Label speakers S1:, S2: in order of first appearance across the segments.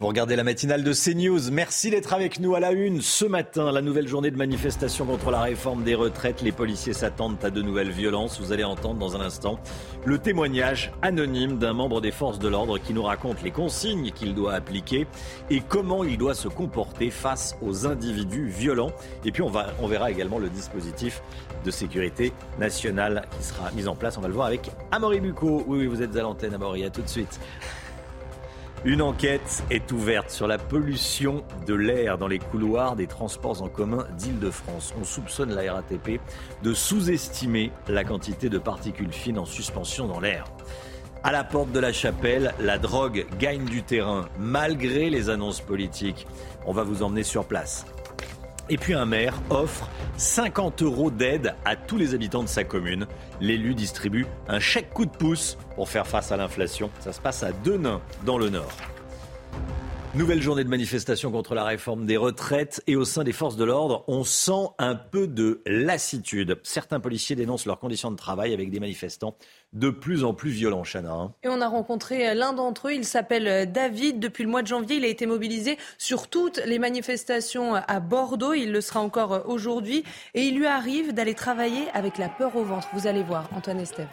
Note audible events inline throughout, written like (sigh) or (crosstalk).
S1: Vous regardez la matinale de CNews. Merci d'être avec nous à la une. Ce matin, la nouvelle journée de manifestation contre la réforme des retraites. Les policiers s'attendent à de nouvelles violences. Vous allez entendre dans un instant le témoignage anonyme d'un membre des forces de l'ordre qui nous raconte les consignes qu'il doit appliquer et comment il doit se comporter face aux individus violents. Et puis on, va, on verra également le dispositif de sécurité nationale qui sera mis en place. On va le voir avec Amaury Bucco. Oui, oui, vous êtes à l'antenne, Amaury. À tout de suite. Une enquête est ouverte sur la pollution de l'air dans les couloirs des transports en commun d'Île-de-France. On soupçonne la RATP de sous-estimer la quantité de particules fines en suspension dans l'air. À la porte de la chapelle, la drogue gagne du terrain malgré les annonces politiques. On va vous emmener sur place. Et puis un maire offre 50 euros d'aide à tous les habitants de sa commune. L'élu distribue un chèque coup de pouce pour faire face à l'inflation. Ça se passe à Denain, dans le Nord. Nouvelle journée de manifestation contre la réforme des retraites et au sein des forces de l'ordre, on sent un peu de lassitude. Certains policiers dénoncent leurs conditions de travail avec des manifestants de plus en plus violents, Chana. Hein.
S2: Et on a rencontré l'un d'entre eux, il s'appelle David. Depuis le mois de janvier, il a été mobilisé sur toutes les manifestations à Bordeaux. Il le sera encore aujourd'hui. Et il lui arrive d'aller travailler avec la peur au ventre. Vous allez voir, Antoine Estève.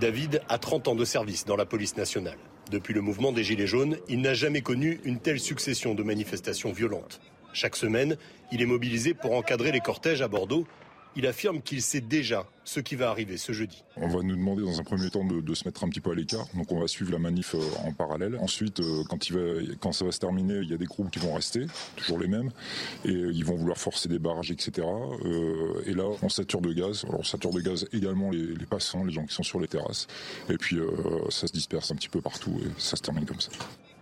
S3: David a 30 ans de service dans la police nationale. Depuis le mouvement des Gilets jaunes, il n'a jamais connu une telle succession de manifestations violentes. Chaque semaine, il est mobilisé pour encadrer les cortèges à Bordeaux il affirme qu'il sait déjà ce qui va arriver ce jeudi.
S4: On va nous demander dans un premier temps de, se mettre un petit peu à l'écart. Donc on va suivre la manif euh, en parallèle. Ensuite, euh, quand, il va, quand ça va se terminer, il y a des groupes qui vont rester, toujours les mêmes, et euh, ils vont vouloir forcer des barrages, etc. et là, on sature de gaz. Alors on sature de gaz également les, passants, les gens qui sont sur les terrasses. Et puis ça se disperse un petit peu partout et ça se termine comme ça.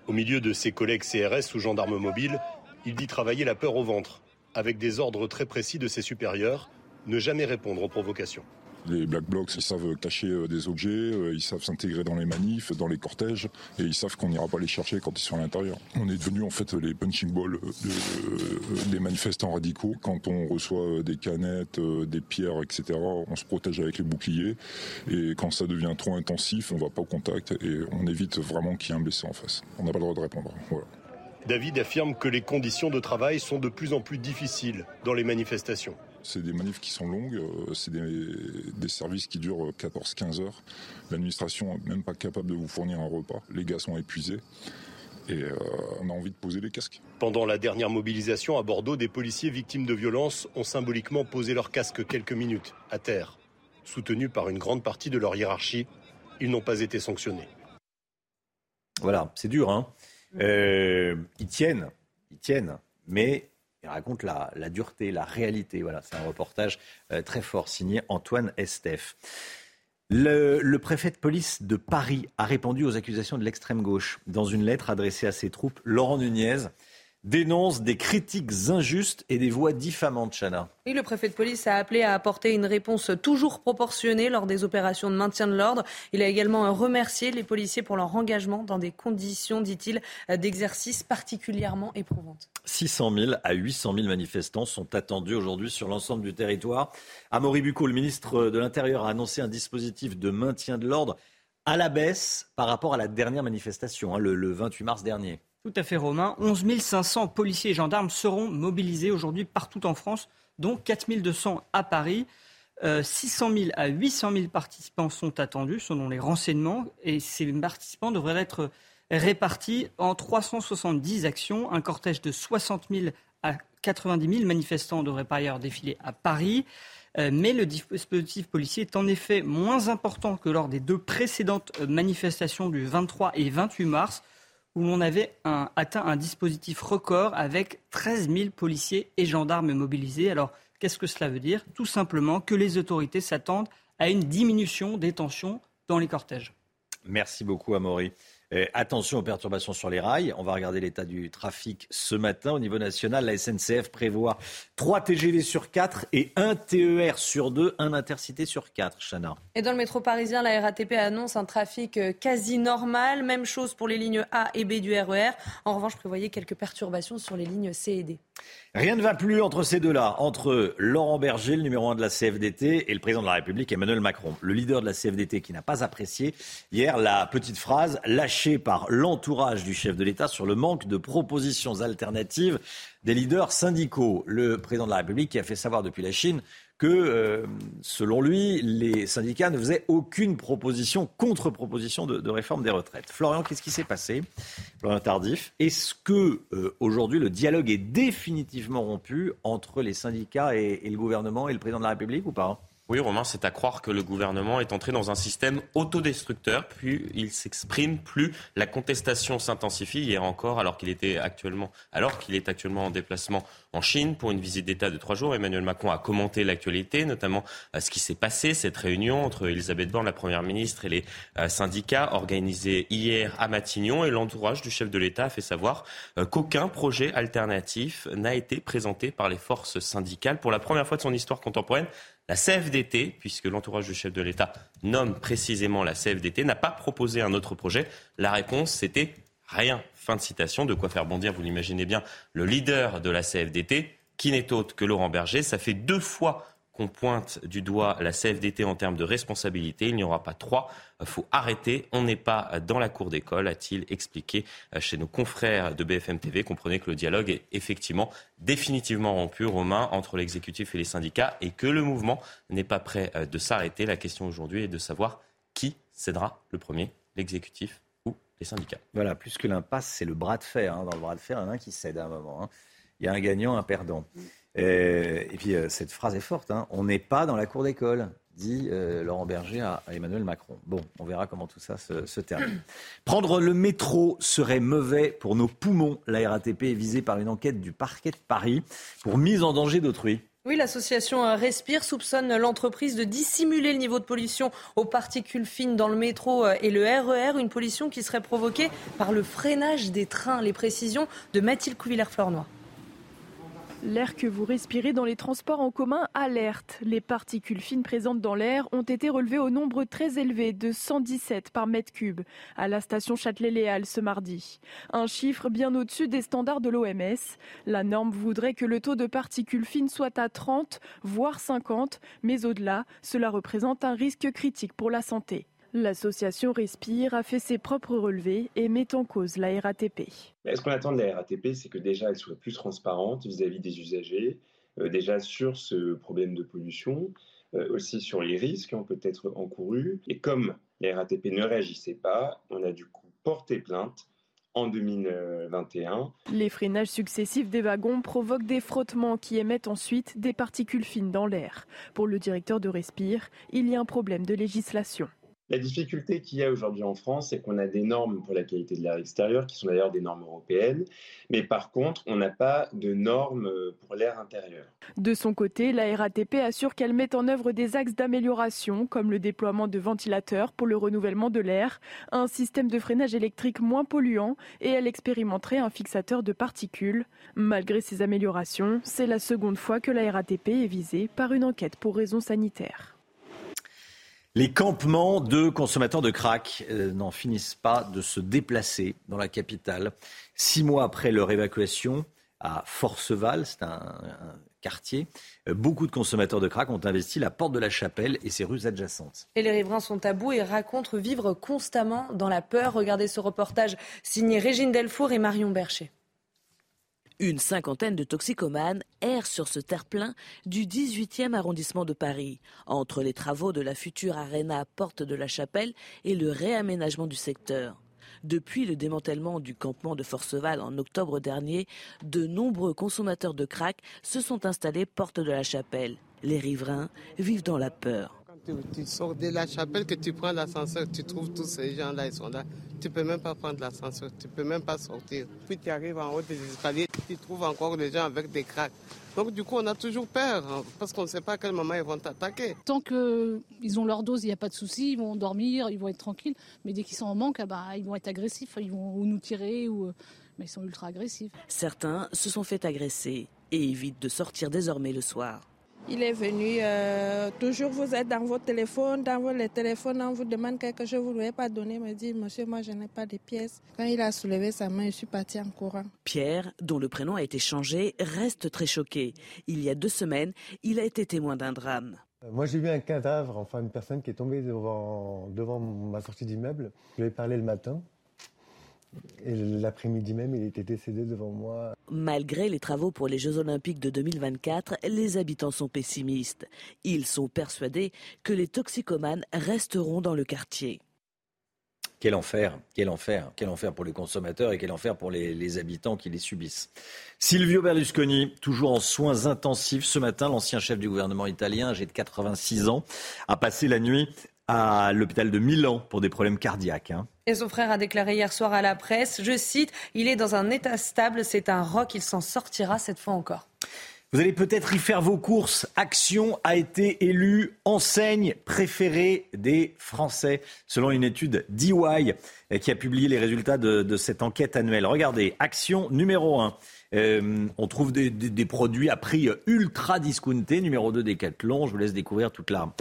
S3: Au milieu de ses collègues CRS ou gendarmes mobiles, il dit travailler la peur au ventre, avec des ordres très précis de ses supérieurs ne jamais répondre aux provocations.
S4: Les Black Blocs, ils savent cacher euh, des objets, euh, ils savent s'intégrer dans les manifs, dans les cortèges, et ils savent qu'on n'ira pas les chercher quand ils sont à l'intérieur. On est devenu en fait les punching balls des manifestants radicaux. Quand on reçoit des canettes, euh, des pierres, etc., on se protège avec les boucliers. Et quand ça devient trop intensif, on ne va pas au contact et on évite vraiment qu'il y ait un blessé en face. On n'a pas le droit de répondre.
S3: David affirme que les conditions de travail sont de plus en plus difficiles dans les manifestations.
S4: C'est des manifs qui sont longues, euh, c'est des, services qui durent 14-15 heures. L'administration n'est même pas capable de vous fournir un repas. Les gars sont épuisés. Et euh, on a envie de poser les casques.
S3: Pendant la dernière mobilisation à Bordeaux, des policiers victimes de violences ont symboliquement posé leurs casques quelques minutes à terre. Soutenus par une grande partie de leur hiérarchie, ils n'ont pas été sanctionnés.
S1: Voilà, c'est dur, hein euh, Ils tiennent, ils tiennent, mais il raconte la, dureté, la réalité. Voilà, c'est un reportage euh, très fort signé Antoine Estef. Le, le, préfet de police de Paris a répondu aux accusations de l'extrême gauche. Dans une lettre adressée à ses troupes, Laurent Nunez dénonce des critiques injustes et des voix diffamantes, Chana.
S2: Oui, le préfet de police a appelé à apporter une réponse toujours proportionnée lors des opérations de maintien de l'ordre. Il a également remercié les policiers pour leur engagement dans des conditions, dit-il, d'exercice particulièrement éprouvantes.
S1: 600 000 à 800 000 manifestants sont attendus aujourd'hui sur l'ensemble du territoire. Amaury Bucco, le ministre de l'Intérieur, a annoncé un dispositif de maintien de l'ordre à la baisse par rapport à la dernière manifestation, hein, le 28 mars dernier.
S5: Tout à fait, Romain. 11 500 policiers et gendarmes seront mobilisés aujourd'hui partout en France, dont 4 200 à Paris. 600 euh, 000 à 800 000 participants sont attendus selon les renseignements et ces participants devraient être répartis en 370 actions. Un cortège de 60 000 à 90 000 manifestants devrait par ailleurs défiler à Paris. Euh, mais le dispositif policier est en effet moins important que lors des deux précédentes manifestations du 23 et 28 mars où l'on avait atteint un dispositif record avec 13 000 policiers et gendarmes mobilisés. Alors, qu'est-ce que cela veut dire? Tout simplement que les autorités s'attendent à une diminution des tensions dans les cortèges.
S1: Merci beaucoup, Amaury. Euh, attention aux perturbations sur les rails. On va regarder l'état du trafic ce matin. Au niveau national, la SNCF prévoit 3 TGV sur 4 et 1 TER sur 2, 1 intercité sur 4. Chana.
S2: Et dans le métro parisien, la RATP annonce un trafic euh, quasi normal. Même chose pour les lignes A et B du RER. E en revanche, prévoyez quelques perturbations sur les lignes C et D.
S1: Rien ne va plus entre ces deux-là, entre Laurent Berger, le numéro 1 de la CFDT, et le président de la République, Emmanuel Macron. Le leader de la CFDT qui n'a pas apprécié hier la petite phrase « lâcher par l'entourage du chef de l'État sur le manque de propositions alternatives des leaders syndicaux. Le président de la République qui a fait savoir depuis la Chine que, euh, selon lui, les syndicats ne faisaient aucune proposition, contre-proposition de, réforme des retraites. Florian, qu'est-ce qui s'est passé? Florian Tardif, est-ce que euh, aujourd'hui le dialogue est définitivement rompu entre les syndicats et, et le gouvernement et le président de la République ou pas?
S6: Oui, Romain, c'est à croire que le gouvernement est entré dans un système autodestructeur, puis il s'exprime, plus la contestation s'intensifie. Hier encore, alors qu'il était actuellement, alors qu'il est actuellement en déplacement en Chine pour une visite d'État de trois jours, Emmanuel Macron a commenté l'actualité, notamment euh, ce qui s'est passé, cette réunion entre Elisabeth Borne, la première ministre, et les euh, syndicats, organisée hier à Matignon, et l'entourage du chef de l'État a fait savoir euh, qu'aucun projet alternatif n'a été présenté par les forces syndicales pour la première fois de son histoire contemporaine. La CFDT, puisque l'entourage du chef de l'État nomme précisément la CFDT, n'a pas proposé un autre projet. La réponse, c'était rien. Fin de citation. De quoi faire bondir, vous l'imaginez bien, le leader de la CFDT, qui n'est autre que Laurent Berger. Ça fait deux fois qu'on pointe du doigt la CFDT en termes de responsabilité. Il n'y aura pas trois. Faut arrêter. On n'est pas dans la cour d'école, a-t-il expliqué euh, chez nos confrères de BFM TV. Comprenez que le dialogue est effectivement définitivement rompu, Romain, entre l'exécutif et les syndicats et que le mouvement n'est pas prêt euh, de s'arrêter. La question aujourd'hui est de savoir qui cédera le premier, l'exécutif ou les syndicats.
S1: Voilà, plus que l'impasse, c'est le bras de fer. Hein. Dans le bras de fer, il y en a un qui cède à un moment. Hein. Il y a un gagnant, un perdant. Euh, et, puis, euh, cette phrase est forte. Hein. On n'est pas dans la cour d'école, dit euh, Laurent Berger à, Emmanuel Macron. Bon, on verra comment tout ça se, termine. (coughs) Prendre le métro serait mauvais pour nos poumons. La RATP est visée par une enquête du parquet de Paris pour mise en danger d'autrui.
S2: Oui, l'association Respire soupçonne l'entreprise de dissimuler le niveau de pollution aux particules fines dans le métro et le RER, e une pollution qui serait provoquée par le freinage des trains. Les précisions de Mathilde Couvillère-Fleurnois.
S7: L'air que vous respirez dans les transports en commun alerte. Les particules fines présentes dans l'air ont été relevées au nombre très élevé de 117 par mètre cube à la station Châtelet-Léal ce mardi. Un chiffre bien au-dessus des standards de l'OMS. La norme voudrait que le taux de particules fines soit à 30, voire 50, mais au-delà, cela représente un risque critique pour la santé. L'association Respire a fait ses propres relevés et met en cause la RATP.
S8: Ce qu'on attend de la RATP, c'est que déjà elle soit plus transparente vis-à-vis des usagers, euh, déjà sur ce problème de pollution, euh, aussi sur les risques qui ont peut-être encourus. Et comme la RATP ne réagissait pas, on a du coup porté plainte en 2021.
S7: Les freinages successifs des wagons provoquent des frottements qui émettent ensuite des particules fines dans l'air. Pour le directeur de Respire, il y a un problème de législation.
S8: La difficulté qu'il y a aujourd'hui en France, c'est qu'on a des normes pour la qualité de l'air extérieur, qui sont d'ailleurs des normes européennes, mais par contre, on n'a pas de normes pour l'air intérieur.
S7: De son côté, la RATP assure qu'elle met en œuvre des axes d'amélioration, comme le déploiement de ventilateurs pour le renouvellement de l'air, un système de freinage électrique moins polluant, et elle expérimenterait un fixateur de particules. Malgré ces améliorations, c'est la seconde fois que la RATP est visée par une enquête pour raisons sanitaires.
S1: Les campements de consommateurs de crack euh, n'en finissent pas de se déplacer dans la capitale. Six mois après leur évacuation à Forceval, c'est un, quartier, euh, beaucoup de consommateurs de crack ont investi la porte de la chapelle et ses rues adjacentes.
S2: Et les riverains sont à bout et racontent vivre constamment dans la peur. Regardez ce reportage signé Régine Delfour et Marion Bercher.
S9: Une cinquantaine de toxicomanes errent sur ce terre-plein du 18e arrondissement de Paris, entre les travaux de la future Arena Porte de la Chapelle et le réaménagement du secteur. Depuis le démantèlement du campement de Forceval en octobre dernier, de nombreux consommateurs de crack se sont installés porte de la Chapelle. Les riverains vivent dans la peur
S10: tu, sors de la chapelle, que tu prends l'ascenseur, tu trouves tous ces gens-là, ils sont là. Tu ne peux même pas prendre l'ascenseur, tu ne peux même pas sortir. Puis tu arrives en haut des escaliers, tu trouves encore des gens avec des craques. Donc du coup, on a toujours peur, hein, parce qu'on ne sait pas à quel moment ils vont t'attaquer.
S11: Tant qu'ils ont leur dose, il n'y a pas de souci, ils vont dormir, ils vont être tranquilles. Mais dès qu'ils sont en manque, ah bah, ils vont être agressifs, ils vont nous tirer, ou... mais ils sont ultra agressifs.
S9: Certains se sont fait agresser et évitent de sortir désormais le soir.
S12: Il est venu, euh, toujours vous êtes dans votre téléphone, dans votre téléphone, on vous demande quelque chose, vous ne voulez pas donner, me dit, monsieur, moi je n'ai pas de pièces. Quand il a soulevé sa main, je suis parti en courant.
S9: Pierre, dont le prénom a été changé, reste très choqué. Il y a deux semaines, il a été témoin d'un drame.
S13: Euh, moi, j'ai vu un cadavre, enfin une personne qui est tombée devant, devant ma sortie d'immeuble. Je lui ai parlé le matin.
S14: Et l'après-midi même, il était décédé devant moi.
S15: Malgré les travaux pour les Jeux Olympiques de 2024, les habitants sont pessimistes. Ils sont persuadés que les toxicomanes resteront dans le quartier.
S1: Quel enfer, quel enfer, quel enfer pour les consommateurs et quel enfer pour les, les, habitants qui les subissent. Silvio Berlusconi, toujours en soins intensifs ce matin, l'ancien chef du gouvernement italien, âgé de 86 ans, a passé la nuit à l'hôpital de Milan pour des problèmes cardiaques. Hein.
S2: Et son frère a déclaré hier soir à la presse, je cite, Il est dans un état stable, c'est un rock, il s'en sortira cette fois encore.
S1: Vous allez peut-être y faire vos courses. Action a été élue enseigne préférée des Français, selon une étude d'EY qui a publié les résultats de, de, cette enquête annuelle. Regardez, Action numéro 1. Euh, on trouve des, des, des, produits à prix ultra discountés. Numéro 2, Decathlon. Je vous laisse découvrir toute la,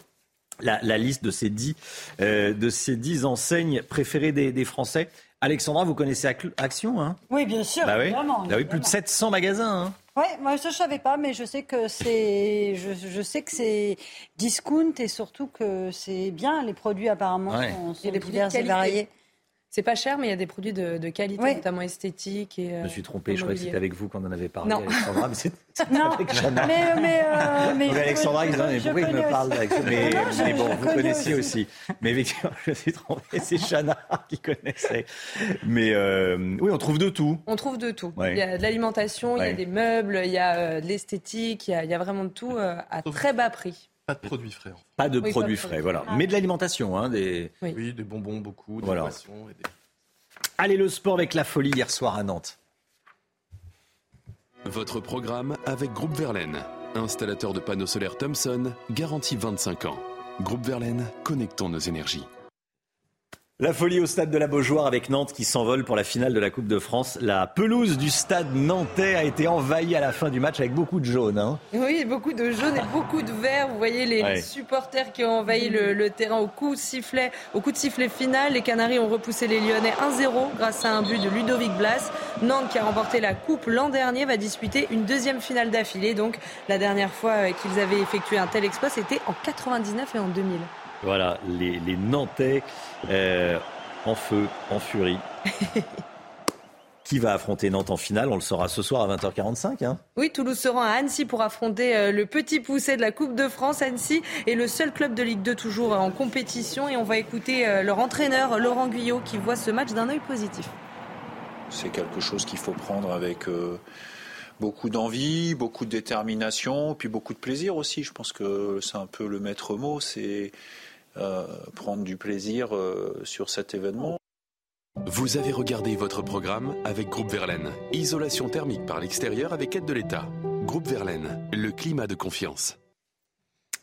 S1: la, la liste de ces, dix, euh, de ces dix enseignes préférées des, des Français. Alexandra, vous connaissez Action hein?
S16: Oui, bien sûr.
S1: Bah oui.
S16: Évidemment,
S1: bah oui, plus de 700 magasins. Hein.
S16: Oui, moi je ne savais pas, mais je sais que c'est, je, je, sais que c'est discount et surtout que c'est bien. Les produits apparemment
S2: ouais.
S16: sont, divers et variés.
S2: C'est pas cher, mais il y a des produits de, de qualité,
S16: Oui.
S2: notamment esthétiques. Et,
S1: Je me suis trompé, je croyais que c'était avec vous qu'on en avait parlé,
S2: Non.
S1: Alexandra, mais c'est (laughs)
S16: Non,
S1: avec Chana.
S16: mais, mais, euh, mais (laughs) je
S1: Alexandra, mais pourquoi il me parle d'Action mais,
S16: Non, je-
S1: mais bon,
S16: je
S1: vous
S16: connais
S1: connaissiez aussi. Mais effectivement, je me suis trompé, c'est Chana qui connaissait. Mais euh, oui, on trouve de tout.
S2: On trouve de tout.
S1: Ouais.
S2: Il y a de l'alimentation, il y a des meubles, il y a euh, de l'esthétique, il, y a- il y a vraiment de tout euh, à très bas prix.
S17: Pas de produits frais.
S1: Pas de
S2: Oui, pas
S1: produits
S2: de
S1: frais, voilà.
S2: frais.
S1: Mais de l'alimentation, hein, des...
S17: Oui. des bonbons beaucoup, des
S1: Voilà.
S17: boissons et des...
S1: Allez, le sport avec la folie hier soir à Nantes.
S18: Votre programme avec Groupe Verlaine, installateur de panneaux solaires Thomson, garantie 25 ans. Groupe Verlaine, connectons nos énergies.
S1: La folie au stade de la Beaujoire avec Nantes qui s'envole pour la finale de la Coupe de France. La pelouse du stade nantais a été envahie à la fin du match avec beaucoup de jaune. Hein.
S2: Oui, beaucoup de jaunes et beaucoup de verts. Vous voyez les,
S1: Ouais.
S2: les supporters qui ont envahi le, le terrain au coup de sifflet, au coup de sifflet final. Les Canaries ont repoussé les Lyonnais 1-0 grâce à un but de Ludovic Blas. Nantes, qui a remporté la Coupe l'an dernier, va disputer une deuxième finale d'affilée. Donc, la dernière fois qu'ils avaient effectué un tel exploit, c'était en 99 et en 2000.
S1: Voilà, les, les Nantais euh, en feu, en furie. (laughs) qui va affronter Nantes en finale? On le saura ce soir à 20h45. Hein.
S2: Oui, Toulouse se rend à Annecy pour affronter euh, le petit poussé de la Coupe de France. Annecy est le seul club de Ligue 2 toujours euh, en compétition et on va écouter leur entraîneur Laurent Guyot qui voit ce match d'un œil positif.
S19: C'est quelque chose qu'il faut prendre avec euh, beaucoup d'envie, beaucoup de détermination, puis beaucoup de plaisir aussi. Je pense que c'est un peu le maître mot, c'est prendre du plaisir euh, sur cet événement.
S18: Vous avez regardé votre programme avec Groupe Verlaine. Isolation thermique par l'extérieur avec aide de l'État. Groupe Verlaine, le climat de confiance.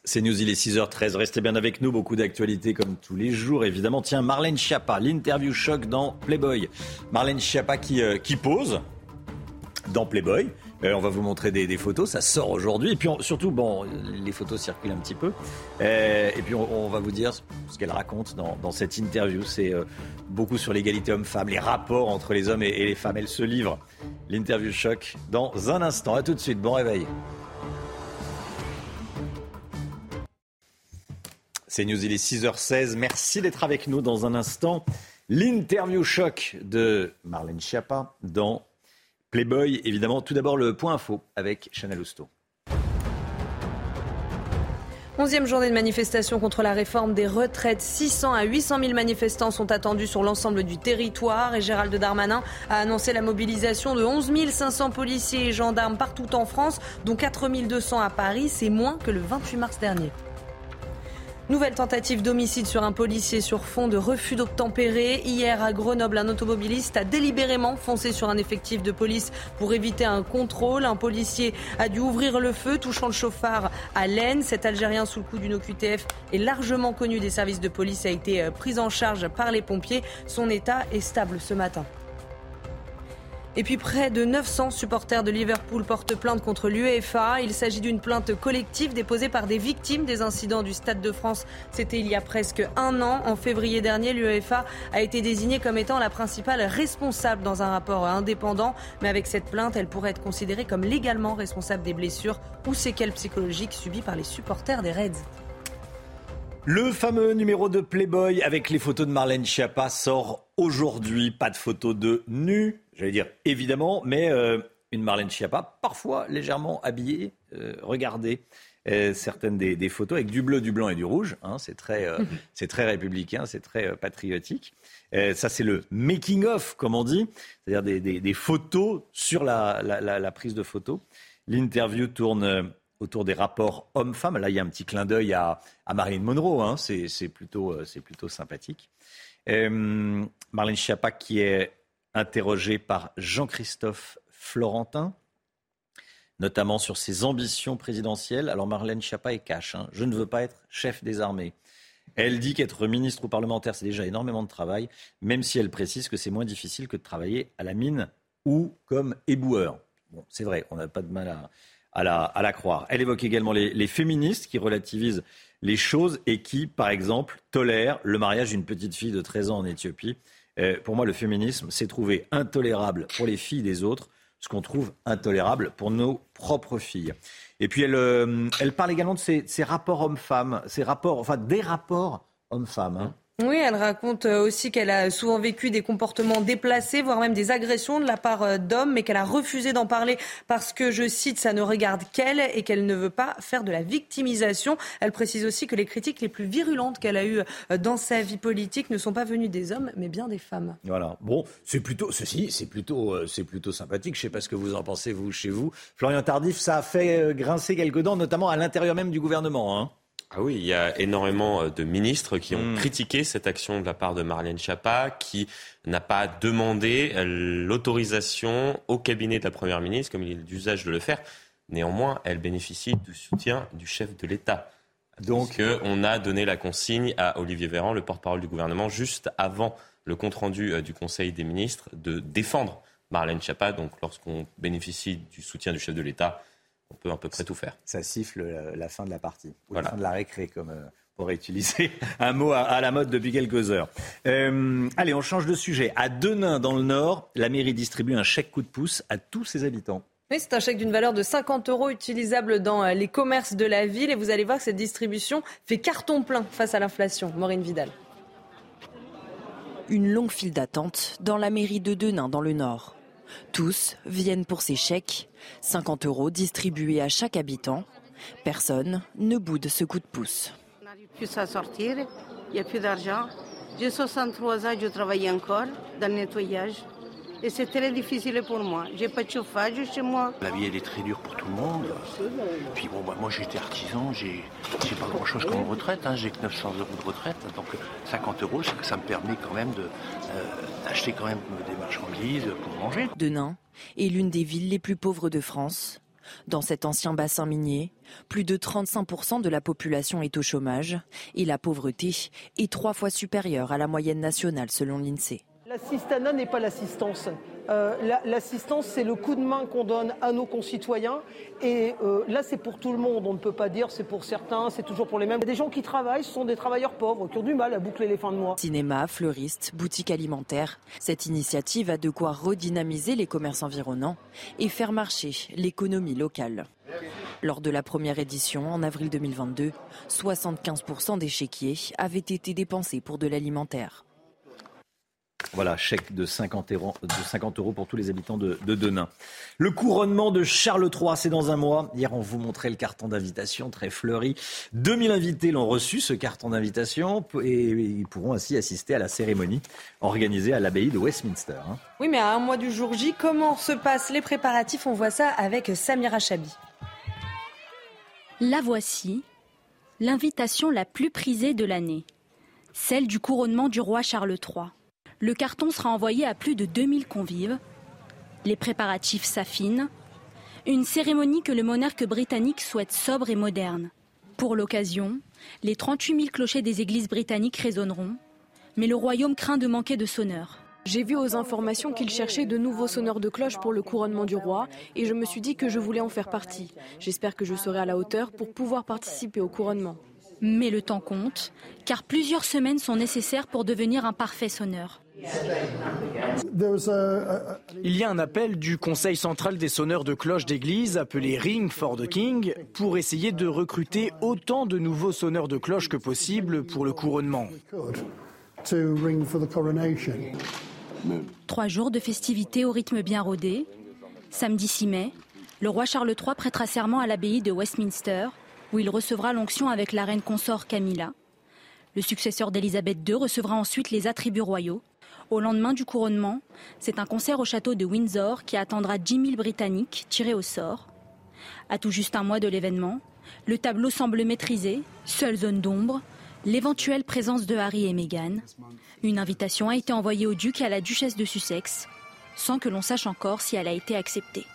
S1: C'est News, il est 6h13. Restez bien avec nous. Beaucoup d'actualités comme tous les jours, évidemment. Tiens, Marlène Schiappa, l'interview choc dans Playboy. Marlène Schiappa qui, euh, qui pose dans Playboy. Euh, on va vous montrer des, photos, ça sort aujourd'hui. Et puis surtout, bon, les photos circulent un petit peu. Euh, et puis on, va vous dire ce qu'elle raconte dans, cette interview. C'est euh, beaucoup sur l'égalité homme-femme, les rapports entre les hommes et, et les femmes. Elle se livre. L'interview choc dans un instant. À tout de suite. Bon réveil. C'est News, il est 6h16. Merci d'être avec nous dans un instant. L'interview choc de Marlène Schiappa dans Playboy. Évidemment, tout d'abord le point info avec Chanel Housteau.
S2: Onzième journée de manifestation contre la réforme des retraites. 600 à 800 000 manifestants sont attendus sur l'ensemble du territoire et Gérald Darmanin a annoncé la mobilisation de 11 500 policiers et gendarmes partout en France, dont 4 200 à Paris. C'est moins que le 28 mars dernier. Nouvelle tentative d'homicide sur un policier sur fond de refus d'obtempérer. Hier à Grenoble, un automobiliste a délibérément foncé sur un effectif de police pour éviter un contrôle. Un policier a dû ouvrir le feu, touchant le chauffard à l'aine. Cet Algérien sous le coup d'une OQTF est largement connu des services de police, a été euh, pris en charge par les pompiers. Son état est stable ce matin. Et puis près de 900 supporters de Liverpool portent plainte contre l'UEFA. Il s'agit d'une plainte collective déposée par des victimes des incidents du Stade de France. C'était il y a presque un an. En février dernier, l'UEFA a été désignée comme étant la principale responsable dans un rapport indépendant. Mais avec cette plainte, elle pourrait être considérée comme légalement responsable des blessures ou séquelles psychologiques subies par les supporters des Reds.
S1: Le fameux numéro de Playboy avec les photos de Marlène Schiappa sort aujourd'hui. Pas de photos de nu, j'allais dire évidemment, mais euh, une Marlène Schiappa, parfois légèrement habillée. Euh, regardez euh, certaines des, photos avec du bleu, du blanc et du rouge. Hein, c'est très, c'est très républicain, c'est très patriotique. ça, c'est le making of, comme on dit, c'est-à-dire des, photos sur la, la, prise de photos. L'interview tourne autour des rapports hommes-femmes. Là, il y a un petit clin d'œil à, à Marilyn Monroe. Hein. C'est plutôt, plutôt sympathique. Euh, Marlène Schiappa qui est interrogée par Jean-Christophe Florentin, notamment sur ses ambitions présidentielles. Alors Marlène Schiappa est cash. Hein. Je ne veux pas être chef des armées. Elle dit qu'être ministre ou parlementaire, c'est déjà énormément de travail, même si elle précise que c'est moins difficile que de travailler à la mine ou comme éboueur. Bon, c'est vrai, on n'a pas de mal à, la, croire. Elle évoque également les féministes qui relativisent les choses et qui, par exemple, tolère le mariage d'une petite fille de 13 ans en Éthiopie. Euh, pour moi, le féminisme, c'est trouver intolérable pour les filles des autres ce qu'on trouve intolérable pour nos propres filles. Et puis elle, euh, elle parle également de ces, rapports hommes-femmes, ces rapports, enfin des rapports hommes-femmes. Hein.
S2: Oui, elle raconte euh, aussi qu'elle a souvent vécu des comportements déplacés, voire même des agressions de la part euh, d'hommes, mais qu'elle a refusé d'en parler parce que, je cite, ça ne regarde qu'elle et qu'elle ne veut pas faire de la victimisation. Elle précise aussi que les critiques les plus virulentes qu'elle a eues euh, dans sa vie politique ne sont pas venues des hommes, mais bien des femmes.
S1: Voilà. Bon, c'est plutôt, ceci, c'est plutôt, c'est plutôt sympathique. Je sais pas ce que vous en pensez, vous, chez vous. Florian Tardif, ça a fait grincer quelques dents, notamment à l'intérieur même du gouvernement. Hein.
S6: Ah oui, il y a énormément euh, de ministres qui ont hmm. critiqué cette action de la part de Marlène Schiappa, qui n'a pas demandé euh, l'autorisation au cabinet de la Première ministre, comme il est d'usage de le faire. Néanmoins, elle bénéficie du soutien du chef de l'État. Donc, on a donné la consigne à Olivier Véran, le porte-parole du gouvernement, juste avant le compte-rendu euh, du Conseil des ministres, de défendre Marlène Schiappa. Donc, lorsqu'on bénéficie du soutien du chef de l'État, on peut à peu près tout faire.
S1: Ça siffle la fin de la partie, ou la fin de la récré, comme euh, pour utiliser (laughs) un mot à, la mode depuis quelques heures. Euh, allez, on change de sujet. À Denain, dans le Nord, la mairie distribue un chèque coup de pouce à tous ses habitants.
S2: Oui, c'est un chèque d'une valeur de 50 euros utilisable dans euh, les commerces de la ville. Et vous allez voir que cette distribution fait carton plein face à l'inflation. Maureen Vidal.
S20: Une longue file d'attente dans la mairie de Denain, dans le Nord. Tous viennent pour ces chèques, 50 euros distribués à chaque habitant. Personne ne boude ce coup de pouce.
S10: On n'arrive plus à sortir, il n'y a plus d'argent. J'ai 63 ans, je travaille encore dans le nettoyage. Et c'est très difficile pour moi. J'ai pas de chauffage chez moi.
S11: La vie, elle est très dure pour tout le monde. Puis bon, bah, moi, j'étais artisan, j'ai pas grand-chose comme retraite. Hein. J'ai que 900 euros de retraite. Donc 50 euros, ça me permet quand même euh, d'acheter quand même des marchandises pour manger.
S20: Denain est l'une des villes les plus pauvres de France. Dans cet ancien bassin minier, plus de 35% de la population est au chômage et la pauvreté est trois fois supérieure à la moyenne nationale selon l'INSEE.
S21: L'assistanat n'est pas l'assistance. Euh, l'assistance, c'est le coup de main qu'on donne à nos concitoyens. Et euh, là, c'est pour tout le monde. On ne peut pas dire c'est pour certains, c'est toujours pour les mêmes. Des gens qui travaillent, ce sont des travailleurs pauvres qui ont du mal à boucler les fins de mois.
S20: Cinéma, fleuriste, boutique alimentaire. Cette initiative a de quoi redynamiser les commerces environnants et faire marcher l'économie locale. Lors de la première édition, en avril 2022, 75% des chéquiers avaient été dépensés pour de l'alimentaire.
S1: Voilà, chèque de 50 euros, pour tous les habitants de, Denain. Le couronnement de Charles III, c'est dans un mois. Hier, on vous montrait le carton d'invitation très fleuri. 2000 invités l'ont reçu, ce carton d'invitation, et ils pourront ainsi assister à la cérémonie organisée à l'abbaye de Westminster. Hein.
S2: Oui, mais à un mois du jour J, comment se passent les préparatifs? On voit ça avec Samira Chabi.
S22: La voici, l'invitation la plus prisée de l'année, celle du couronnement du roi Charles III. Le carton sera envoyé à plus de 2000 convives. Les préparatifs s'affinent. Une cérémonie que le monarque britannique souhaite sobre et moderne. Pour l'occasion, les 38 000 clochers des églises britanniques résonneront, mais le royaume craint de manquer de sonneurs.
S23: J'ai vu aux informations qu'il cherchait de nouveaux sonneurs de cloches pour le couronnement du roi et je me suis dit que je voulais en faire partie. J'espère que je serai à la hauteur pour pouvoir participer au couronnement.
S22: Mais le temps compte, car plusieurs semaines sont nécessaires pour devenir un parfait sonneur.
S19: Il y a un appel du Conseil central des sonneurs de cloches d'église, appelé Ring for the King, pour essayer de recruter autant de nouveaux sonneurs de cloches que possible pour le couronnement.
S22: Trois jours de festivités au rythme bien rodé. Samedi 6 mai, le roi Charles III prêtera serment à l'abbaye de Westminster, où il recevra l'onction avec la reine consort Camilla. Le successeur d'Élisabeth II recevra ensuite les attributs royaux. Au lendemain du couronnement, c'est un concert au château de Windsor qui attendra 10 000 Britanniques tirés au sort. À tout juste un mois de l'événement, le tableau semble maîtrisé, seule zone d'ombre, l'éventuelle présence de Harry et Meghan. Une invitation a été envoyée au duc et à la duchesse de Sussex, sans que l'on sache encore si elle a été acceptée.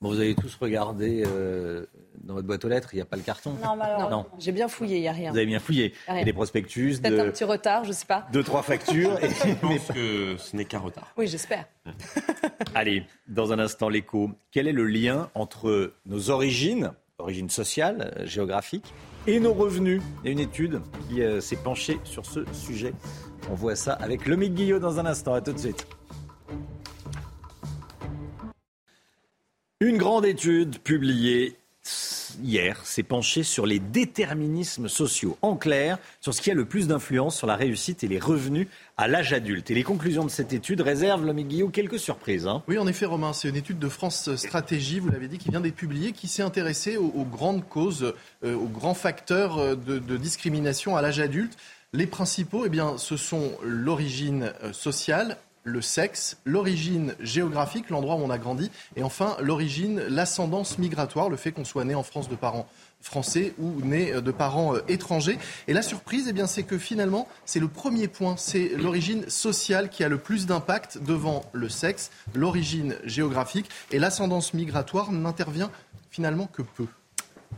S1: Vous avez tous regardé euh, dans votre boîte aux lettres, il n'y a pas le carton
S2: Non, malheureusement. J'ai bien fouillé, il n'y a rien.
S1: Vous avez bien fouillé. Il y a des prospectus.
S2: Peut-être
S1: de...
S2: un petit retard, je ne sais pas.
S1: Deux, trois factures. Et... (laughs)
S6: Je pense (laughs) que ce n'est qu'un retard.
S2: Oui, j'espère. (laughs)
S1: Allez, dans un instant, l'écho. Quel est le lien entre nos origines, origines sociales, géographiques, et nos revenus? Il y a une étude qui euh, s'est penchée sur ce sujet. On voit ça avec Lomique Guillot dans un instant. À tout de suite. Une grande étude publiée hier s'est penchée sur les déterminismes sociaux. En clair, sur ce qui a le plus d'influence sur la réussite et les revenus à l'âge adulte. Et les conclusions de cette étude réservent, l'homme Guillaume, quelques surprises. Hein.
S24: Oui, en effet, Romain, c'est une étude de France Stratégie, vous l'avez dit, qui vient d'être publiée, qui s'est intéressée aux, grandes causes, euh, aux grands facteurs de, de discrimination à l'âge adulte. Les principaux, eh bien, ce sont l'origine euh, sociale, le sexe, l'origine géographique, l'endroit où on a grandi, et enfin l'origine, l'ascendance migratoire, le fait qu'on soit né en France de parents français ou né de parents étrangers. Et la surprise, eh bien, c'est que finalement, c'est le premier point, c'est l'origine sociale qui a le plus d'impact devant le sexe, l'origine géographique, et l'ascendance migratoire n'intervient finalement que peu.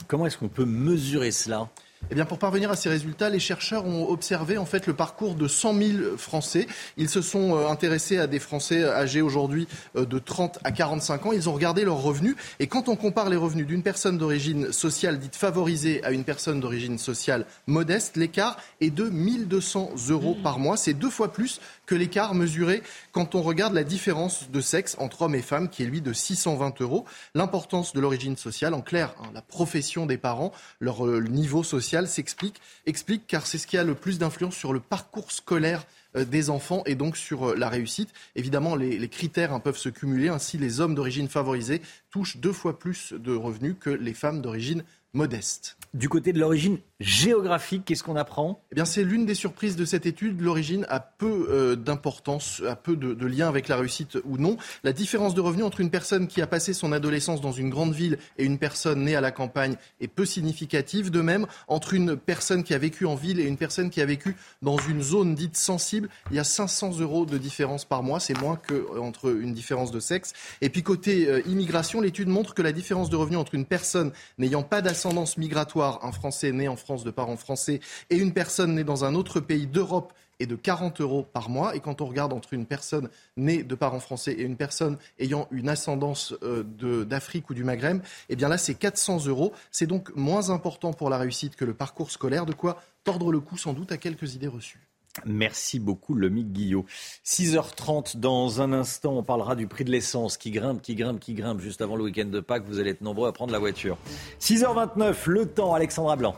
S1: Comment est-ce qu'on peut mesurer cela?
S24: Eh bien, pour parvenir à ces résultats, les chercheurs ont observé en fait le parcours de 100 000 Français. Ils se sont euh, intéressés à des Français âgés aujourd'hui euh, de 30 à 45 ans. Ils ont regardé leurs revenus. Et quand on compare les revenus d'une personne d'origine sociale dite favorisée à une personne d'origine sociale modeste, l'écart est de 1200 euros par mois. C'est deux fois plus que l'écart mesuré quand on regarde la différence de sexe entre hommes et femmes, qui est lui de 620 euros. L'importance de l'origine sociale, en clair, hein, la profession des parents, leur euh, niveau social s'explique, explique car c'est ce qui a le plus d'influence sur le parcours scolaire euh, des enfants et donc sur euh, la réussite. Évidemment, les, les critères hein, peuvent se cumuler. Ainsi, les hommes d'origine favorisée touchent deux fois plus de revenus que les femmes d'origine modeste.
S1: Du côté de l'origine géographique, qu'est-ce qu'on apprend?
S24: Eh bien, c'est l'une des surprises de cette étude. L'origine a peu euh, d'importance, a peu de, de, lien avec la réussite ou non. La différence de revenus entre une personne qui a passé son adolescence dans une grande ville et une personne née à la campagne est peu significative. De même, entre une personne qui a vécu en ville et une personne qui a vécu dans une zone dite sensible, il y a 500 euros de différence par mois. C'est moins qu'entre une différence de sexe. Et puis, côté euh, immigration, l'étude montre que la différence de revenus entre une personne n'ayant pas d'ascendance migratoire, un Français né en France de parents français, et une personne née dans un autre pays d'Europe est de 40 euros par mois. Et quand on regarde entre une personne née de parents français et une personne ayant une ascendance euh, d'Afrique ou du Maghreb, eh bien là, c'est 400 euros. C'est donc moins important pour la réussite que le parcours scolaire, de quoi tordre le cou sans doute à quelques idées reçues.
S1: Merci beaucoup, Lomique Guillot. 6h30, dans un instant, on parlera du prix de l'essence qui grimpe, qui grimpe, qui grimpe. Juste avant le week-end de Pâques, vous allez être nombreux à prendre la voiture. 6h29, le temps, Alexandra Blanc.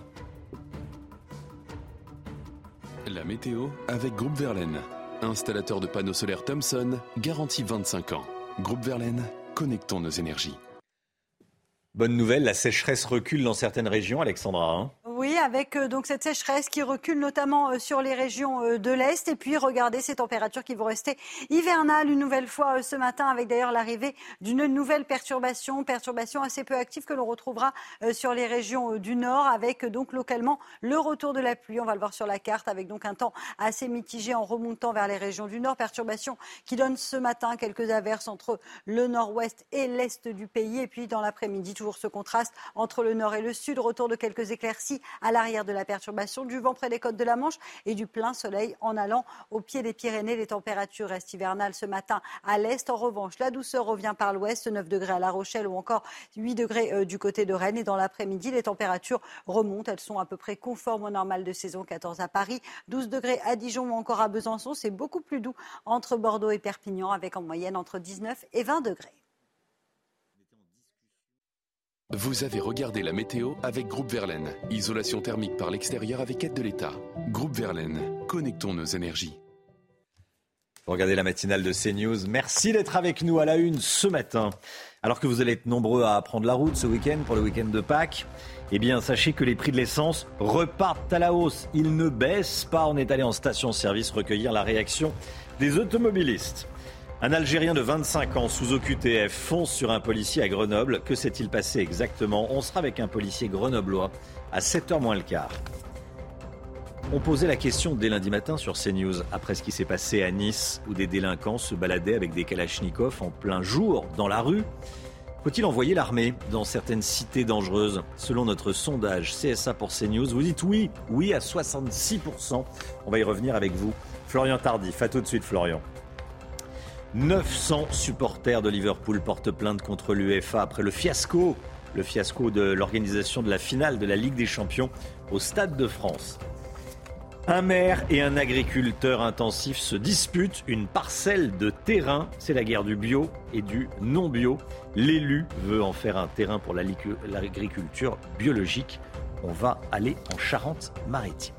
S18: La météo avec Groupe Verlaine. Installateur de panneaux solaires Thomson, garantie 25 ans. Groupe Verlaine, connectons nos énergies.
S1: Bonne nouvelle, la sécheresse recule dans certaines régions, Alexandra. Hein
S16: oui, avec euh, donc cette sécheresse qui recule notamment euh, sur les régions euh, de l'Est. Et puis, regardez ces températures qui vont rester hivernales une nouvelle fois ce matin, avec d'ailleurs l'arrivée d'une nouvelle perturbation, perturbation assez peu active que l'on retrouvera sur les régions du Nord, avec donc localement le retour de la pluie. On va le voir sur la carte, avec donc un temps assez mitigé en remontant vers les régions du Nord. Perturbation qui donne ce matin quelques averses entre le Nord-Ouest et l'Est du pays. Et puis, dans l'après-midi, toujours ce contraste entre le Nord et le Sud. Retour de quelques éclaircies à l'arrière de la perturbation, du vent près des côtes de la Manche et du plein soleil en allant au pied des Pyrénées. Les températures restent hivernales ce matin à l'est. En revanche, la douceur revient par l'ouest, 9 degrés à La Rochelle ou encore 8 degrés euh, du côté de Rennes. Et dans l'après-midi, les températures remontent. Elles sont à peu près conformes au normal de saison. 14 à Paris, 12 degrés à Dijon ou encore à Besançon. C'est beaucoup plus doux entre Bordeaux et Perpignan avec en moyenne entre 19 et 20 degrés.
S18: Vous avez regardé la météo avec Groupe Verlaine. Isolation thermique par l'extérieur avec aide de l'État. Groupe Verlaine, connectons nos énergies.
S1: Regardez la matinale de CNews. Merci d'être avec nous à la une ce matin. Alors que vous allez être nombreux à prendre la route ce week-end pour le week-end de Pâques, eh bien, sachez que les prix de l'essence repartent à la hausse. Ils ne baissent pas. On est allé en station-service recueillir la réaction des automobilistes. Un Algérien de 25 ans sous OQTF fonce sur un policier à Grenoble. Que s'est-il passé exactement? On sera avec un policier grenoblois à 7h moins le quart. On posait la question dès lundi matin sur CNews après ce qui s'est passé à Nice où des délinquants se baladaient avec des kalachnikovs en plein jour dans la rue. Faut-il envoyer l'armée dans certaines cités dangereuses? Selon notre sondage CSA pour CNews, vous dites oui, oui à 66%. On va y revenir avec vous. Florian Tardif, à tout de suite Florian. 900 supporters de Liverpool portent plainte contre l'UEFA après le fiasco, le fiasco de l'organisation de la finale de la Ligue des Champions au Stade de France. Un maire et un agriculteur intensif se disputent une parcelle de terrain. C'est la guerre du bio et du non bio. L'élu veut en faire un terrain pour l'agriculture biologique. On va aller en Charente-Maritime.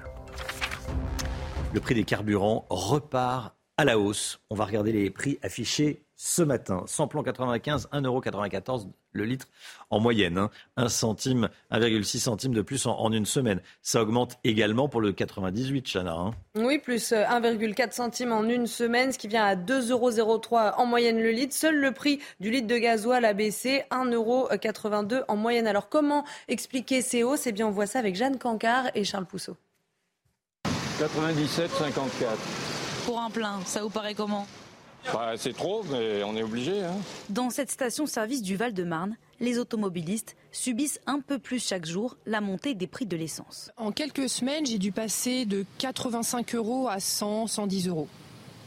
S1: Le prix des carburants repart à la hausse. On va regarder les prix affichés ce matin. Samplon 95, 1,94€ le litre en moyenne. 1 hein. centime, 1,6 centime de plus en, une semaine. Ça augmente également pour le 98, Chana. Hein.
S2: Oui, plus 1,4 euh, centime en une semaine, ce qui vient à 2,03€ en moyenne le litre. Seul le prix du litre de gasoil a baissé, 1,82€ en moyenne. Alors comment expliquer ces hausses? Eh bien, on voit ça avec Jeanne Cancard et Charles Pousseau.
S25: 97, 54
S26: pour un plein. Ça vous paraît comment
S25: bah, C'est trop, mais on est obligé. Hein.
S26: Dans cette station-service du Val-de-Marne, les automobilistes subissent un peu plus chaque jour la montée des prix de l'essence.
S27: En quelques semaines, j'ai dû passer de 85 euros à 100, 110 euros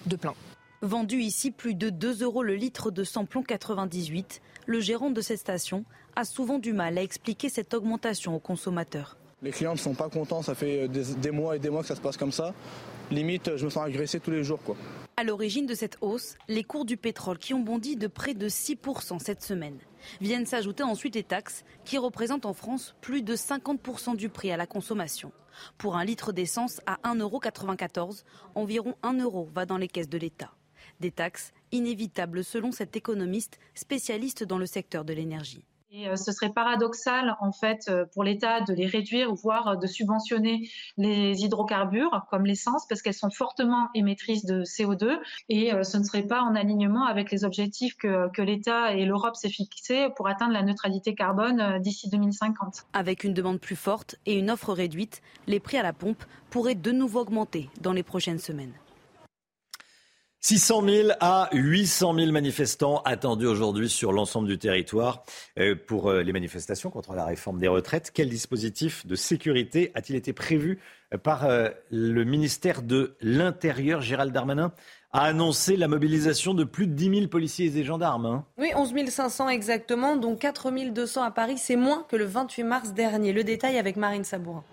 S27: de plein.
S26: Vendu ici plus de 2 euros le litre de samplon 98, le gérant de cette station a souvent du mal à expliquer cette augmentation aux consommateurs.
S28: Les clients ne sont pas contents, ça fait des, mois et des mois que ça se passe comme ça limite, je me sens agressé tous les jours. Quoi.
S26: À l'origine de cette hausse, les cours du pétrole qui ont bondi de près de 6% cette semaine. Viennent s'ajouter ensuite les taxes qui représentent en France plus de 50% du prix à la consommation. Pour un litre d'essence à 1,94€, environ 1 euro va dans les caisses de l'État. Des taxes inévitables selon cet économiste spécialiste dans le secteur de l'énergie.
S29: Et euh, ce serait paradoxal, en fait, euh, pour l'État de les réduire, voire euh, de subventionner les hydrocarbures, comme l'essence, parce qu'elles sont fortement émettrices de CO2. Et ce ne serait pas en alignement avec les objectifs que, que l'État et l'Europe s'est fixés pour atteindre la neutralité carbone d'ici 2050.
S26: Avec une demande plus forte et une offre réduite, les prix à la pompe pourraient de nouveau augmenter dans les prochaines semaines.
S1: 600 000 à 800 000 manifestants attendus aujourd'hui sur l'ensemble du territoire euh, pour euh, les manifestations contre la réforme des retraites. Quel dispositif de sécurité a-t-il été prévu euh, par le ministère de l'Intérieur? Gérald Darmanin a annoncé la mobilisation de plus de 10 000 policiers et gendarmes. Hein.
S2: Oui, 11 500 exactement, dont 4 200 à Paris. C'est moins que le 28 mars dernier. Le détail avec Marine Sabourin.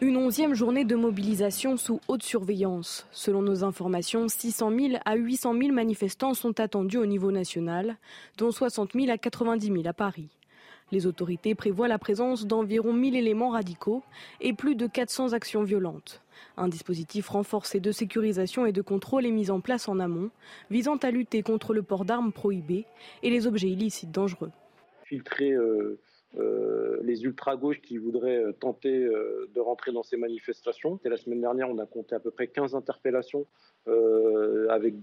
S23: Une onzième journée de mobilisation sous haute surveillance. Selon nos informations, 600 000 à 800 000 manifestants sont attendus au niveau national, dont 60 000 à 90 000 à Paris. Les autorités prévoient la présence d'environ 1000 éléments radicaux et plus de 400 actions violentes. Un dispositif renforcé de sécurisation et de contrôle est mis en place en amont, visant à lutter contre le port d'armes prohibées et les objets illicites dangereux.
S30: Euh, euh, les ultra-gauches qui voudraient euh, tenter euh, de rentrer dans ces manifestations. Et la semaine dernière, on a compté à peu près 15 interpellations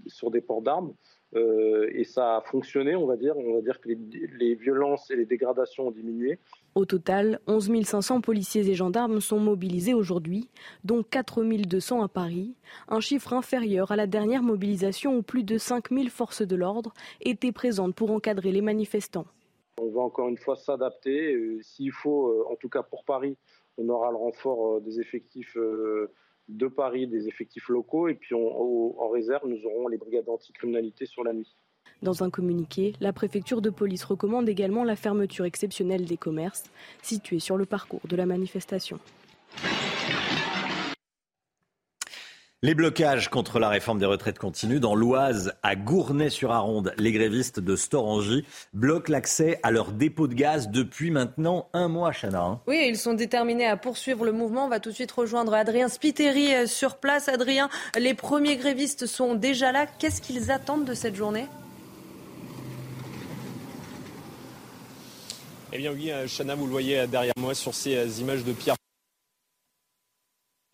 S30: sur des ports d'armes. et ça a fonctionné, on va dire. On va dire que les, violences et les dégradations ont diminué.
S23: Au total, 11 500 policiers et gendarmes sont mobilisés aujourd'hui, dont 4 200 à Paris, un chiffre inférieur à la dernière mobilisation où plus de 5 000 forces de l'ordre étaient présentes pour encadrer les manifestants.
S30: On va encore une fois s'adapter. Euh, s'il faut, euh, en tout cas pour Paris, on aura le renfort euh, des effectifs de Paris, des effectifs locaux. Et puis en réserve, nous aurons les brigades anticriminalité sur la nuit.
S23: Dans un communiqué, la préfecture de police recommande également la fermeture exceptionnelle des commerces situés sur le parcours de la manifestation.
S1: Les blocages contre la réforme des retraites continuent. Dans l'Oise, à Gournay-sur-Aronde, les grévistes de Storangy bloquent l'accès à leur dépôt de gaz depuis maintenant un mois, Chana. Hein.
S2: Oui, ils sont déterminés à poursuivre le mouvement. On va tout de suite rejoindre Adrien Spiteri euh, sur place. Adrien, les premiers grévistes sont déjà là. Qu'est-ce qu'ils attendent de cette journée?
S31: Eh bien oui, euh, Chana, vous le voyez derrière moi sur ces euh, images de pierre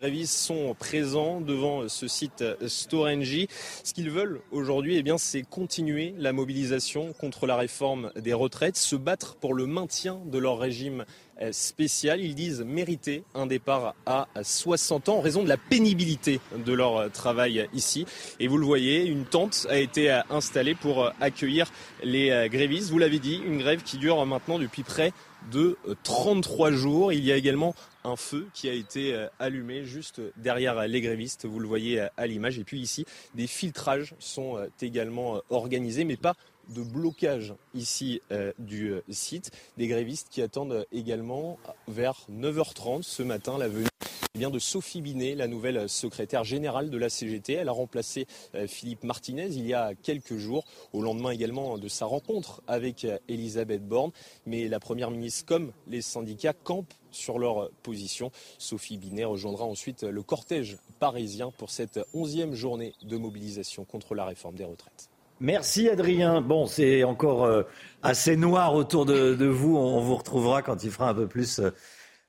S31: grévistes sont présents devant ce site Storengy. Ce qu'ils veulent aujourd'hui, eh bien, c'est continuer la mobilisation contre la réforme des retraites, se battre pour le maintien de leur régime euh, spécial. Ils disent mériter un départ à 60 ans en raison de la pénibilité de leur travail ici. Et vous le voyez, une tente a été installée pour accueillir les grévistes. Vous l'avez dit, une grève qui dure maintenant depuis près de 33 jours. Il y a également un feu qui a été euh, allumé juste derrière les grévistes, vous le voyez euh, à l'image. Et puis ici, des filtrages sont euh, également organisés, mais pas de blocage ici du site. Des grévistes qui attendent également vers 9h30 ce matin la venue eh de Sophie Binet, la nouvelle secrétaire générale de la CGT. Elle a remplacé Philippe Martinez il y a quelques jours, au lendemain également de sa rencontre avec Elisabeth Borne. Mais la Première ministre, comme les syndicats, campent sur leur position. Sophie Binet rejoindra ensuite le cortège parisien pour cette onzième journée de mobilisation contre la réforme des retraites.
S1: Merci Adrien. Bon, c'est encore euh, assez noir autour de, vous. On vous retrouvera quand il fera un peu plus euh,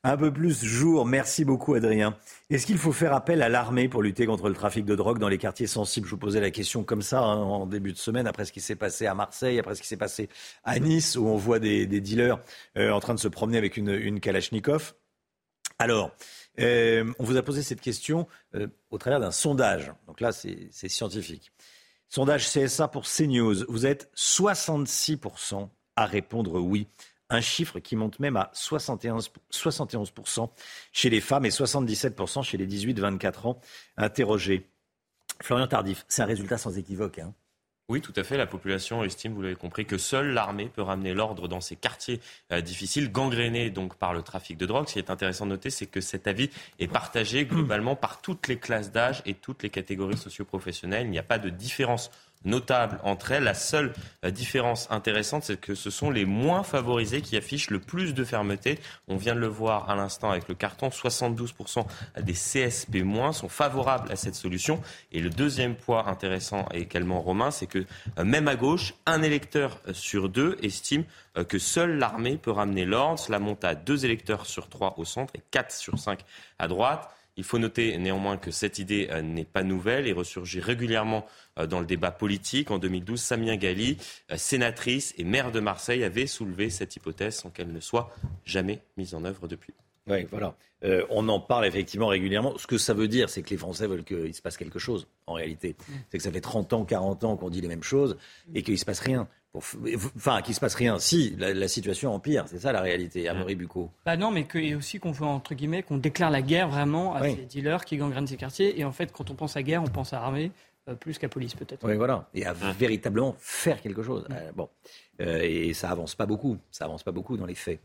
S1: un peu plus jour. Merci beaucoup, Adrien. Est-ce qu'il faut faire appel à l'armée pour lutter contre le trafic de drogue dans les quartiers sensibles? Je vous posais la question comme ça hein, en début de semaine, après ce qui s'est passé à Marseille, après ce qui s'est passé à Nice, où on voit des, dealers euh, en train de se promener avec une, Kalachnikov. Alors, on vous a posé cette question au travers d'un sondage. Donc là, c'est scientifique. Sondage CSA pour CNews. Vous êtes 66% à répondre oui un chiffre qui monte même à 71, 71% chez les femmes et 77% chez les 18-24 ans interrogés. Florian Tardif, c'est un résultat sans équivoque. Hein.
S6: Oui, tout à fait. La population estime, vous l'avez compris, que seule l'armée peut ramener l'ordre dans ces quartiers euh, difficiles, gangrénés donc par le trafic de drogue. Ce qui est intéressant de noter, c'est que cet avis est partagé globalement par toutes les classes d'âge et toutes les catégories socioprofessionnelles. Il n'y a pas de différence notable entre elles. La seule euh, différence intéressante, c'est que ce sont les moins favorisés qui affichent le plus de fermeté. On vient de le voir à l'instant avec le carton. 72% des CSP- sont favorables à cette solution. Et le deuxième point intéressant également, Romain, c'est que euh, même à gauche, un électeur euh, sur deux estime que seule l'armée peut ramener l'ordre. Cela monte à deux électeurs sur trois au centre et quatre sur cinq à droite. Il faut noter néanmoins que cette idée euh, n'est pas nouvelle et ressurgit régulièrement euh, dans le débat politique. En 2012, Samia Gali, euh, sénatrice et maire de Marseille, avait soulevé cette hypothèse sans qu'elle ne soit jamais mise en œuvre depuis.
S1: Oui, voilà. on en parle effectivement régulièrement. Ce que ça veut dire, c'est que les Français veulent qu'il se passe quelque chose, en réalité. Mm. C'est que ça fait 30 ans, 40 ans qu'on dit les mêmes choses et qu'il ne se passe rien. Enfin, qu'il se passe rien. Si, la, situation empire, c'est ça la réalité, à Maurice Bucco.
S5: Bah non, mais que, et aussi qu'on veut, entre guillemets, qu'on déclare la guerre vraiment à ces dealers qui gangrènent ces quartiers. Et en fait, quand on pense à guerre, on pense à armée, euh, plus qu'à police peut-être.
S1: Oui, voilà. Et à véritablement faire quelque chose. Euh, bon. Euh, et ça avance pas beaucoup. Ça avance pas beaucoup dans les faits.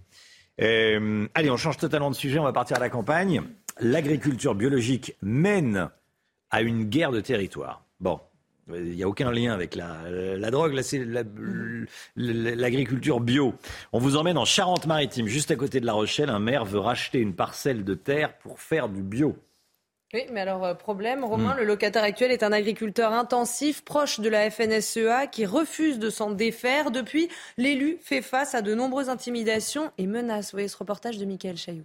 S1: allez, on change totalement de sujet, on va partir à la campagne. L'agriculture biologique mène à une guerre de territoire. Bon, il n'y a aucun lien avec la, drogue. Là, c'est l'agriculture bio. On vous emmène en Charente-Maritime, juste à côté de La Rochelle. Un maire veut racheter une parcelle de terre pour faire du bio.
S2: Oui, mais alors, euh, problème, Romain, hmm. le locataire actuel est un agriculteur intensif, proche de la FNSEA, qui refuse de s'en défaire. Depuis, l'élu fait face à de nombreuses intimidations et menaces. Vous voyez ce reportage de Michael Chailloux.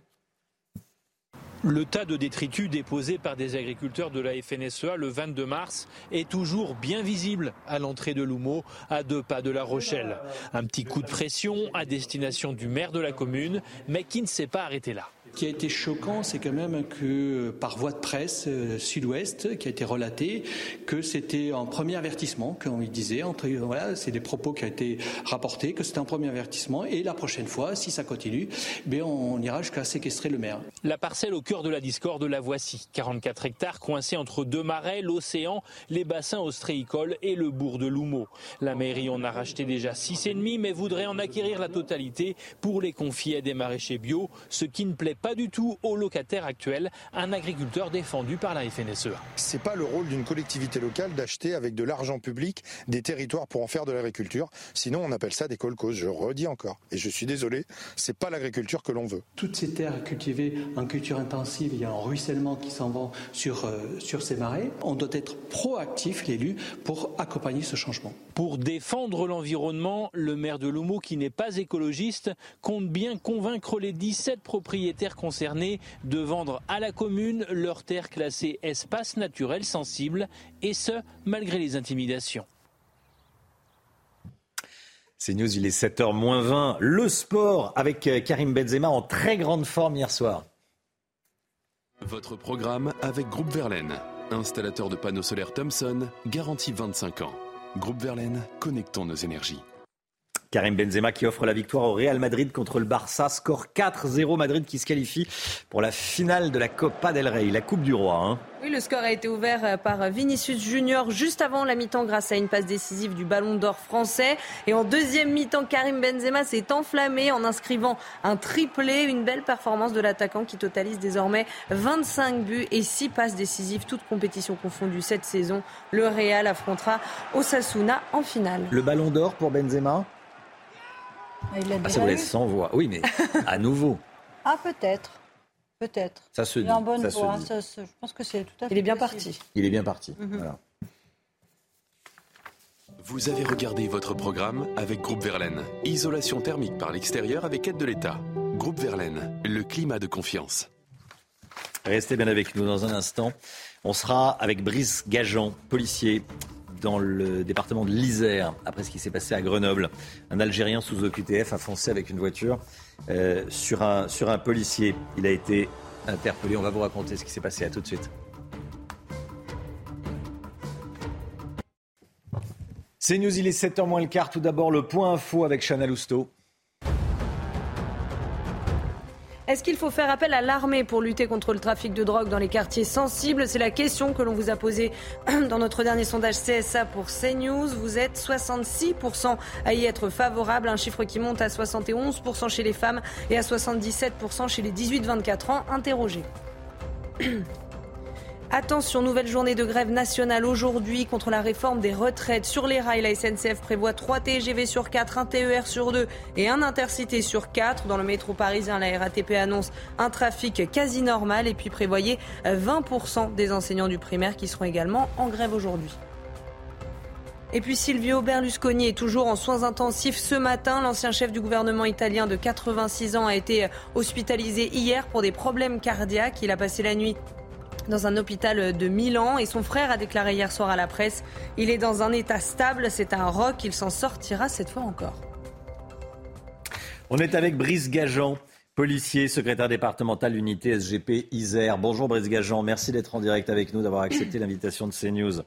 S32: Le tas de détritus déposé par des agriculteurs de la FNSEA le 22 mars est toujours bien visible à l'entrée de Loumeau, à deux pas de La Rochelle. Un petit coup de pression à destination du maire de la commune, mais qui ne s'est pas arrêté là.
S33: Ce qui a été choquant, c'est quand même que par voie de presse euh, Sud-Ouest, qui a été relaté, que c'était un premier avertissement, comme il disait, entre, voilà, c'est des propos qui ont été rapportés, que c'était un premier avertissement, et la prochaine fois, si ça continue, ben on ira jusqu'à séquestrer le maire.
S32: La parcelle au cœur de la discorde, la voici. 44 hectares coincés entre deux marais, l'océan, les bassins ostréicoles et le bourg de Loumeau. La mairie en a racheté déjà six et demi, mais voudrait en acquérir la totalité pour les confier à des maraîchers bio, ce qui ne plaît pas
S33: pas du tout au locataire actuel, un agriculteur défendu par la FNSEA.
S34: C'est pas le rôle d'une collectivité locale d'acheter avec de l'argent public des territoires pour en faire de l'agriculture. Sinon, on appelle ça des colcos. Je redis encore. Et je suis désolé, c'est pas l'agriculture que l'on veut.
S35: Toutes ces terres cultivées en culture intensive, il y a un ruissellement qui s'en va sur, euh, sur ces marais. On doit être proactif, l'élu, pour accompagner ce changement.
S33: Pour défendre l'environnement, le maire de Loumo, qui n'est pas écologiste, compte bien convaincre les 17 propriétaires concernés de vendre à la commune leurs terres classées espace naturel sensible, et ce, malgré les intimidations.
S1: C'est News, il est 7h moins 20. Le sport avec euh, Karim Benzema en très grande forme hier soir.
S18: Votre programme avec Groupe Verlaine, installateur de panneaux solaires Thomson, garantie 25 ans. Groupe Verlaine, connectons nos énergies.
S1: Karim Benzema qui offre la victoire au Real Madrid contre le Barça. Score 4-0 Madrid qui se qualifie pour la finale de la Copa del Rey, la Coupe du Roi. Hein.
S2: Oui, le score a été ouvert euh, par Vinicius Junior juste avant la mi-temps grâce à une passe décisive du Ballon d'Or français. Et en deuxième mi-temps, Karim Benzema s'est enflammé en inscrivant un triplé, une belle performance de l'attaquant qui totalise désormais 25 buts et 6 passes décisives, toutes compétitions confondues cette saison. Le Real affrontera Osasuna en finale.
S1: Le Ballon d'Or pour Benzema?
S16: Ah,
S1: ça vous laisse sans voix. Oui, mais (laughs) à nouveau.
S16: Ah, peut-être. Peut-être.
S1: Ça se
S16: Il
S1: dit.
S16: est en bonne
S1: ça se
S16: voie.
S1: dit.
S16: ça se- je pense que c'est tout à fait
S2: Il est bien
S16: possible.
S2: parti.
S1: Il est bien parti.
S16: Mhm.
S1: Voilà.
S18: Vous avez regardé votre programme avec Groupe Verlaine. Isolation thermique par l'extérieur avec aide de l'État. Groupe Verlaine, le climat de confiance.
S1: Restez bien avec nous dans un instant. On sera avec Brice Gajan, policier dans le département de l'Isère, après ce qui s'est passé à Grenoble. Un Algérien sous OQTF a foncé avec une voiture euh, sur, un, sur un policier. Il a été interpellé. On va vous raconter ce qui s'est passé. À tout de suite. C'est News, il est 7h moins le quart. Tout d'abord, le point info avec Chana Lousteau.
S2: Est-ce qu'il faut faire appel à l'armée pour lutter contre le trafic de drogue dans les quartiers sensibles? C'est la question que l'on vous a posée (clears throat) dans notre dernier sondage CSA pour CNews. Vous êtes 66% à y être favorable, un chiffre qui monte à 71% chez les femmes et à 77% chez les 18-24 ans interrogés. (clears throat) Attention, nouvelle journée de grève nationale aujourd'hui contre la réforme des retraites. Sur les rails, la SNCF prévoit 3 TGV sur 4, un TER sur 2 et un intercité sur 4. Dans le métro parisien, la RATP annonce un trafic quasi normal et puis prévoyez 20% des enseignants du primaire qui seront également en grève aujourd'hui. Et puis Silvio Berlusconi est toujours en soins intensifs ce matin. L'ancien chef du gouvernement italien de 86 ans a été hospitalisé hier pour des problèmes cardiaques. Il a passé la nuit dans un hôpital de Milan et son frère a déclaré hier soir à la presse il est dans un état stable, c'est un roc, il s'en sortira cette fois encore.
S1: On est avec Brice Gajan, policier, secrétaire départemental unité SGP Isère. Bonjour Brice Gajan, merci d'être en direct avec nous, d'avoir accepté l'invitation de CNews.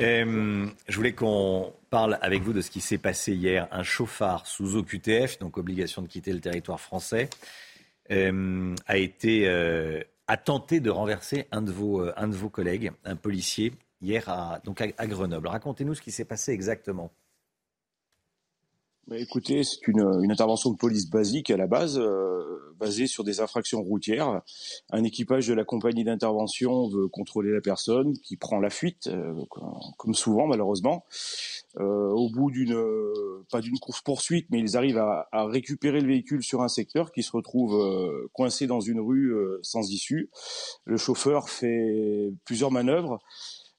S1: Euh, je voulais qu'on parle avec vous de ce qui s'est passé hier. Un chauffard sous OQTF, donc obligation de quitter le territoire français, euh, a été euh, a tenté de renverser un de vos euh, un de vos collègues, un policier, hier à, donc à, Grenoble. Racontez-nous ce qui s'est passé exactement.
S36: Bah, écoutez, c'est une, une intervention de police basique à la base, euh, basée sur des infractions routières. Un équipage de la compagnie d'intervention veut contrôler la personne, qui prend la fuite, euh, comme souvent malheureusement. Euh, au bout d'une, euh, pas d'une course poursuite, mais ils arrivent à, à récupérer le véhicule sur un secteur qui se retrouve euh, coincé dans une rue euh, sans issue. Le chauffeur fait plusieurs manœuvres.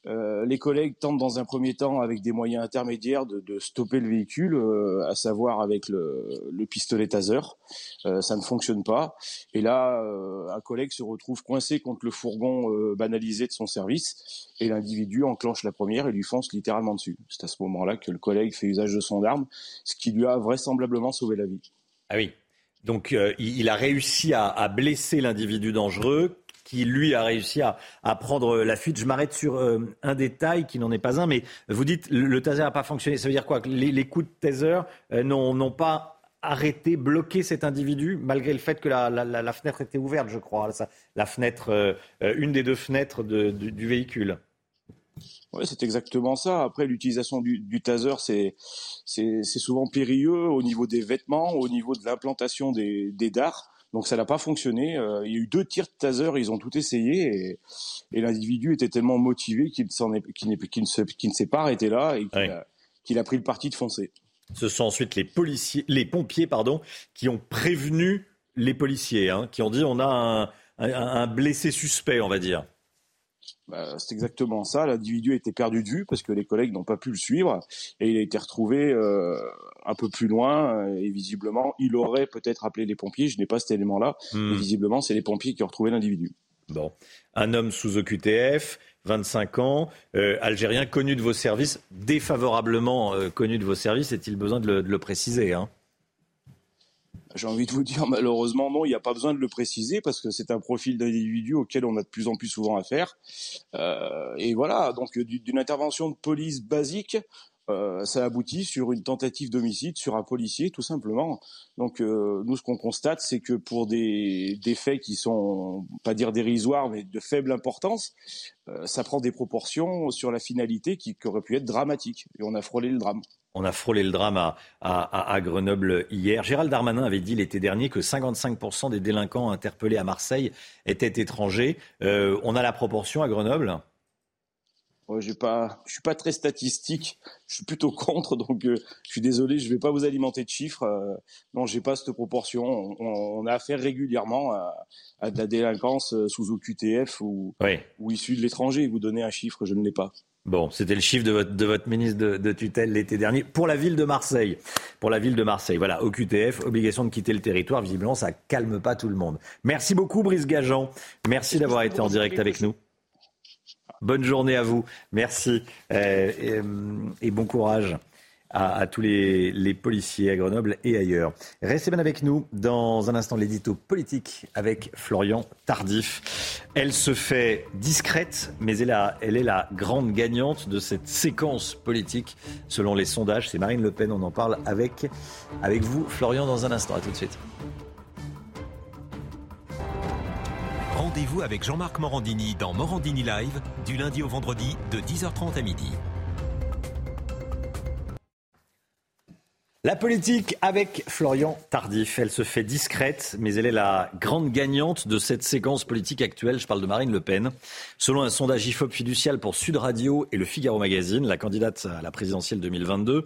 S36: Euh, les collègues tentent dans un premier temps, avec des moyens intermédiaires, de, stopper le véhicule, euh, à savoir avec le, le pistolet taser. Euh, ça ne fonctionne pas. Et là, un collègue se retrouve coincé contre le fourgon banalisé de son service, et l'individu enclenche la première et lui fonce littéralement dessus. C'est à ce moment-là que le collègue fait usage de son arme, ce qui lui a vraisemblablement sauvé la vie.
S1: Ah oui. Donc il, a réussi à blesser l'individu dangereux qui lui a réussi à, prendre la fuite. Je m'arrête sur euh, un détail qui n'en est pas un, mais vous dites le, le taser n'a pas fonctionné. Ça veut dire quoi les, coups de taser euh, n'ont pas arrêté, bloqué cet individu, malgré le fait que la, fenêtre était ouverte, je crois. La fenêtre, euh, euh, une des deux fenêtres du, véhicule.
S36: Ouais, c'est exactement ça. Après, l'utilisation du, taser, c'est souvent périlleux au niveau des vêtements, au niveau de l'implantation des, des dards. Donc ça n'a pas fonctionné. il y a eu deux tirs de taser, ils ont tout essayé et, l'individu était tellement motivé qu'il ne, s'est pas arrêté là et qu'il a, pris le parti de foncer.
S1: Ce sont ensuite les policiers, les pompiers, pardon, qui ont prévenu les policiers, hein, qui ont dit on a un blessé suspect, on va dire.
S36: Bah, c'est exactement ça. L'individu a été perdu de vue parce que les collègues n'ont pas pu le suivre et il a été retrouvé euh, un peu plus loin euh, et visiblement il aurait peut-être appelé les pompiers. Je n'ai pas cet élément-là, mais hmm. visiblement c'est les pompiers qui ont retrouvé l'individu.
S1: Bon, un homme sous OQTF, 25 ans, euh, algérien connu de vos services, défavorablement connu de vos services. Est-il besoin de le, préciser hein?
S36: J'ai envie de vous dire, malheureusement, non, il n'y a pas besoin de le préciser parce que c'est un profil d'individu auquel on a de plus en plus souvent affaire. Euh, et voilà, donc d'une intervention de police basique, euh, ça aboutit sur une tentative d'homicide sur un policier, tout simplement. Donc euh, nous, ce qu'on constate, c'est que pour des, faits qui sont, pas dire dérisoires, mais de faible importance, ça prend des proportions sur la finalité qui aurait pu être dramatique. Et on a frôlé le drame.
S1: On a frôlé le drame à, Grenoble hier. Gérald Darmanin avait dit l'été dernier que 55% des délinquants interpellés à Marseille étaient étrangers. Euh, on a la proportion à Grenoble?
S36: Je pas, je suis pas très statistique. Je suis plutôt contre, donc euh, je suis désolé, je vais pas vous alimenter de chiffres. Euh, non, j'ai pas cette proportion. On, a affaire régulièrement à, de la délinquance sous OQTF ou, ou issue de l'étranger. Vous donnez un chiffre, je ne l'ai pas.
S1: Bon, c'était le chiffre de votre, de votre ministre de, tutelle l'été dernier pour la ville de Marseille. Pour la ville de Marseille. Voilà, au QTF, obligation de quitter le territoire. Visiblement, ça calme pas tout le monde. Merci beaucoup, Brice Gageant. Merci d'avoir été en direct avec nous. Bonne journée à vous. Merci euh, et bon courage à, tous les, policiers à Grenoble et ailleurs. Restez bien avec nous dans un instant l'édito politique avec Florian Tardif. Elle se fait discrète, mais elle, est la grande gagnante de cette séquence politique selon les sondages. C'est Marine Le Pen, on en parle avec, avec vous, Florian, dans un instant. À tout de suite.
S32: Rendez-vous avec Jean-Marc Morandini dans Morandini Live du lundi au vendredi de 10h30 à midi.
S1: La politique avec Florian Tardif. Elle se fait discrète, mais elle est la grande gagnante de cette séquence politique actuelle. Je parle de Marine Le Pen. Selon un sondage IFOP fiducial pour Sud Radio et le Figaro Magazine, la candidate à la présidentielle 2022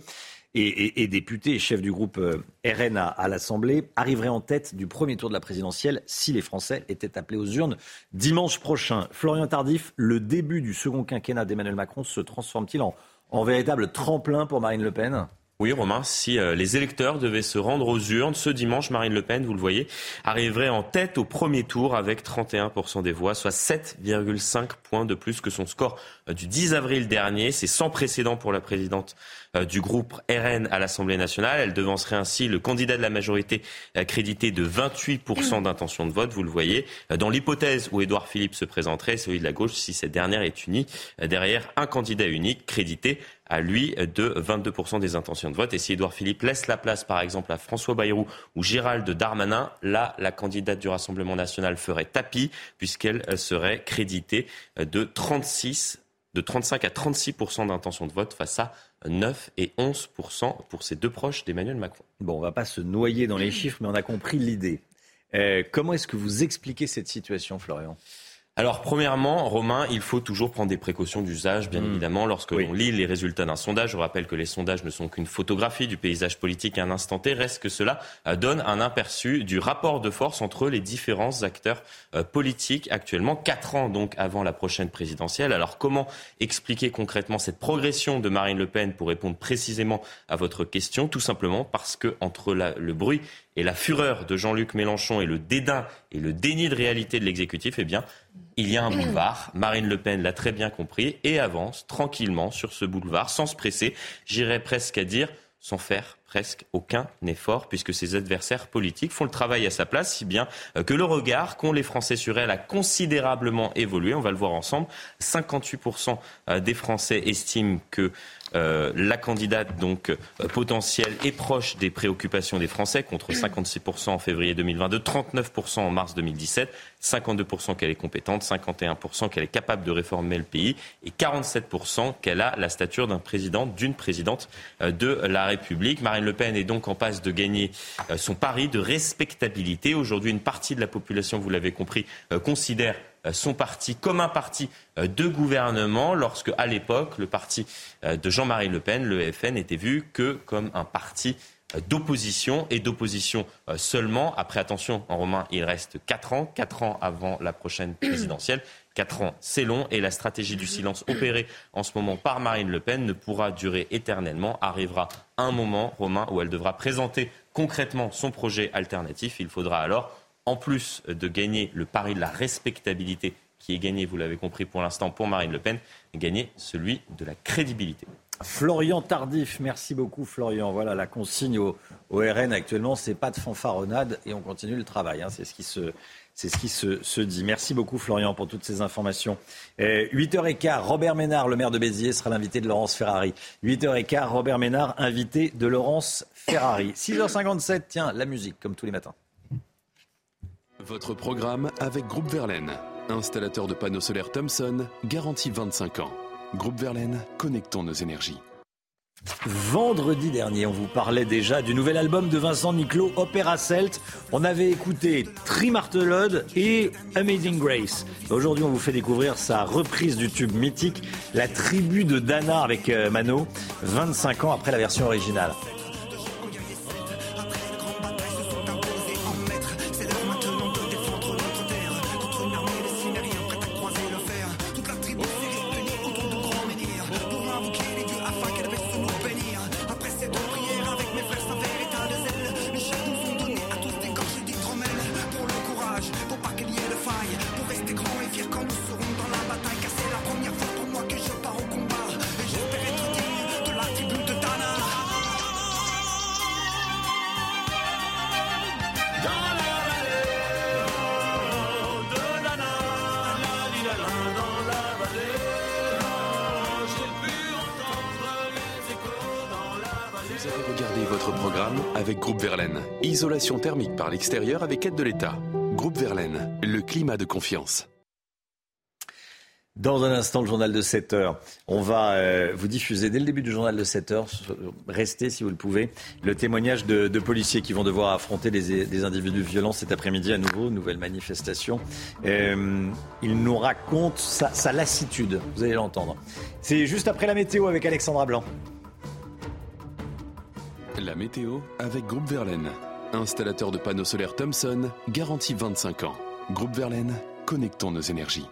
S1: et, députée et chef du groupe euh, RN à, l'Assemblée arriverait en tête du premier tour de la présidentielle si les Français étaient appelés aux urnes dimanche prochain. Florian Tardif, le début du second quinquennat d'Emmanuel Macron se transforme-t-il en véritable tremplin pour Marine Le Pen?
S6: Oui, Romain, si euh, les électeurs devaient se rendre aux urnes ce dimanche, Marine Le Pen, vous le voyez, arriverait en tête au premier tour avec 31% des voix, soit 7,5 points de plus que son score euh, du 10 avril dernier. C'est sans précédent pour la présidente euh, du groupe RN à l'Assemblée nationale. Elle devancerait ainsi le candidat de la majorité crédité de 28% d'intention de vote, vous le voyez. Dans l'hypothèse où Édouard Philippe se présenterait, celui de la gauche, si cette dernière est unie derrière un candidat unique crédité à lui de 22% des intentions de vote. Et si Édouard Philippe laisse la place, par exemple, à François Bayrou ou Gérald Darmanin, là, la candidate du Rassemblement national ferait tapis, puisqu'elle euh, serait créditée euh, de 36 de 35 à 36 d'intention de vote face à 9 et 11 pour ses deux proches d'Emmanuel Macron.
S1: Bon, on va pas se noyer dans les chiffres, mais on a compris l'idée. Euh, comment est-ce que vous expliquez cette situation, Florian?
S6: Alors, premièrement, Romain, il faut toujours prendre des précautions d'usage, bien hmm. évidemment, lorsque l'on lit les résultats d'un sondage. Je rappelle que les sondages ne sont qu'une photographie du paysage politique à un instant T. Reste que cela euh, donne un aperçu du rapport de force entre les différents acteurs euh, politiques actuellement, quatre ans donc avant la prochaine présidentielle. Alors, comment expliquer concrètement cette progression de Marine Le Pen pour répondre précisément à votre question? Tout simplement parce que entre le bruit et la fureur de Jean-Luc Mélenchon et le dédain et le déni de réalité de l'exécutif, eh bien, il y a un boulevard. Marine Le Pen l'a très bien compris et avance tranquillement sur ce boulevard, sans se presser, j'irais presque à dire sans faire presque aucun effort, puisque ses adversaires politiques font le travail à sa place, si bien euh, que le regard qu'ont les Français sur elle a considérablement évolué. On va le voir ensemble. 58% euh, des Français estiment que euh, la candidate donc euh, potentielle est proche des préoccupations des Français, contre 56% en février 2022, 39% en mars 2017, 52% qu'elle est compétente, 51% qu'elle est capable de réformer le pays et 47% qu'elle a la stature d'un président, d'une présidente euh, de la République. Marine Le Pen est donc en passe de gagner son pari de respectabilité. Aujourd'hui, une partie de la population, vous l'avez compris, considère son parti comme un parti de gouvernement, lorsque, à l'époque, le parti de Jean-Marie Le Pen, le FN, était vu que comme un parti d'opposition et d'opposition seulement. Après, attention, en romain, il reste 4 ans, 4 ans avant la prochaine (coughs) présidentielle. Quatre ans, c'est long et la stratégie du silence opérée en ce moment par Marine Le Pen ne pourra durer éternellement. Arrivera un moment, Romain, où elle devra présenter concrètement son projet alternatif. Il faudra alors, en plus de gagner le pari de la respectabilité qui est gagné, vous l'avez compris pour l'instant, pour Marine Le Pen, gagner celui de la crédibilité.
S1: Florian Tardif, merci beaucoup Florian. Voilà la consigne au, RN actuellement, c'est pas de fanfaronnade et on continue le travail. Hein. c'est ce qui se c'est ce qui se, dit. Merci beaucoup Florian pour toutes ces informations. 8h15, Robert Ménard, le maire de Béziers, sera l'invité de Laurence Ferrari. 8h15, Robert Ménard, invité de Laurence Ferrari. 6h57, tiens, la musique, comme tous les matins.
S18: Votre programme avec Groupe Verlaine, installateur de panneaux solaires Thomson, garantie 25 ans. Groupe Verlaine, connectons nos énergies.
S1: Vendredi dernier, on vous parlait déjà du nouvel album de Vincent Niclot, Opéra Celt. On avait écouté Trimartelode et Amazing Grace. Aujourd'hui, on vous fait découvrir sa reprise du tube mythique, La tribu de Dana avec euh, Mano, 25 ans après la version originale. Isolation
S18: thermique par l'extérieur avec aide de l'État. Groupe Verlaine, le climat de confiance.
S1: Dans un instant, le journal de 7 heures. On va euh, vous diffuser dès le début du journal de 7 heures, restez si vous le pouvez, le témoignage de, policiers qui vont devoir affronter des, individus violents cet après-midi à nouveau, nouvelle manifestation. Euh, il nous raconte sa, sa lassitude, vous allez l'entendre. C'est juste après la météo avec Alexandra Blanc.
S18: La météo avec Groupe Verlaine. Installateur de panneaux solaires Thomson, garantie 25 ans. Groupe Verlaine, connectons nos énergies.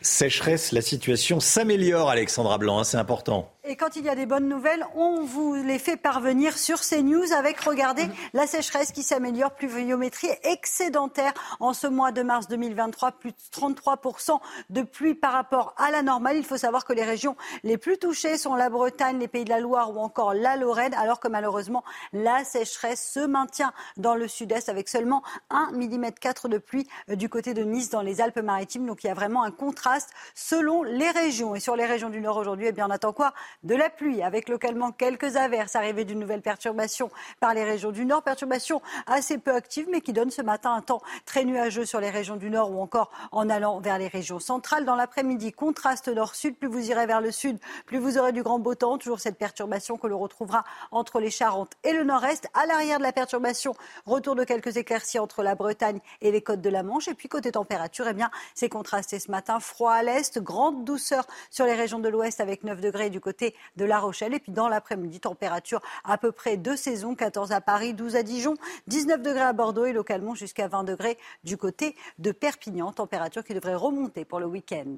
S1: Sécheresse, la situation s'améliore, Alexandra Blanc, hein, c'est important.
S16: Et quand il y a des bonnes nouvelles, on vous les fait parvenir sur CNews avec, regardez, la sécheresse qui s'améliore, pluviométrie excédentaire en ce mois de mars 2023, plus de 33% de pluie par rapport à la normale. Il faut savoir que les régions les plus touchées sont la Bretagne, les Pays de la Loire ou encore la Lorraine, alors que malheureusement, la sécheresse se maintient dans le sud-est avec seulement 1 mm de pluie euh, du côté de Nice dans les Alpes-Maritimes. Donc il y a vraiment un contraste selon les régions. Et sur les régions du Nord aujourd'hui, eh bien, on attend quoi? De la pluie, avec localement quelques averses, arrivée d'une nouvelle perturbation par les régions du Nord. Perturbation assez peu active, mais qui donne ce matin un temps très nuageux sur les régions du Nord ou encore en allant vers les régions centrales. Dans l'après-midi, contraste nord-sud. Plus vous irez vers le sud, plus vous aurez du grand beau temps. Toujours cette perturbation que l'on retrouvera entre les Charentes et le nord-est. À l'arrière de la perturbation, retour de quelques éclaircies entre la Bretagne et les côtes de la Manche. Et puis côté température, eh bien, c'est contrasté ce matin. Froid à l'est, grande douceur sur les régions de l'ouest avec 9 degrés du de La Rochelle. Et puis dans l'après-midi, température à peu près de saison, 14 à Paris, 12 à Dijon, 19 degrés à Bordeaux et localement jusqu'à 20 degrés du côté de Perpignan. Température qui devrait remonter pour le week-end.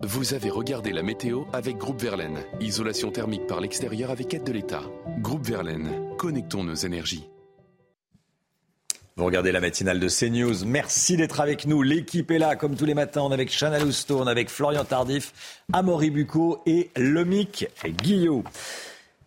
S18: Vous avez regardé la météo avec Groupe Verlaine. Isolation thermique par l'extérieur avec aide de l'État. Groupe Verlaine, connectons nos énergies.
S1: Vous regardez la matinale de CNews. Merci d'être avec nous. L'équipe est là, comme tous les matins. On est avec Chana Lousteau, on est avec Florian Tardif, Amaury Bucco et Lomic Guillot.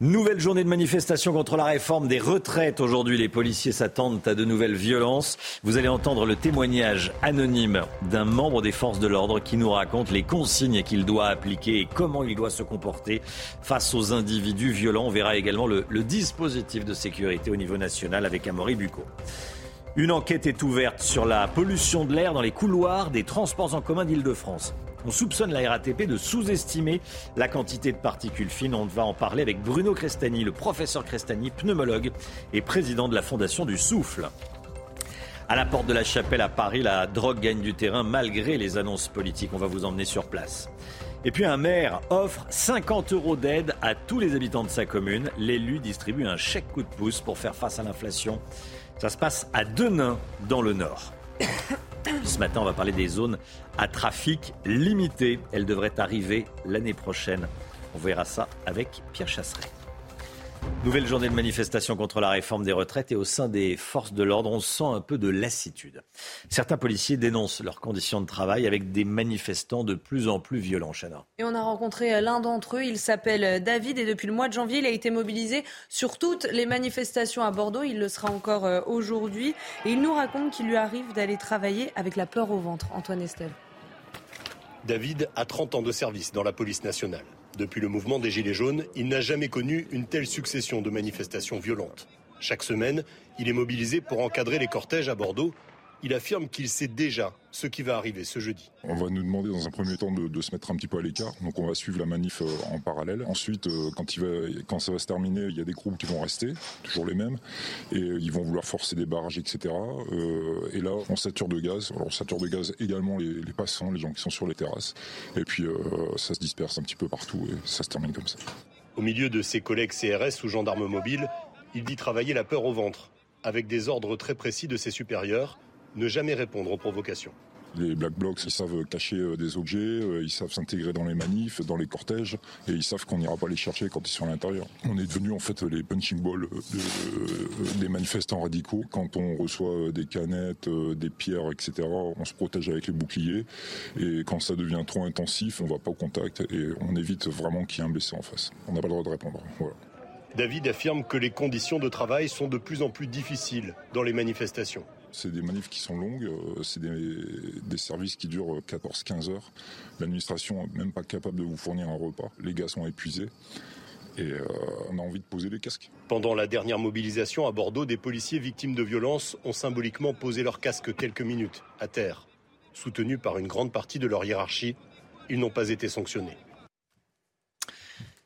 S1: Nouvelle journée de manifestation contre la réforme des retraites. Aujourd'hui, les policiers s'attendent à de nouvelles violences. Vous allez entendre le témoignage anonyme d'un membre des forces de l'ordre qui nous raconte les consignes qu'il doit appliquer et comment il doit se comporter face aux individus violents. On verra également le, dispositif de sécurité au niveau national avec Amaury Bucco. Une enquête est ouverte sur la pollution de l'air dans les couloirs des transports en commun d'Île-de-France. On soupçonne la RATP de sous-estimer la quantité de particules fines. On va en parler avec Bruno Crestani, le professeur Crestani, pneumologue et président de la Fondation du Souffle. À la porte de la chapelle à Paris, la drogue gagne du terrain malgré les annonces politiques. On va vous emmener sur place. Et puis un maire offre 50 euros d'aide à tous les habitants de sa commune. L'élu distribue un chèque coup de pouce pour faire face à l'inflation. Ça se passe à Denain, dans le Nord. (coughs) Ce matin, on va parler des zones à trafic limité. Elles devraient arriver l'année prochaine. On verra ça avec Pierre Chasseret. Nouvelle journée de manifestation contre la réforme des retraites et au sein des forces de l'ordre, on sent un peu de lassitude. Certains policiers dénoncent leurs conditions de travail avec des manifestants de plus en plus violents, Chana.
S2: Et on a rencontré l'un d'entre eux, il s'appelle David et depuis le mois de janvier, il a été mobilisé sur toutes les manifestations à Bordeaux. Il le sera encore euh, aujourd'hui et il nous raconte qu'il lui arrive d'aller travailler avec la peur au ventre. Antoine Estelle.
S37: David a 30 ans de service dans la police nationale. Depuis le mouvement des Gilets jaunes, il n'a jamais connu une telle succession de manifestations violentes. Chaque semaine, il est mobilisé pour encadrer les cortèges à Bordeaux il affirme qu'il sait déjà ce qui va arriver ce jeudi.
S4: On va nous demander dans un premier temps de, se mettre un petit peu à l'écart, donc on va suivre la manif euh, en parallèle. Ensuite, euh, quand, il va, quand ça va se terminer, il y a des groupes qui vont rester, toujours les mêmes, et euh, ils vont vouloir forcer des barrages, etc. et là, on sature de gaz. Alors on sature de gaz également les, les passants, les gens qui sont sur les terrasses, et puis ça se disperse un petit peu partout, et ça se termine comme ça.
S37: Au milieu de ses collègues CRS ou gendarmes mobiles, il dit travailler la peur au ventre, avec des ordres très précis de ses supérieurs ne jamais répondre aux provocations.
S4: Les Black Blocs, ils savent cacher euh, des objets, euh, ils savent s'intégrer dans les manifs, dans les cortèges, et ils savent qu'on n'ira pas les chercher quand ils sont à l'intérieur. On est devenu en fait les punching balls euh, des manifestants radicaux. Quand on reçoit des canettes, des pierres, etc., on se protège avec les boucliers, et quand ça devient trop intensif, on ne va pas au contact, et on évite vraiment qu'il y ait un blessé en face. On n'a pas le droit de répondre.
S37: David affirme que les conditions de travail sont de plus en plus difficiles dans les manifestations.
S4: C'est des manifs qui sont longues, euh, c'est des, services qui durent 14-15 heures. L'administration n'est même pas capable de vous fournir un repas. Les gars sont épuisés. Et euh, on a envie de poser les casques.
S37: Pendant la dernière mobilisation à Bordeaux, des policiers victimes de violences ont symboliquement posé leurs casques quelques minutes à terre. Soutenus par une grande partie de leur hiérarchie, ils n'ont pas été sanctionnés.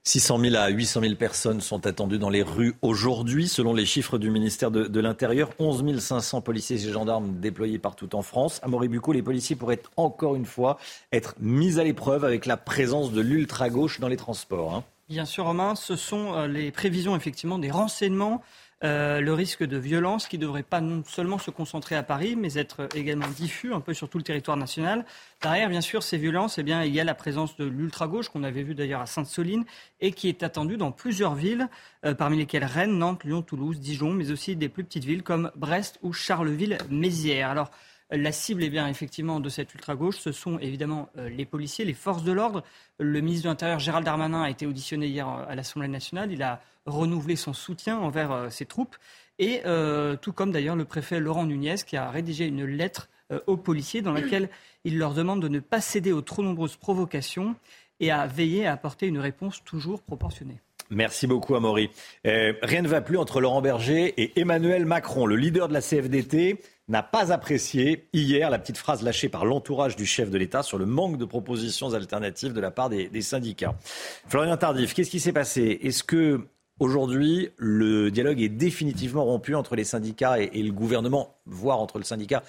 S1: 600 000 à 800 000 personnes sont attendues dans les rues aujourd'hui, selon les chiffres du ministère de, l'Intérieur. 11 500 policiers et gendarmes déployés partout en France. À Moribuco, les policiers pourraient encore une fois être mis à l'épreuve avec la présence de l'ultra-gauche dans les transports. Hein.
S5: Bien sûr, Romain, ce sont euh, les prévisions effectivement des renseignements euh, le risque de violence qui devrait pas non seulement se concentrer à Paris, mais être également diffus un peu sur tout le territoire national. Derrière, bien sûr, ces violences, eh bien, il y a la présence de l'ultra-gauche, qu'on avait vu d'ailleurs à Sainte-Soline, et qui est attendue dans plusieurs villes, euh, parmi lesquelles Rennes, Nantes, Lyon, Toulouse, Dijon, mais aussi des plus petites villes comme Brest ou Charleville-Mézières. Alors, la cible est bien effectivement de cette ultra-gauche, ce sont évidemment euh, les policiers, les forces de l'ordre. Le ministre de l'Intérieur, Gérald Darmanin, a été auditionné hier à l'Assemblée nationale. Il a renouvelé son soutien envers euh, ses troupes. Et euh, tout comme d'ailleurs le préfet Laurent Nunez qui a rédigé une lettre aux policiers dans laquelle il leur demande de ne pas céder aux trop nombreuses provocations et à veiller à apporter une réponse toujours proportionnée.
S1: Merci beaucoup, Amaury. rien ne va plus entre Laurent Berger et Emmanuel Macron. Le leader de la CFDT n'a pas apprécié hier la petite phrase lâchée par l'entourage du chef de l'État sur le manque de propositions alternatives de la part des, syndicats. Florian Tardif, qu'est-ce qui s'est passé? Est-ce que aujourd'hui le dialogue est définitivement rompu entre les syndicats et, le gouvernement, voire entre les syndicats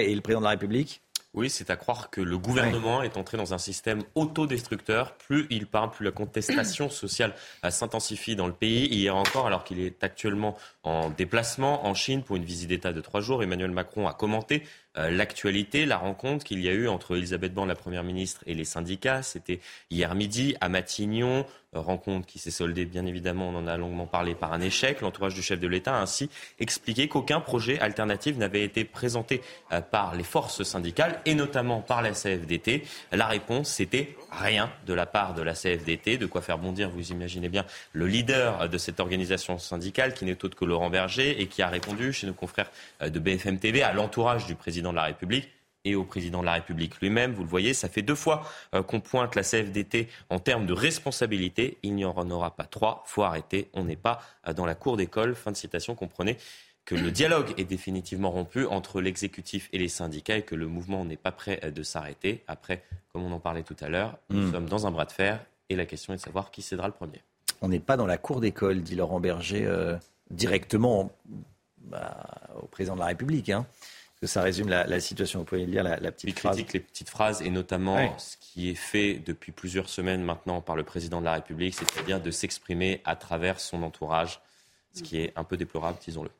S1: et le président de la République?
S6: Oui, c'est à croire que le gouvernement est entré dans un système autodestructeur. Plus il parle, plus la contestation (clears throat) sociale s'intensifie dans le pays. Hier encore, alors qu'il est actuellement en déplacement en Chine pour une visite d'État de trois jours, Emmanuel Macron a commenté euh, l'actualité, la rencontre qu'il y a eu entre Elisabeth Borne, la Première ministre, et les syndicats. C'était hier midi à Matignon, euh, rencontre qui s'est soldée, bien évidemment, on en a longuement parlé, par un échec. L'entourage du chef de l'État a ainsi expliqué qu'aucun projet alternatif n'avait été présenté euh, par les forces syndicales, et notamment par la CFDT. La réponse, c'était rien de la part de la CFDT, de quoi faire bondir, vous imaginez bien, le leader de cette organisation syndicale, qui n'est autre que Laurent Berger, et qui a répondu chez nos confrères de BFM TV à l'entourage du président de la République et au président de la République lui-même. Vous le voyez, ça fait deux fois euh, qu'on pointe la CFDT en termes de responsabilité. Il n'y en aura pas trois. Faut arrêter. On n'est pas euh, dans la cour d'école. Fin de citation. Comprenez que le dialogue est définitivement rompu entre l'exécutif et les syndicats et que le mouvement n'est pas prêt de s'arrêter. Après, comme on en parlait tout à l'heure, nous
S1: Hmm.
S6: sommes dans un bras de fer et la question est de savoir qui cédera le premier.
S1: On n'est pas dans la cour d'école, dit Laurent Berger, euh, directement bah, au président de la République. Hein, que ça résume la, la situation. Vous pouvez lire la, la petite
S6: Il
S1: phrase.
S6: critique les petites phrases et notamment
S1: Ouais.
S6: ce qui est fait depuis plusieurs semaines maintenant par le président de la République, c'est-à-dire de s'exprimer à travers son entourage, ce qui est un peu déplorable, disons-le.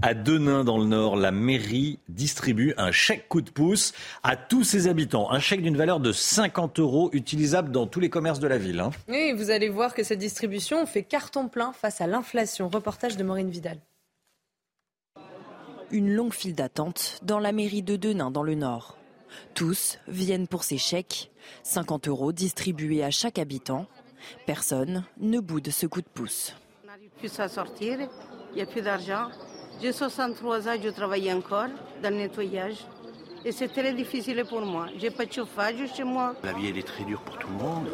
S1: À Denain, dans le Nord, la mairie distribue un chèque coup de pouce à tous ses habitants. Un chèque d'une valeur de 50 euros utilisable dans tous les commerces de la ville. hein.
S2: Oui, vous allez voir que cette distribution fait carton plein face à l'inflation. Reportage de Maureen Vidal.
S20: Une longue file d'attente dans la mairie de Denain dans le Nord. Tous viennent pour ces chèques, 50 euros distribués à chaque habitant. Personne ne boude ce coup de pouce.
S38: On n'arrive plus à sortir, il n'y a plus d'argent. J'ai 63 ans, je travaille encore dans le nettoyage. Et c'est très difficile pour moi. J'ai pas de chauffage chez moi.
S11: La vie, elle est très dure pour tout le monde.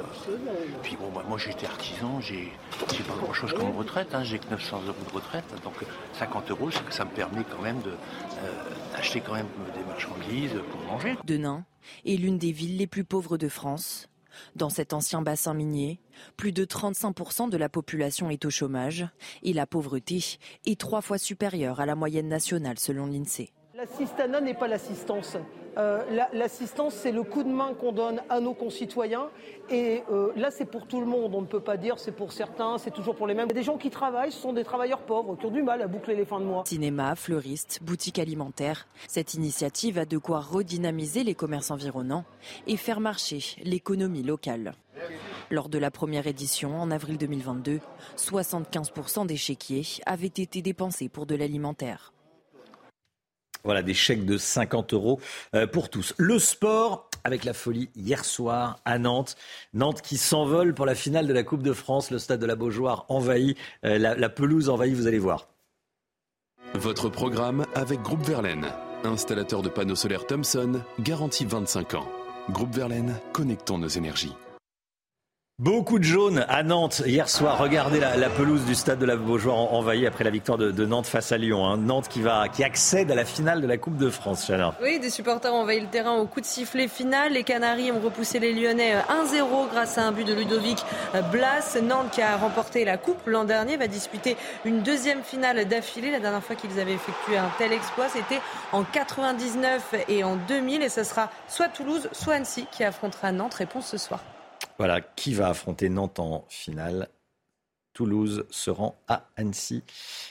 S11: Puis bon, bah, moi, j'étais artisan, j'ai pas grand-chose comme retraite, hein, j'ai que 900 euros de retraite. Donc 50 euros, ça, ça me permet quand même euh, d'acheter quand même des marchandises pour manger.
S20: Denain est l'une des villes les plus pauvres de France. Dans cet ancien bassin minier, plus de 35% de la population est au chômage et la pauvreté est trois fois supérieure à la moyenne nationale selon l'INSEE.
S21: L'assistanat n'est pas l'assistance. Euh, la- L'assistance, c'est le coup de main qu'on donne à nos concitoyens. Et euh, là, c'est pour tout le monde. On ne peut pas dire c'est pour certains, c'est toujours pour les mêmes. Il Des gens qui travaillent, ce sont des travailleurs pauvres qui ont du mal à boucler les fins de mois.
S20: Cinéma, fleuriste, boutique alimentaire. Cette initiative a de quoi redynamiser les commerces environnants et faire marcher l'économie locale. Lors de la première édition, en avril 2022, 75% des chéquiers avaient été dépensés pour de l'alimentaire.
S1: Voilà, des chèques de 50 euros euh, pour tous. Le sport, avec la folie hier soir à Nantes. Nantes qui s'envole pour la finale de la Coupe de France. Le stade de la Beaujoire envahi, euh, la, pelouse envahie, vous allez voir.
S18: Votre programme avec Groupe Verlaine, installateur de panneaux solaires Thomson, garantie 25 ans. Groupe Verlaine, connectons nos énergies.
S1: Beaucoup de jaunes à Nantes hier soir. Regardez la, pelouse du stade de la Beaujoire en- envahie après la victoire de, Nantes face à Lyon. hein. Nantes qui, va, qui accède à la finale de la Coupe de France, Chana.
S2: Oui, des supporters ont envahi le terrain au coup de sifflet final. Les Canaries ont repoussé les Lyonnais euh, 1-0 grâce à un but de Ludovic euh, Blas. Nantes qui a remporté la Coupe l'an dernier va disputer une deuxième finale d'affilée. La dernière fois qu'ils avaient effectué un tel exploit, c'était en 99 et en 2000. Et ce sera soit Toulouse, soit Annecy qui affrontera Nantes. Réponse ce soir.
S1: Voilà, qui va affronter Nantes en finale? Toulouse se rend à Annecy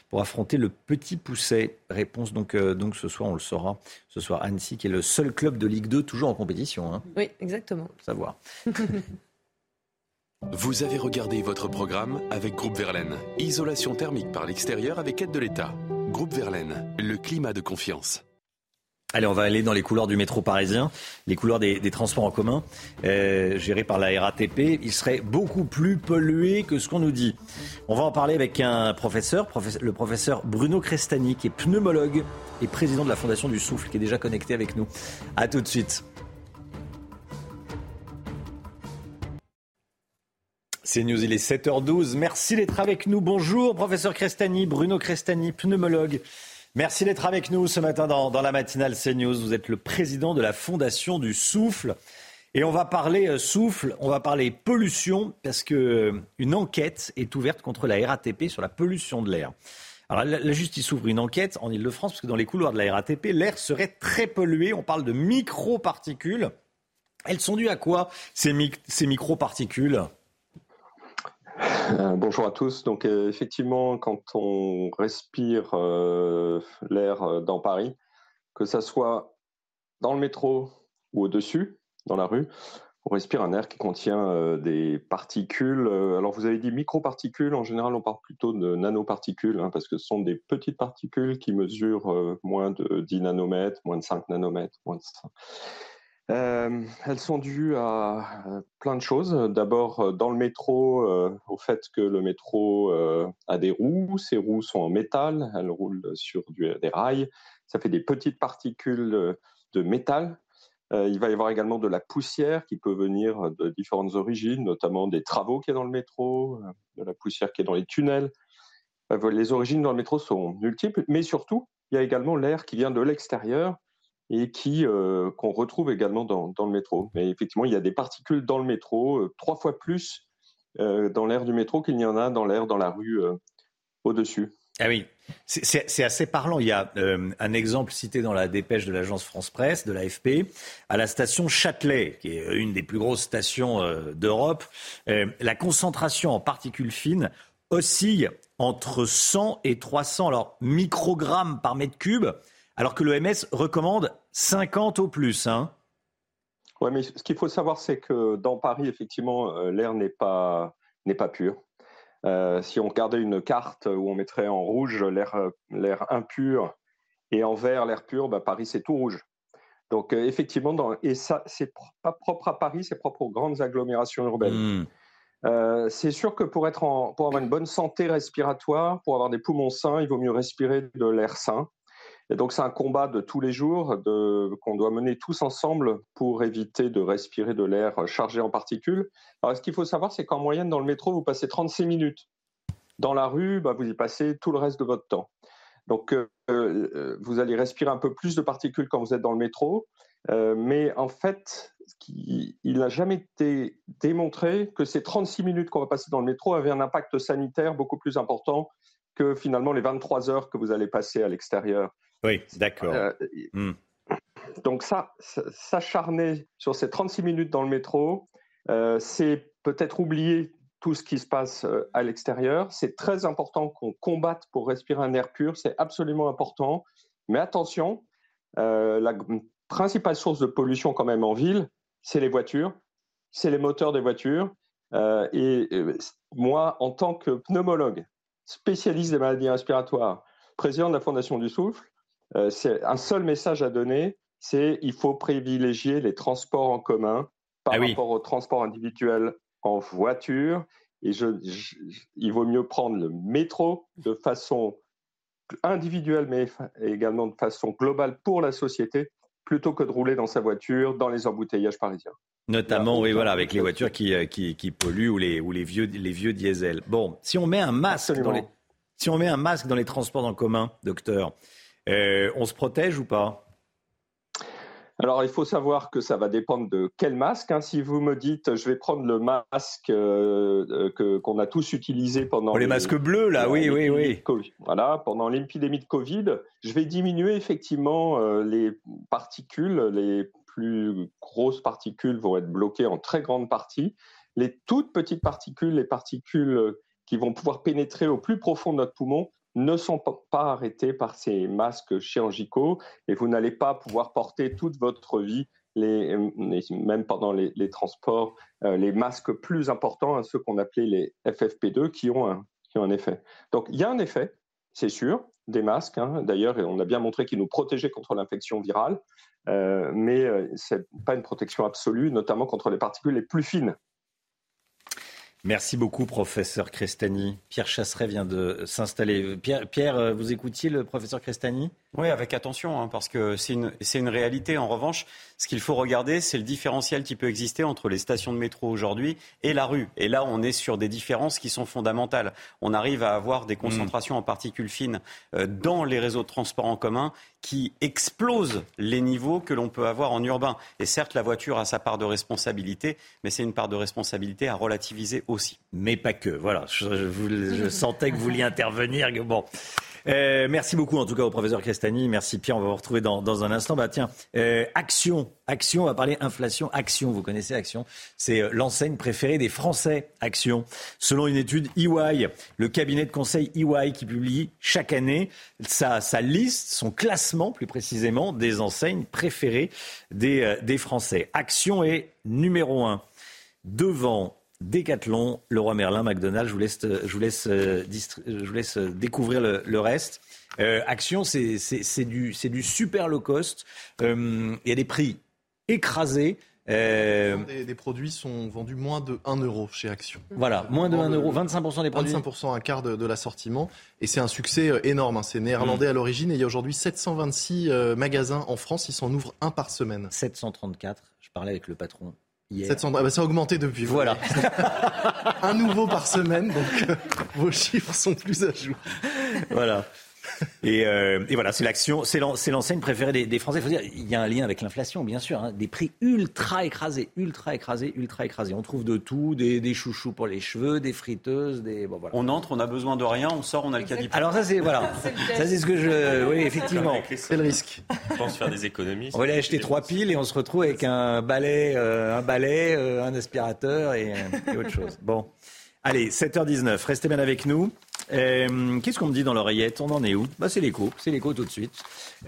S1: pour affronter le Petit Pousset. Réponse donc, euh, donc ce soir, on le saura. Ce soir, Annecy qui est le seul club de Ligue 2 toujours en compétition. Hein,
S2: Oui, exactement.
S1: faut savoir. (laughs)
S18: Vous avez regardé votre programme avec Groupe Verlaine. Isolation thermique par l'extérieur avec aide de l'État. Groupe Verlaine, le climat de confiance.
S1: Allez, on va aller dans les couloirs du métro parisien, les couloirs des, transports en commun, euh, gérés par la RATP. Ils seraient beaucoup plus pollués que ce qu'on nous dit. On va en parler avec un professeur, professe- le professeur Bruno Crestani, qui est pneumologue et président de la Fondation du Souffle, qui est déjà connecté avec nous. À tout de suite. C'est News, il est 7h12. Merci d'être avec nous. Bonjour, professeur Crestani, Bruno Crestani, pneumologue. Merci d'être avec nous ce matin dans, la matinale CNews. Vous êtes le président de la Fondation du Souffle. Et on va parler euh, souffle, on va parler pollution, parce que euh, enquête est ouverte contre la RATP sur la pollution de l'air. Alors la, justice ouvre une enquête en Ile-de-France, parce que dans les couloirs de la RATP, l'air serait très pollué. On parle de microparticules. Elles sont dues à quoi, ces, ces microparticules?
S39: Euh, bonjour à tous. Donc euh, effectivement, quand on respire euh, l'air dans Paris, que ça soit dans le métro ou au-dessus, dans la rue, on respire un air qui contient des particules. Alors vous avez dit microparticules, en général on parle plutôt de nanoparticules, hein, parce que ce sont des petites particules qui mesurent moins de 10 nanomètres, moins de 5 nanomètres, moins de 5. Euh, elles sont dues à plein de choses. D'abord, euh, dans le métro, euh, au fait que le métro a des roues. Ces roues sont en métal, elles roulent sur des rails. Ça fait des petites particules de métal. Il va y avoir également de la poussière qui peut venir de différentes origines, notamment des travaux qui est dans le métro, de la poussière qui est dans les tunnels. les origines dans le métro sont multiples, mais surtout, il y a également l'air qui vient de l'extérieur et qui qu'on retrouve également dans, dans, le métro. Mais effectivement, il y a des particules dans le métro, trois fois plus dans l'air du métro qu'il n'y en a dans l'air dans la rue au-dessus.
S1: Ah oui, c'est assez parlant. Il y a euh, un exemple cité dans la dépêche de l'agence France-Presse, de l'AFP, à la station Châtelet, qui est une des plus grosses stations euh, d'Europe. Euh, la concentration en particules fines oscille entre 100 et 300 alors, microgrammes par mètre cube, alors que l'OMS recommande 50 au plus. Hein.
S39: Oui, mais ce qu'il faut savoir, c'est que dans Paris, effectivement, l'air n'est pas, pas pur. Euh, si on regardait une carte où on mettrait en rouge l'air impur et en vert l'air pur, bah, Paris c'est tout rouge. Donc euh, effectivement, et ça c'est pas propre à Paris, c'est propre aux grandes agglomérations urbaines. Hmm. Euh, c'est sûr que pour, être pour avoir une bonne santé respiratoire, pour avoir des poumons sains, il vaut mieux respirer de l'air sain. Et donc c'est un combat de tous les jours qu'on doit mener tous ensemble pour éviter de respirer de l'air chargé en particules. Alors ce qu'il faut savoir, c'est qu'en moyenne dans le métro, vous passez 36 minutes. Dans la rue, bah, vous y passez tout le reste de votre temps. Donc euh, euh, vous allez respirer un peu plus de particules quand vous êtes dans le métro. Euh, mais en fait, il n'a jamais été démontré que ces 36 minutes qu'on va passer dans le métro avaient un impact sanitaire beaucoup plus important que finalement les 23 heures que vous allez passer à l'extérieur.
S1: Oui, d'accord. Euh,
S39: hmm. Donc ça, s'acharner sur ces 36 minutes dans le métro, euh, c'est peut-être oublier tout ce qui se passe euh, à l'extérieur. C'est très important qu'on combatte pour respirer un air pur, c'est absolument important. Mais attention, la principale source de pollution quand même en ville, c'est les voitures, c'est les moteurs des voitures. et moi, en tant que pneumologue, spécialiste des maladies respiratoires, président de la Fondation du Souffle, euh, c'est un seul message à donner, c'est il faut privilégier les transports en commun par ah rapport aux transports individuels en voiture. Et il vaut mieux prendre le métro de façon individuelle, mais également de façon globale pour la société, plutôt que de rouler dans sa voiture dans les embouteillages parisiens.
S1: Notamment, oui, voilà, avec les voitures qui, euh, qui, qui polluent ou les, ou les vieux, les vieux diesels. Bon, si on met un masque dans les, si on met un masque dans les transports en commun, docteur, euh, on se protège ou pas?
S39: Alors, il faut savoir que ça va dépendre de quel masque. Hein. Si vous me dites, je vais prendre le masque euh, que, qu'on a tous utilisé pendant
S1: les, masques bleus, là, oui, oui, oui.
S39: voilà, pendant l'épidémie de Covid, je vais diminuer effectivement euh, les particules. Les plus grosses particules vont être bloquées en très grande partie. Les toutes petites particules, les particules qui vont pouvoir pénétrer au plus profond de notre poumon, ne sont pas arrêtés par ces masques chirurgicaux et vous n'allez pas pouvoir porter toute votre vie, les, même pendant les, transports, euh, les masques plus importants, ceux qu'on appelait les FFP2, qui ont un, qui ont un effet. Donc il y a un effet, c'est sûr, des masques. Hein. D'ailleurs, on a bien montré qu'ils nous protégeaient contre l'infection virale, euh, mais euh, ce n'est pas une protection absolue, notamment contre les particules les plus fines.
S1: Merci beaucoup, professeur Crestani. Pierre Chasseret vient de s'installer. Pierre, euh, vous écoutiez le professeur Crestani?
S40: Oui, avec attention, hein, parce que c'est une, réalité. En revanche, ce qu'il faut regarder, c'est le différentiel qui peut exister entre les stations de métro aujourd'hui et la rue. Et là, on est sur des différences qui sont fondamentales. On arrive à avoir des concentrations en particules fines euh, dans les réseaux de transport en commun qui explosent les niveaux que l'on peut avoir en urbain. Et certes, la voiture a sa part de responsabilité, mais c'est une part de responsabilité à relativiser aussi.
S1: Mais pas que. Voilà, je, sentais que vous vouliez (laughs) intervenir. Bon. Euh, merci beaucoup en tout cas au professeur Castani. Merci Pierre, on va vous retrouver dans, un instant. Bah tiens, euh, Action, Action, on va parler inflation. Action, vous connaissez Action C'est euh, l'enseigne préférée des Français, Action. Selon une étude EY, le cabinet de conseil EY qui publie chaque année sa, liste, son classement plus précisément des enseignes préférées des, des Français. Action est numéro un devant Décathlon, Leroy Merlin, McDonald's. Je vous laisse, je vous laisse, euh, je vous laisse découvrir le, reste. Euh, Action, c'est du, du super low cost. Euh, il y a des prix écrasés.
S24: Des, produits sont vendus moins de 1 euro chez Action.
S1: Voilà, moins de 1 euro, 25% des produits.
S24: 25%, un quart de, l'assortiment. Et c'est un succès énorme. Hein. C'est néerlandais mm. à l'origine et il y a aujourd'hui 726 magasins en France. Ils s'en ouvrent un par semaine.
S1: 734. Je parlais avec le patron hier.
S24: 700, ah bah, ça a augmenté depuis.
S1: Voilà. (laughs)
S24: Un nouveau par semaine, donc euh, vos chiffres sont plus à jour.
S1: Voilà. (laughs) Et, euh, et, voilà, c'est l'action, c'est l'enseigne préférée des, des, Français. Il faut dire, il y a un lien avec l'inflation, bien sûr. Hein. Des prix ultra écrasés, ultra écrasés, ultra écrasés. On trouve de tout, des, des chouchous pour les cheveux, des friteuses, des. Bon, voilà.
S40: On entre, on a besoin de rien, on sort, on a le caddie.
S1: Alors ça c'est voilà, (laughs) ça c'est ce que je, oui effectivement,
S24: c'est le risque.
S6: Je pense faire des économies.
S1: On va aller acheter trois piles et on se retrouve avec un balai, euh, un balai, euh, un aspirateur et, et autre chose. Bon. Allez, 7h19, restez bien avec nous. Euh, Qu'est-ce qu'on me dit dans l'oreillette? On en est où? Bah, C'est l'écho, c'est l'écho tout de suite.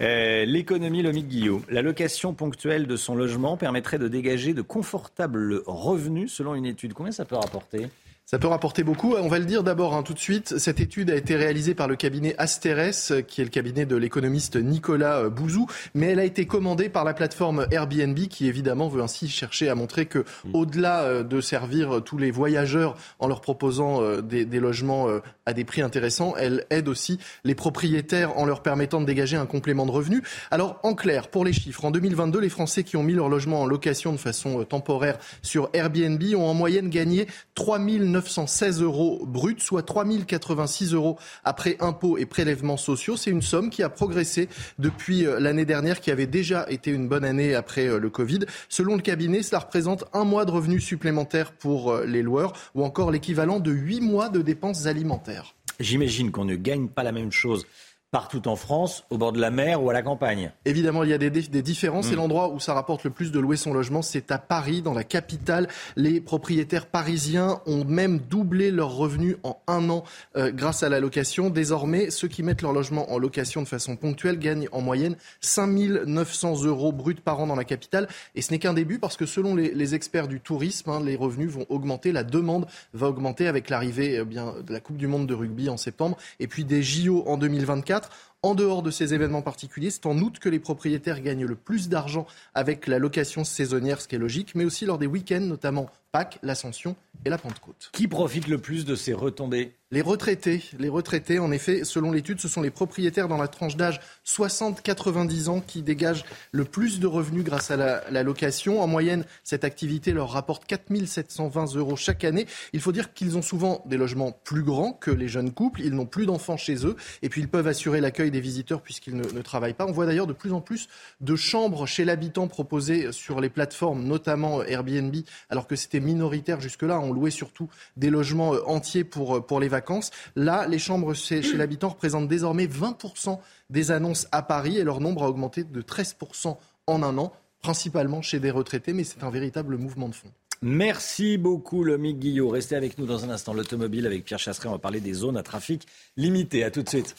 S1: Euh, L'économie Lomique Guillot. La location ponctuelle de son logement permettrait de dégager de confortables revenus selon une étude. Combien ça peut rapporter?
S24: Ça peut rapporter beaucoup. On va le dire d'abord hein, tout de suite. Cette étude a été réalisée par le cabinet Asteres, qui est le cabinet de l'économiste Nicolas euh, Bouzou, mais elle a été commandée par la plateforme Airbnb, qui évidemment veut ainsi chercher à montrer que, au-delà euh, de servir tous les voyageurs en leur proposant euh, des, des logements à des prix intéressants, elle aide aussi les propriétaires en leur permettant de dégager un complément de revenus. Alors, en clair, pour les chiffres, en 2022, les Français qui ont mis leur logement en location de façon temporaire sur Airbnb ont en moyenne gagné 3000 916 euros bruts, soit 3086 euros après impôts et prélèvements sociaux. C'est une somme qui a progressé depuis euh, l'année dernière, qui avait déjà été une bonne année après euh, le Covid. Selon le cabinet, cela représente un mois de revenus supplémentaires pour euh, les loueurs ou encore l'équivalent de huit mois de dépenses alimentaires.
S1: J'imagine qu'on ne gagne pas la même chose partout en France, au bord de la mer ou à la campagne
S24: Évidemment, il y a des, des différences. Et mm. l'endroit où ça rapporte le plus de louer son logement, c'est à Paris, dans la capitale. Les propriétaires parisiens ont même doublé leurs revenus en un an euh, grâce à la location. Désormais, ceux qui mettent leur logement en location de façon ponctuelle gagnent en moyenne 5 900 euros bruts par an dans la capitale. Et ce n'est qu'un début parce que selon les, les experts du tourisme, hein, les revenus vont augmenter, la demande va augmenter avec l'arrivée eh bien de la Coupe du Monde de rugby en septembre et puis des JO en 2024. En dehors de ces événements particuliers, c'est en août que les propriétaires gagnent le plus d'argent avec la location saisonnière, ce qui est logique, mais aussi lors des week-ends, notamment Pâques, l'Ascension et la Pentecôte.
S1: Qui profite le plus de ces retombées?
S24: Les retraités. Les retraités, en effet, selon l'étude, ce sont les propriétaires dans la tranche d'âge 60-90 ans qui dégagent le plus de revenus grâce à la, location. En moyenne, cette activité leur rapporte 4 720 euros chaque année. Il faut dire qu'ils ont souvent des logements plus grands que les jeunes couples. Ils n'ont plus d'enfants chez eux et puis ils peuvent assurer l'accueil des visiteurs puisqu'ils ne, ne travaillent pas. On voit d'ailleurs de plus en plus de chambres chez l'habitant proposées sur les plateformes, notamment Airbnb, alors que c'était minoritaire jusque-là. On louait surtout des logements euh, entiers pour, euh, pour les vacances. Là, les chambres chez, chez (clears throat) l'habitant représentent désormais 20% des annonces à Paris et leur nombre a augmenté de 13% en un an, principalement chez des retraités, mais c'est un véritable mouvement de fond.
S1: Merci beaucoup, Lomique Guillot. Restez avec nous dans un instant. L'automobile avec Pierre Chasseret, on va parler des zones à trafic limité. À tout de suite.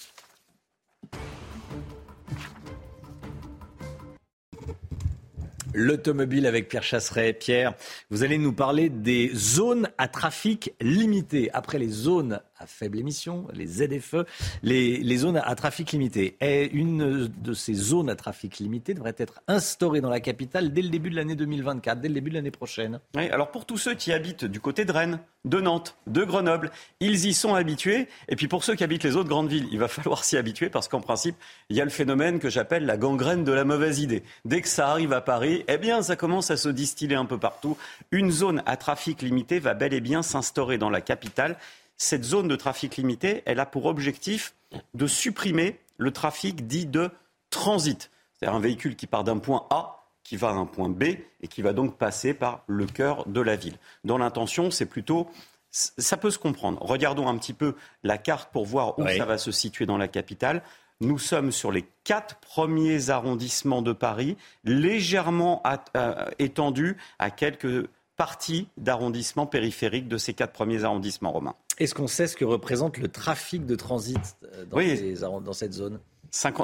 S1: L'automobile avec Pierre Chasseret. Pierre, vous allez nous parler des zones à trafic limité. Après les zones à faible émission, les ZFE, les, zones à trafic limité. Et une de ces zones à trafic limité devrait être instaurée dans la capitale dès le début de l'année 2024, dès le début de l'année prochaine.
S40: Oui, alors pour tous ceux qui habitent du côté de Rennes, de Nantes, de Grenoble, ils y sont habitués. Et puis pour ceux qui habitent les autres grandes villes, il va (laughs) falloir s'y habituer parce qu'en principe, il y a le phénomène que j'appelle la gangrène de la mauvaise idée. Dès que ça arrive à Paris, eh bien ça commence à se distiller un peu partout. Une zone à trafic limité va bel et bien s'instaurer dans la capitale cette zone de trafic limité, elle a pour objectif de supprimer le trafic dit de transit. C'est-à-dire un véhicule qui part d'un point A, qui va à un point B et qui va donc passer par le cœur de la ville. Dans l'intention, c'est plutôt ça peut se comprendre. Regardons un petit peu la carte pour voir où ça va se situer dans la capitale. Nous sommes sur les quatre premiers arrondissements de Paris, légèrement euh, étendus à quelques partie d'arrondissements périphériques de ces quatre premiers arrondissements romains.
S1: Est-ce qu'on sait ce que représente le trafic de transit euh, dans, dans cette zone?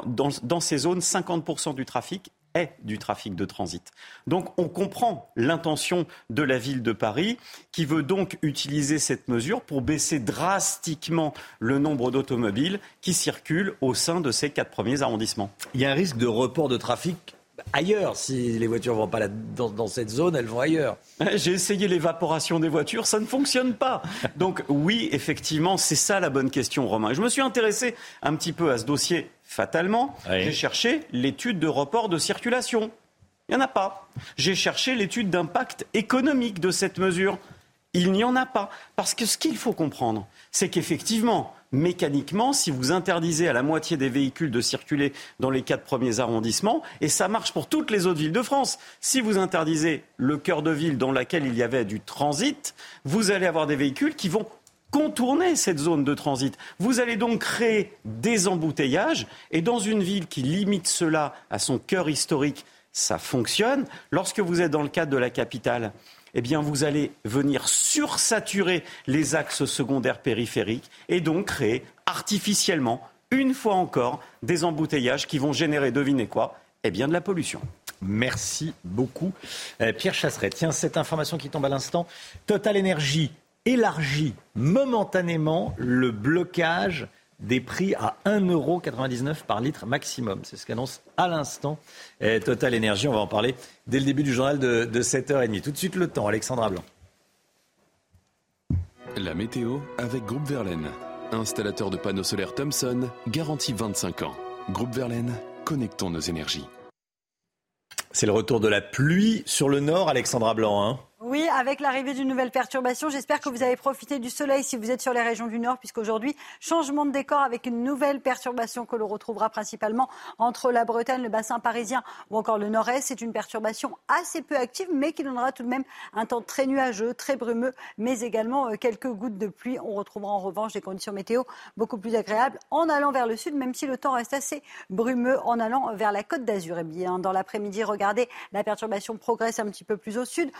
S40: Dans, dans, ces zones, 50% du trafic est du trafic de transit. Donc on comprend l'intention de la ville de Paris qui veut donc utiliser cette mesure pour baisser drastiquement le nombre d'automobiles qui circulent au sein de ces quatre premiers arrondissements.
S1: Il y a un risque de report de trafic ailleurs. Si les voitures ne vont pas là, dans, cette zone, elles vont ailleurs.
S40: J'ai essayé l'évaporation des voitures, ça ne fonctionne pas. Donc oui, effectivement, c'est ça la bonne question, Romain. Je me suis intéressé un petit peu à ce dossier fatalement. J'ai cherché l'étude de report de circulation. Il n'y en a pas. J'ai cherché l'étude d'impact économique de cette mesure. Il n'y en a pas. Parce que ce qu'il faut comprendre, c'est qu'effectivement, mécaniquement, si vous interdisez à la moitié des véhicules de circuler dans les quatre premiers arrondissements, et ça marche pour toutes les autres villes de France, si vous interdisez le cœur de ville dans laquelle il y avait du transit, vous allez avoir des véhicules qui vont contourner cette zone de transit. Vous allez donc créer des embouteillages, et dans une ville qui limite cela à son cœur historique, ça fonctionne. Lorsque vous êtes dans le cadre de la capitale, eh bien, vous allez venir sursaturer les axes secondaires périphériques et donc créer artificiellement, une fois encore, des embouteillages qui vont générer, devinez quoi Eh bien, de la pollution.
S1: Merci beaucoup. Euh, Pierre Chasseret, tiens, cette information qui tombe à l'instant. Total Énergie élargit momentanément le blocage des prix à 1,99€ par litre maximum. C'est ce qu'annonce à l'instant Total Énergie. On va en parler dès le début du journal de, de 7h30. Tout de suite le temps, Alexandra Blanc.
S18: La météo avec Groupe Verlaine. Installateur de panneaux solaires Thomson, garantie 25 ans. Groupe Verlaine, connectons nos énergies.
S1: C'est le retour de la pluie sur le nord, Alexandra Blanc. Hein
S16: oui, avec l'arrivée d'une nouvelle perturbation, j'espère que vous avez profité du soleil si vous êtes sur les régions du Nord, puisqu'aujourd'hui, changement de décor avec une nouvelle perturbation que l'on retrouvera principalement entre la Bretagne, le bassin parisien ou encore le Nord-Est. C'est une perturbation assez peu active, mais qui donnera tout de même un temps très nuageux, très brumeux, mais également euh, quelques gouttes de pluie. On retrouvera en revanche des conditions météo beaucoup plus agréables en allant vers le sud, même si le temps reste assez brumeux en allant vers la côte d'Azur. Et bien, dans l'après-midi, regardez, la perturbation progresse un petit peu plus au sud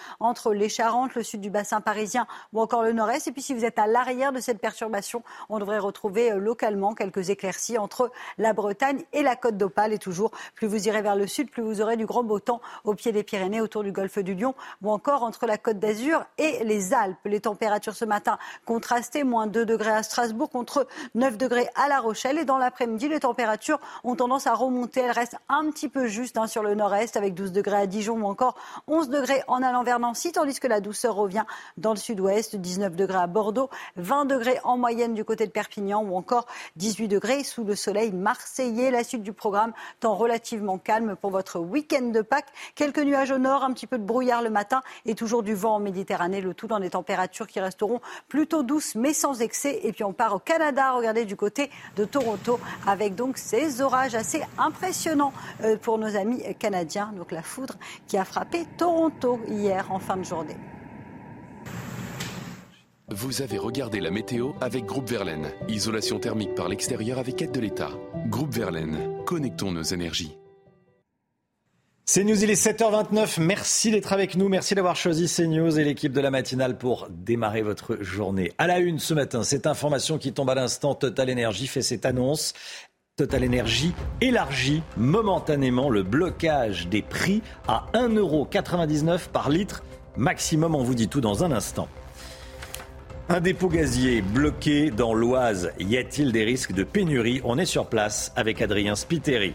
S16: les Charentes, le sud du bassin parisien ou encore le nord-est. Et puis si vous êtes à l'arrière de cette perturbation, on devrait retrouver euh, localement quelques éclaircies entre la Bretagne et la côte d'Opale. Et toujours, plus vous irez vers le sud, plus vous aurez du grand beau temps au pied des Pyrénées, autour du golfe du Lion ou encore entre la côte d'Azur et les Alpes. Les températures ce matin contrastées, moins 2 degrés à Strasbourg contre 9 degrés à La Rochelle. Et dans l'après-midi, les températures ont tendance à remonter. Elles restent un petit peu justes hein, sur le nord-est avec 12 degrés à Dijon ou encore 11 degrés en allant vers Nancy tandis que la douceur revient dans le sud-ouest, 19 degrés à Bordeaux, 20 degrés en moyenne du côté de Perpignan ou encore 18 degrés sous le soleil marseillais. La suite du programme, temps relativement calme pour votre week-end de Pâques. Quelques nuages au nord, un petit peu de brouillard le matin et toujours du vent en Méditerranée, le tout dans des températures qui resteront plutôt douces mais sans excès. Et puis on part au Canada, regardez du côté de Toronto avec donc ces orages assez impressionnants euh, pour nos amis canadiens. Donc la foudre qui a frappé Toronto hier en fin de.
S18: Vous avez regardé la météo avec Groupe Verlaine. Isolation thermique par l'extérieur avec aide de l'État. Groupe Verlaine, connectons nos énergies.
S1: C'est News, il est 7h29. Merci d'être avec nous. Merci d'avoir choisi CNews et l'équipe de la matinale pour démarrer votre journée. À la une ce matin, cette information qui tombe à l'instant, Total Energy fait cette annonce. Total Energy élargit momentanément le blocage des prix à 1,99€ par litre maximum. On vous dit tout dans un instant. Un dépôt gazier bloqué dans l'Oise. Y a-t-il des risques de pénurie? On est sur place avec Adrien Spiteri.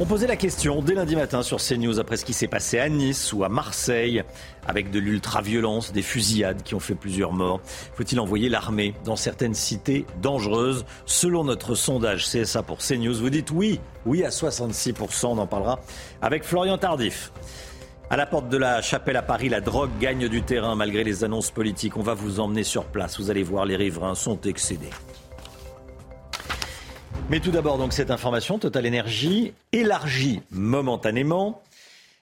S1: On posait la question dès lundi matin sur CNews après ce qui s'est passé à Nice ou à Marseille avec de l'ultra-violence, des fusillades qui ont fait plusieurs morts. Faut-il envoyer l'armée dans certaines cités dangereuses? Selon notre sondage CSA pour CNews, vous dites oui, oui à 66%, on en parlera avec Florian Tardif. À la porte de la chapelle à Paris, la drogue gagne du terrain malgré les annonces politiques. On va vous emmener sur place. Vous allez voir, les riverains sont excédés. Mais tout d'abord, donc, cette information, Total Energy élargit momentanément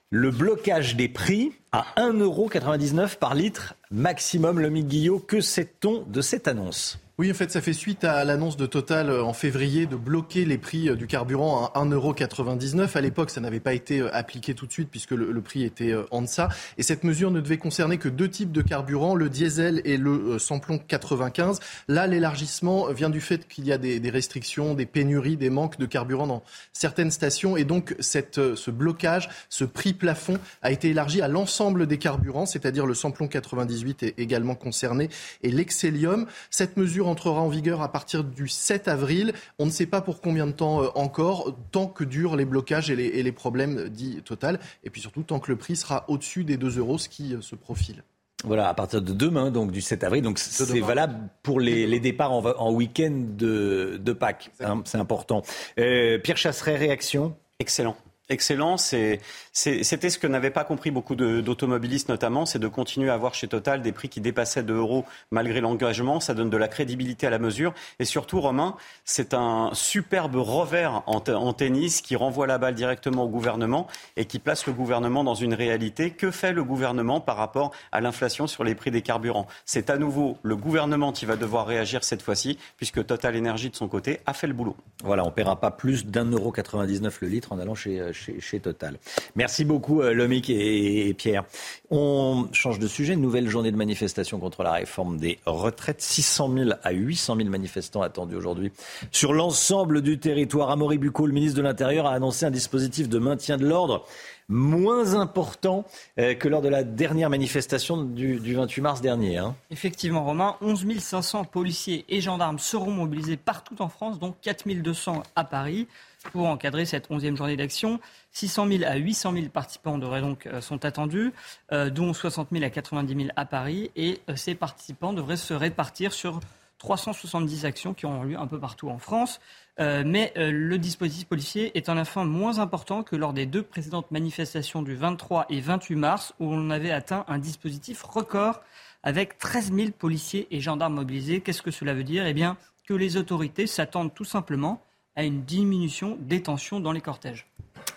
S1: le blocage des prix à 1,99€ par litre maximum. Le Guillot, que sait-on de cette annonce?
S24: Oui, en fait, ça fait suite à l'annonce de Total euh, en février de bloquer les prix euh, du carburant à 1,99€. À l'époque, ça n'avait pas été euh, appliqué tout de suite puisque le, prix était en deçà. Et cette mesure ne devait concerner que deux types de carburant, le diesel et le samplon 95. Là, l'élargissement vient du fait qu'il y a des, restrictions, des pénuries, des manques de carburant dans certaines stations. Et donc, ce blocage, ce prix plafond a été élargi à l'ensemble des carburants, c'est-à-dire le samplon 98 est également concerné et l'excellium. Cette mesure entrera en vigueur à partir du 7 avril. On ne sait pas pour combien de temps euh, encore, tant que durent les blocages et les, problèmes dits total. Et puis surtout, tant que le prix sera au-dessus des 2 euros, ce qui euh, se profile.
S1: Voilà, à partir de demain, donc du 7 avril. Donc c'est valable pour les, départs en, week-end de, Pâques. Hein, c'est important. Euh, Pierre Chasseret, réaction?
S40: Excellent. Excellent. C'était ce que n'avaient pas compris beaucoup d'automobilistes notamment, c'est de continuer à avoir chez Total des prix qui dépassaient 2 euros malgré l'engagement. Ça donne de la crédibilité à la mesure. Et surtout, Romain, c'est un superbe revers en, en, tennis qui renvoie la balle directement au gouvernement et qui place le gouvernement dans une réalité. Que fait le gouvernement par rapport à l'inflation sur les prix des carburants? C'est à nouveau le gouvernement qui va devoir réagir cette fois-ci, puisque Total Énergie de son côté a fait le boulot.
S1: Voilà, on ne paiera pas plus d'un euro 99 le litre en allant chez chez, Total. Merci beaucoup, euh, Lomic et, Pierre. On change de sujet. Nouvelle journée de manifestation contre la réforme des retraites. 600 000 à 800 000 manifestants attendus aujourd'hui sur l'ensemble du territoire. Amaury Bucco, le ministre de l'Intérieur, a annoncé un dispositif de maintien de l'ordre moins important euh, que lors de la dernière manifestation du, 28 mars dernier. Hein.
S5: Effectivement, Romain, 11 500 policiers et gendarmes seront mobilisés partout en France, dont 4 200 à Paris pour encadrer cette 11e journée d'action. 600 000 à 800 000 participants devraient donc, euh, sont attendus, euh, dont 60 000 à 90 000 à Paris. Et euh, ces participants devraient se répartir sur 370 actions qui auront lieu un peu partout en France. mais le dispositif policier est en fin moins important que lors des deux précédentes manifestations du 23 et 28 mars, où on avait atteint un dispositif record avec 13 000 policiers et gendarmes mobilisés. Qu'est-ce que cela veut dire? Eh bien, que les autorités s'attendent tout simplement à une diminution des tensions dans les cortèges.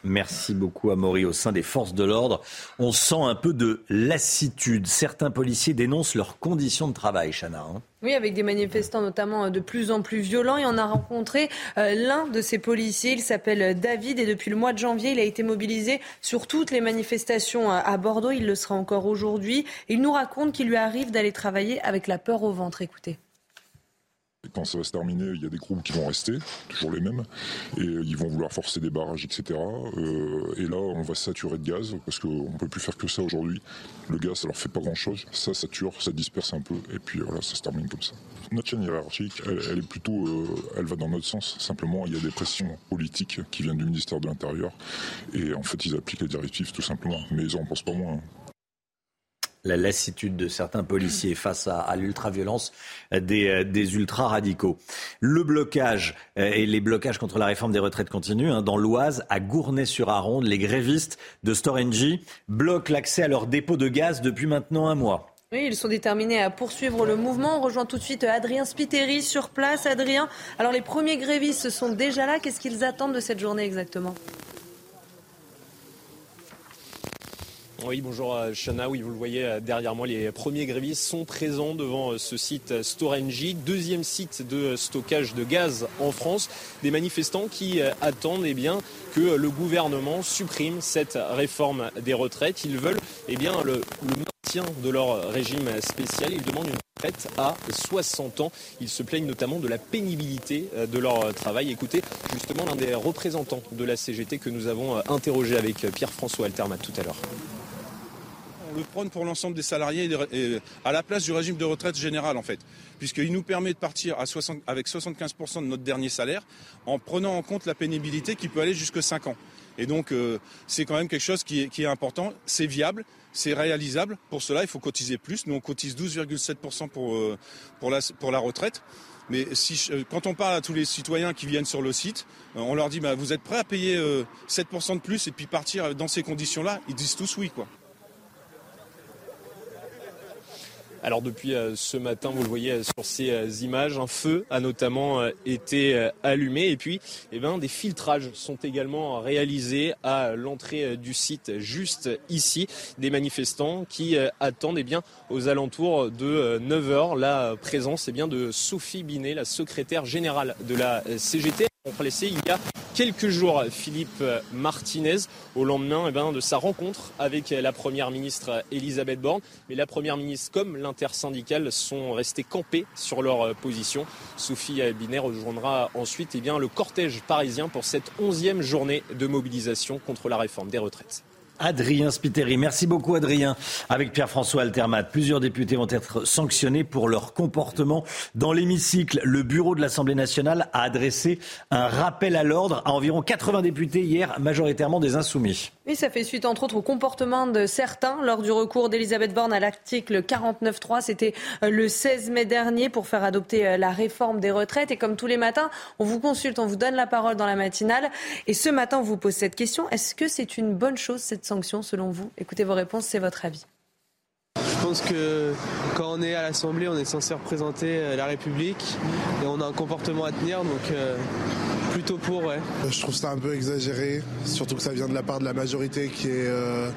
S1: Merci beaucoup, Amaury. Au sein des forces de l'ordre, on sent un peu de lassitude. Certains policiers dénoncent leurs conditions de travail, Chana. Hein.
S2: oui, avec des manifestants notamment euh, de plus en plus violents. Et on a rencontré euh, l'un de ces policiers. Il s'appelle David et depuis le mois de janvier, il a été mobilisé sur toutes les manifestations euh, à Bordeaux. Il le sera encore aujourd'hui. Il nous raconte qu'il lui arrive d'aller travailler avec la peur au ventre. Écoutez.
S4: Quand ça va se terminer, il y a des groupes qui vont rester, toujours les mêmes, et ils vont vouloir forcer des barrages, etc. Euh, et là, on va saturer de gaz, parce qu'on ne peut plus faire que ça aujourd'hui. Le gaz, ça leur fait pas grand-chose. Ça sature, ça disperse un peu, et puis voilà, ça se termine comme ça. Notre chaîne hiérarchique, elle, est plutôt, euh, elle va dans notre sens. Simplement, il y a des pressions politiques qui viennent du ministère de l'Intérieur, et en fait, ils appliquent les directives tout simplement. Mais ils n'en pensent pas moins. Hein
S1: la lassitude de certains policiers (clears throat) face à, l'ultra-violence des, euh, des ultra-radicaux. Le blocage euh, et les blocages contre la réforme des retraites continuent. Hein. Dans l'Oise, à Gournay-sur-Aronde, les grévistes de Storengy bloquent l'accès à leur dépôt de gaz depuis maintenant un mois.
S2: Oui, ils sont déterminés à poursuivre le mouvement. On rejoint tout de suite Adrien Spiteri sur place. Adrien, alors les premiers grévistes sont déjà là. Qu'est-ce qu'ils attendent de cette journée exactement?
S31: Oui, bonjour euh, Chana. Oui, vous le voyez euh, derrière moi, les premiers grévistes sont présents devant euh, ce site Storengy, deuxième site de stockage de gaz en France. Des manifestants qui attendent eh bien, que le gouvernement supprime cette réforme des retraites. Ils veulent eh bien, le, maintien de leur régime spécial. Ils demandent une retraite à 60 ans. Ils se plaignent notamment de la pénibilité de leur travail. Écoutez justement l'un des représentants de la CGT que nous avons interrogé avec Pierre-François Altermat tout à l'heure
S41: on le prône pour l'ensemble des salariés à la place du régime de retraite général en fait, puisqu'il nous permet de partir avec 75% de notre dernier salaire en prenant en compte la pénibilité qui peut aller jusque 5 ans. Et donc euh, c'est quand même quelque chose qui est, important, c'est viable, c'est réalisable. Pour cela, il faut cotiser plus. Nous, on cotise 12,7% pour, euh, pour, la, pour la retraite. Mais euh, quand on parle à tous les citoyens qui viennent sur le site, on leur dit bah, vous êtes prêts à payer 7% de plus et puis partir dans ces conditions-là? Ils disent tous oui. quoi.
S31: Alors depuis euh, ce matin, vous le voyez euh, sur ces euh, images, un feu a notamment été allumé et puis eh ben, des filtrages sont également réalisés à l'entrée du site juste ici. Des manifestants qui attendent eh bien, aux alentours de 9h la présence eh bien, de Sophie Binet, la secrétaire générale de la CGT. Il y a quelques jours Philippe Martinez au lendemain eh ben, de sa rencontre avec la Première ministre Elisabeth Borne. Mais la Première ministre comme l'intersyndicale sont restés campés sur leur position. Sophie Binet rejoindra ensuite eh bien, le cortège parisien pour cette onzième journée de mobilisation contre la réforme des retraites.
S1: Adrien Spiteri. Merci beaucoup Adrien. Avec Pierre-François Altermat, plusieurs députés vont être sanctionnés pour leur comportement dans l'hémicycle. Le bureau de l'Assemblée nationale a adressé un rappel à l'ordre à environ 80 députés hier, majoritairement des insoumis.
S2: Oui, ça fait suite entre autres au comportement de certains lors du recours d'Elisabeth Borne à l'article 49.3. C'était euh, le 16 mai dernier pour faire adopter euh, la réforme des retraites. Et comme tous les matins, on vous consulte, on vous donne la parole dans la matinale. Et ce matin, on vous pose cette question. Est-ce que c'est une bonne chose cette selon vous? Écoutez vos réponses, c'est votre avis.
S42: Je pense que quand on est à l'Assemblée, on est censé représenter euh, la République et on a un comportement à tenir, donc euh, plutôt pour, ouais.
S43: Je trouve ça un peu exagéré, surtout que ça vient de la part de la majorité qui est euh,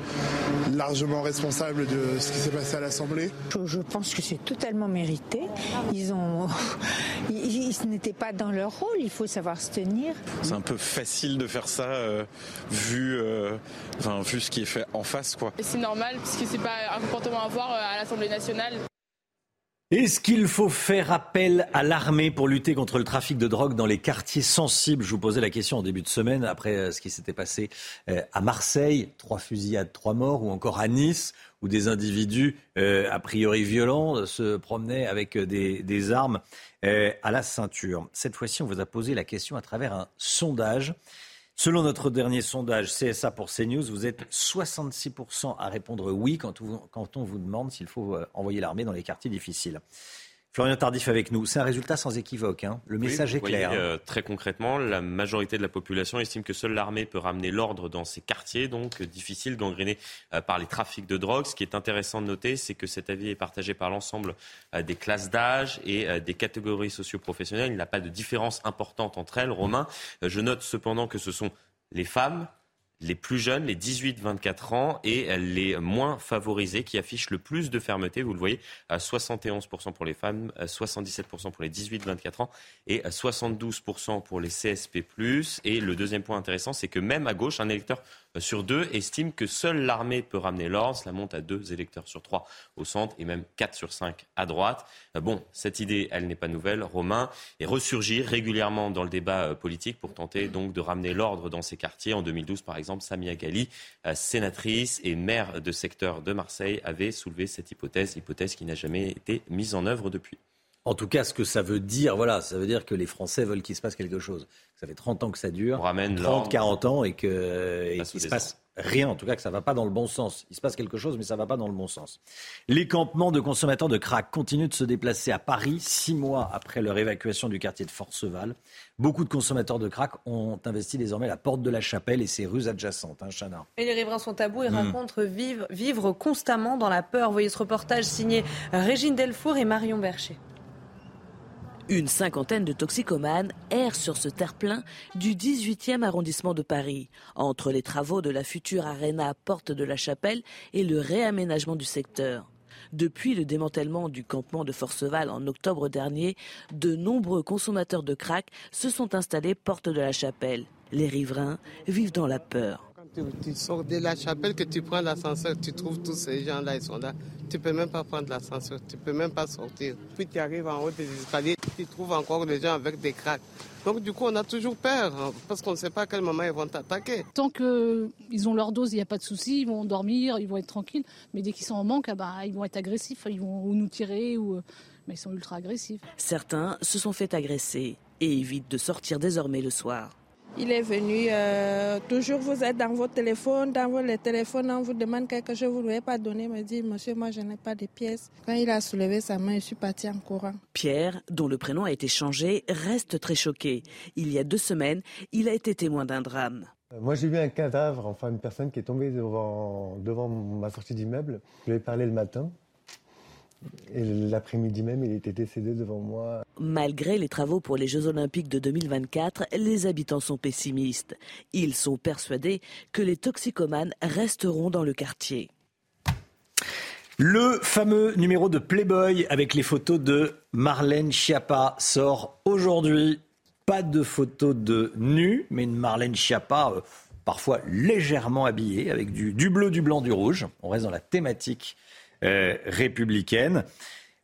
S43: largement responsable de ce qui s'est passé à l'Assemblée.
S44: Je, pense que c'est totalement mérité. Ils ont, (laughs) ils, n'étaient pas dans leur rôle. Il faut savoir se tenir.
S45: C'est un peu facile de faire ça vu, enfin, vu ce qui est fait en face, quoi.
S46: C'est normal parce que c'est pas un comportement à avoir à l'Assemblée nationale.
S1: Est-ce qu'il faut faire appel à l'armée pour lutter contre le trafic de drogue dans les quartiers sensibles? Je vous posais la question en début de semaine, après euh, ce qui s'était passé euh, à Marseille, trois fusillades, trois morts, ou encore à Nice, où des individus euh, a priori violents se promenaient avec des, armes à la ceinture. Cette fois-ci, on vous a posé la question à travers un sondage. Selon notre dernier sondage CSA pour CNews, vous êtes 66% à répondre oui quand on, vous demande s'il faut euh, envoyer l'armée dans les quartiers difficiles. Florian Tardif avec nous. C'est un résultat sans équivoque. Hein. Le message est clair. Hein.
S6: Euh, très concrètement, la majorité de la population estime que seule l'armée peut ramener l'ordre dans ces quartiers, donc euh, difficiles, gangrénés euh, par les trafics de drogue. Ce qui est intéressant de noter, c'est que cet avis est partagé par l'ensemble des classes d'âge et des catégories socio-professionnelles. Il n'y a pas de différence importante entre elles. Romain, je note cependant que ce sont les femmes, les plus jeunes, les 18-24 ans, et les moins favorisés qui affichent le plus de fermeté. Vous le voyez, à 71% pour les femmes, 77% pour les 18-24 ans et 72% pour les CSP+. Et le deuxième point intéressant, c'est que même à gauche, un électeur sur deux estime que seule l'armée peut ramener l'ordre. Cela monte à deux électeurs sur trois au centre et même quatre sur cinq à droite. Euh, bon, cette idée, elle n'est pas nouvelle, Romain, et ressurgit régulièrement dans le débat euh, politique pour tenter donc de ramener l'ordre dans ces quartiers. En 2012, par exemple, Samia Ghali, euh, sénatrice et maire de secteur de Marseille, avait soulevé cette hypothèse, hypothèse qui n'a jamais été mise en œuvre depuis.
S1: En tout cas, ce que ça veut dire, voilà, ça veut dire que les Français veulent qu'il se passe quelque chose. Ça fait 30 ans que ça dure, 30, 40 ans et qu'il ne se passe rien, en tout cas que ça ne va pas dans le bon sens. Il se passe quelque chose, mais ça ne va pas dans le bon sens. Les campements de consommateurs de crack continuent de se déplacer à Paris, six mois après leur évacuation du quartier de Forceval. Beaucoup de consommateurs de crack ont investi désormais la porte de la chapelle et ses rues adjacentes. Hein, Chana.
S2: Et les riverains sont tabous et hmm. racontent vivre, vivre constamment dans la peur. Voyez ce reportage signé Régine Delfour et Marion Bercher.
S9: Une cinquantaine de toxicomanes errent sur ce terre-plein du 18e arrondissement de Paris, entre les travaux de la future Arena Porte de la Chapelle et le réaménagement du secteur. Depuis le démantèlement du campement de Forceval en octobre dernier, de nombreux consommateurs de crack se sont installés porte de la Chapelle. Les riverains vivent dans la peur.
S10: Tu, sors de la chapelle, que tu prends l'ascenseur, tu trouves tous ces gens-là, ils sont là. Tu peux même pas prendre l'ascenseur, tu peux même pas sortir. Puis tu arrives en haut des escaliers, tu trouves encore des gens avec des craques. Donc du coup, on a toujours peur, hein, parce qu'on ne sait pas à quel moment ils vont t'attaquer.
S47: Tant qu'ils ont leur dose, il n'y a pas de souci, ils vont dormir, ils vont être tranquilles. Mais dès qu'ils sont en manque, ah bah, ils vont être agressifs, ils vont nous tirer, ou... mais ils sont ultra agressifs.
S9: Certains se sont fait agresser et évitent de sortir désormais le soir.
S48: Il est venu, euh, toujours vous êtes dans votre téléphone, dans votre téléphone, on vous demande quelque chose, vous ne lui avez pas donné, me dit, monsieur, moi je n'ai pas de pièces. Quand il a soulevé sa main, je suis parti en courant.
S9: Pierre, dont le prénom a été changé, reste très choqué. Il y a deux semaines, il a été témoin d'un drame.
S13: Euh, moi, j'ai vu un cadavre, enfin une personne qui est tombée devant, devant ma sortie d'immeuble. Je lui ai parlé le matin. Et l'après-midi même, il était décédé devant moi.
S9: Malgré les travaux pour les Jeux Olympiques de 2024, les habitants sont pessimistes. Ils sont persuadés que les toxicomanes resteront dans le quartier.
S1: Le fameux numéro de Playboy avec les photos de Marlène Schiappa sort aujourd'hui. Pas de photos de nu, mais une Marlène Schiappa euh, parfois légèrement habillée avec du, du bleu, du blanc, du rouge. On reste dans la thématique euh, républicaine.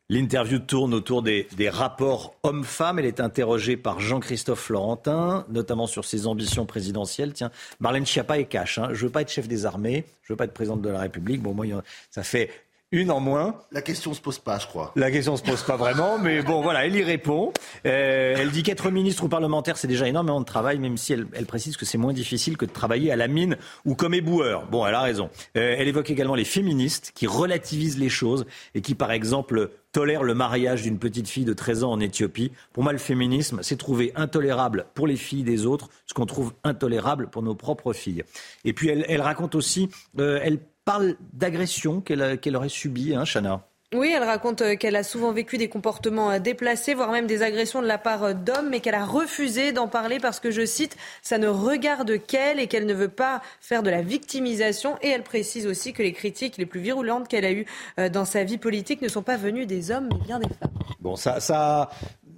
S1: L'interview tourne autour des, rapports hommes-femmes. Elle est interrogée par Jean-Christophe Florentin, notamment sur ses ambitions présidentielles. Tiens, Marlène Schiappa est cash. Hein. Je veux pas être chef des armées, je veux pas être présidente de la République. Bon, moi, ça fait une en moins.
S49: La question se pose pas, je crois.
S1: La question se pose pas vraiment, mais bon, (laughs) voilà, elle y répond. Euh, elle dit qu'être ministre ou parlementaire, c'est déjà énormément de travail, même si elle, elle précise que c'est moins difficile que de travailler à la mine ou comme éboueur. Bon, elle a raison. Euh, elle évoque également les féministes qui relativisent les choses et qui, par exemple, tolèrent le mariage d'une petite fille de 13 ans en Éthiopie. Pour moi, le féminisme, c'est trouver intolérable pour les filles des autres ce qu'on trouve intolérable pour nos propres filles. Et puis, elle, elle raconte aussi, euh, elle parle d'agression qu'elle aurait subies, hein, Chana.
S2: Oui, elle raconte euh, qu'elle a souvent vécu des comportements euh, déplacés, voire même des agressions de la part euh, d'hommes, mais qu'elle a refusé d'en parler parce que, je cite, ça ne regarde qu'elle et qu'elle ne veut pas faire de la victimisation. Et elle précise aussi que les critiques les plus virulentes qu'elle a eues dans sa vie politique ne sont pas venues des hommes, mais bien des femmes.
S1: Bon, ça, ça,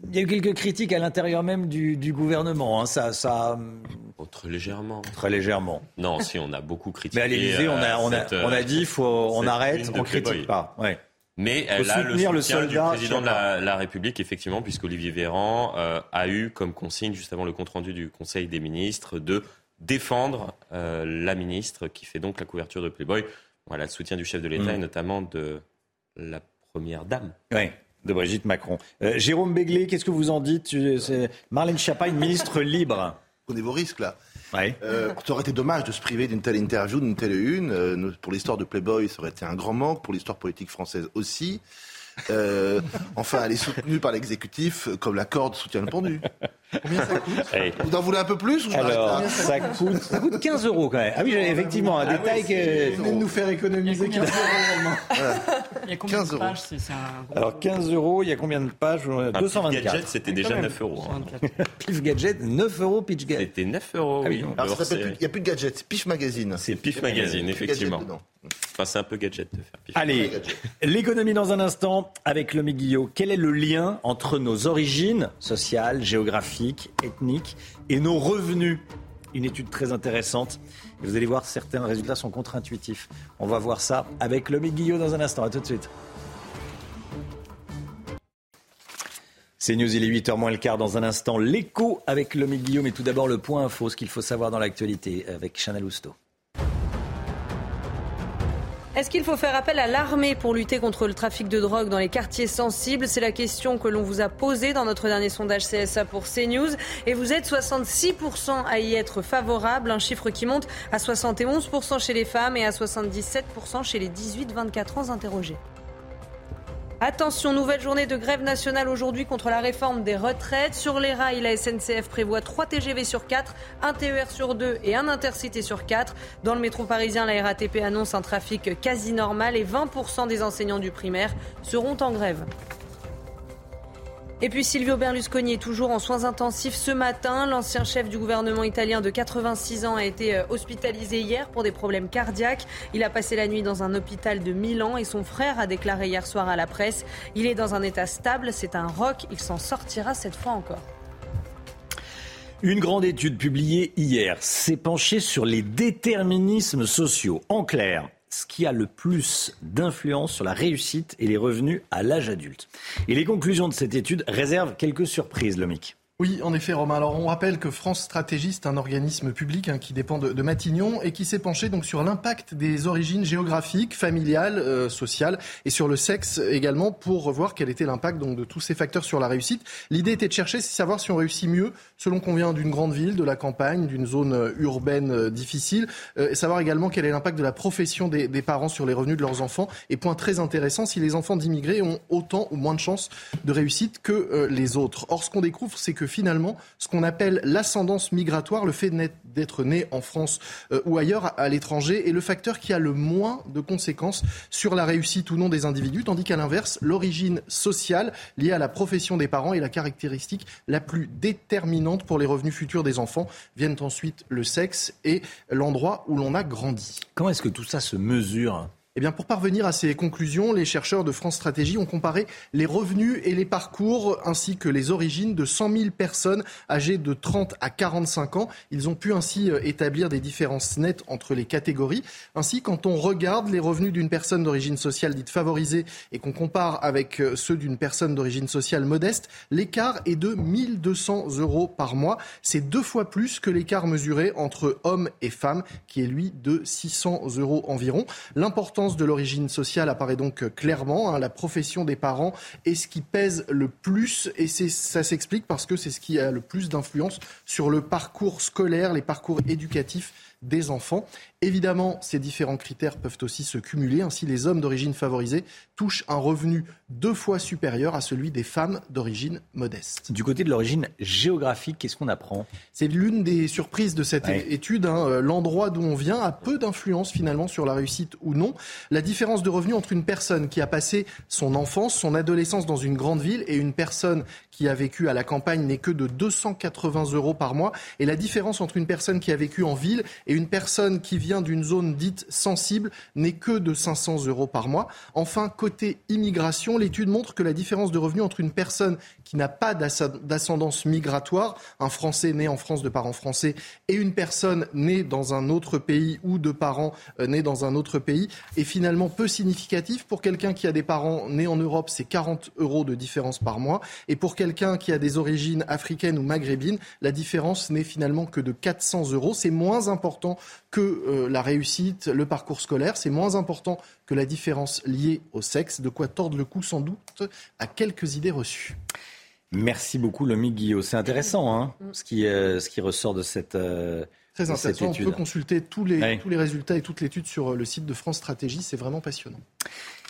S1: il y a eu quelques critiques à l'intérieur même du, gouvernement. Hein. Ça, ça...
S6: Très légèrement.
S1: Très légèrement.
S6: Non, si, on a beaucoup critiqué.
S1: Mais à l'Élysée, on a, on, a, on a dit, faut, on arrête, on critique pas. Ouais.
S6: Mais elle a le soutien du président de la, République, effectivement, puisqu'Olivier Véran euh, a eu comme consigne, juste avant le compte-rendu du Conseil des ministres, de défendre euh, la ministre qui fait donc la couverture de Playboy. Voilà, le soutien du chef de l'État mm. et notamment de la première dame.
S1: Oui de Brigitte Macron. Euh, Jérôme Béglé, qu'est-ce que vous en dites? Marlène Schiappa, une ministre libre.
S49: Prenez vos risques là. Euh, ça aurait été dommage de se priver d'une telle interview, d'une telle une. Euh, pour l'histoire de Playboy, ça aurait été un grand manque. Pour l'histoire politique française aussi. Euh, enfin, elle est soutenue par l'exécutif comme la corde soutient le pendu. Combien ça coûte? Vous en voulez un peu plus ou
S1: Alors, ça coûte, ça coûte 15 euros quand même. Ah oui, effectivement, un ah détail que...
S24: Vous venez de nous faire économiser 15 euros.
S5: Il y a combien de pages
S1: Alors 15 euros, il y a combien de pages? 224.
S6: Pif Gadget, c'était déjà 9 euros. Hein. (laughs)
S1: Pif Gadget, 9 euros Pitch Gadget.
S6: C'était 9 euros, ah oui.
S49: Alors, il n'y a plus de gadget, c'est Pif Magazine.
S6: C'est Pif Magazine, effectivement. Enfin, c'est un peu gadget de faire Pif.
S1: Allez, l'économie dans un instant avec Lomé Guillot. Quel est le lien entre nos origines sociales, géographiques, ethniques et nos revenus? Une étude très intéressante. vous allez voir, certains résultats sont contre-intuitifs. On va voir ça avec Lomé Guillot dans un instant. À tout de suite. C'est News, il est 8h moins le quart. Dans un instant, l'écho avec Lomé Guillot. Mais tout d'abord, le point info, ce qu'il faut savoir dans l'actualité avec Chanel Housteau.
S2: Est-ce qu'il faut faire appel à l'armée pour lutter contre le trafic de drogue dans les quartiers sensibles? C'est la question que l'on vous a posée dans notre dernier sondage CSA pour CNews. Et vous êtes 66% à y être favorable, un chiffre qui monte à 71% chez les femmes et à 77% chez les 18-24 ans interrogés. Attention, nouvelle journée de grève nationale aujourd'hui contre la réforme des retraites. Sur les rails, la SNCF prévoit 3 TGV sur 4, un TER sur 2 et un intercité sur 4. Dans le métro parisien, la RATP annonce un trafic quasi normal et 20% des enseignants du primaire seront en grève. Et puis Silvio Berlusconi est toujours en soins intensifs ce matin. L'ancien chef du gouvernement italien de 86 ans a été euh, hospitalisé hier pour des problèmes cardiaques. Il a passé la nuit dans un hôpital de Milan et son frère a déclaré hier soir à la presse Il est dans un état stable, c'est un roc, il s'en sortira cette fois encore.
S1: Une grande étude publiée hier s'est penchée sur les déterminismes sociaux. En clair, ce qui a le plus d'influence sur la réussite et les revenus à l'âge adulte. Et les conclusions de cette étude réservent quelques surprises, Lomic.
S24: Oui, en effet, Romain. Alors, on rappelle que France Stratégie, c'est un organisme public hein, qui dépend de, Matignon et qui s'est penché donc sur l'impact des origines géographiques, familiales, euh, sociales et sur le sexe également pour voir quel était l'impact donc de tous ces facteurs sur la réussite. L'idée était de chercher, c'est savoir si on réussit mieux selon qu'on vient d'une grande ville, de la campagne, d'une zone euh, urbaine euh, difficile, et savoir également quel est l'impact de la profession des, des, parents sur les revenus de leurs enfants. Et point très intéressant, si les enfants d'immigrés ont autant ou moins de chances de réussite que les autres. Or, ce qu'on découvre, c'est que finalement, ce qu'on appelle l'ascendance migratoire, le fait d'être né en France euh, ou ailleurs à l'étranger, est le facteur qui a le moins de conséquences sur la réussite ou non des individus, tandis qu'à l'inverse, l'origine sociale liée à la profession des parents est la caractéristique la plus déterminante pour les revenus futurs des enfants. Viennent ensuite le sexe et l'endroit où l'on a grandi.
S1: Comment est-ce que tout ça se mesure
S24: eh bien, pour parvenir à ces conclusions, les chercheurs de France Stratégie ont comparé les revenus et les parcours ainsi que les origines de 100 000 personnes âgées de 30 à 45 ans. Ils ont pu ainsi euh, établir des différences nettes entre les catégories. Ainsi, quand on regarde les revenus d'une personne d'origine sociale dite favorisée et qu'on compare avec euh, ceux d'une personne d'origine sociale modeste, l'écart est de 1200 euros par mois. C'est deux fois plus que l'écart mesuré entre hommes et femmes, qui est lui de 600 euros environ. L'important de l'origine sociale apparaît donc clairement. Hein. la profession des parents est ce qui pèse le plus et ça s'explique parce que c'est ce qui a le plus d'influence sur le parcours scolaire, les parcours éducatifs des enfants. Évidemment, ces différents critères peuvent aussi se cumuler. Ainsi, les hommes d'origine favorisée touchent un revenu deux fois supérieur à celui des femmes d'origine modeste.
S1: Du côté de l'origine géographique, qu'est-ce qu'on apprend?
S24: C'est l'une des surprises de cette étude. Hein. Euh, l'endroit d'où on vient a peu d'influence finalement sur la réussite ou non. La différence de revenu entre une personne qui a passé son enfance, son adolescence dans une grande ville et une personne qui a vécu à la campagne n'est que de 280 euros par mois. Et la différence entre une personne qui a vécu en ville et une personne qui vient d'une zone dite sensible n'est que de 500 euros par mois. Enfin, côté immigration, l'étude montre que la différence de revenus entre une personne qui n'a pas d'ascendance migratoire, un Français né en France de parents français, et une personne née dans un autre pays ou de parents euh, nés dans un autre pays, est finalement peu significatif. Pour quelqu'un qui a des parents nés en Europe, c'est 40 euros de différence par mois. Et pour quelqu'un qui a des origines africaines ou maghrébines, la différence n'est finalement que de 400 euros. C'est moins important que euh, la réussite, le parcours scolaire. C'est moins important que la différence liée au sexe. De quoi tordre le cou sans doute à quelques idées reçues.
S1: Merci beaucoup, Lomi Guillot. C'est intéressant hein, ce, qui, euh, ce qui ressort de cette. Euh,
S24: Très intéressant. On peut consulter tous les, tous les résultats et toute l'étude sur le site de France Stratégie. C'est vraiment passionnant.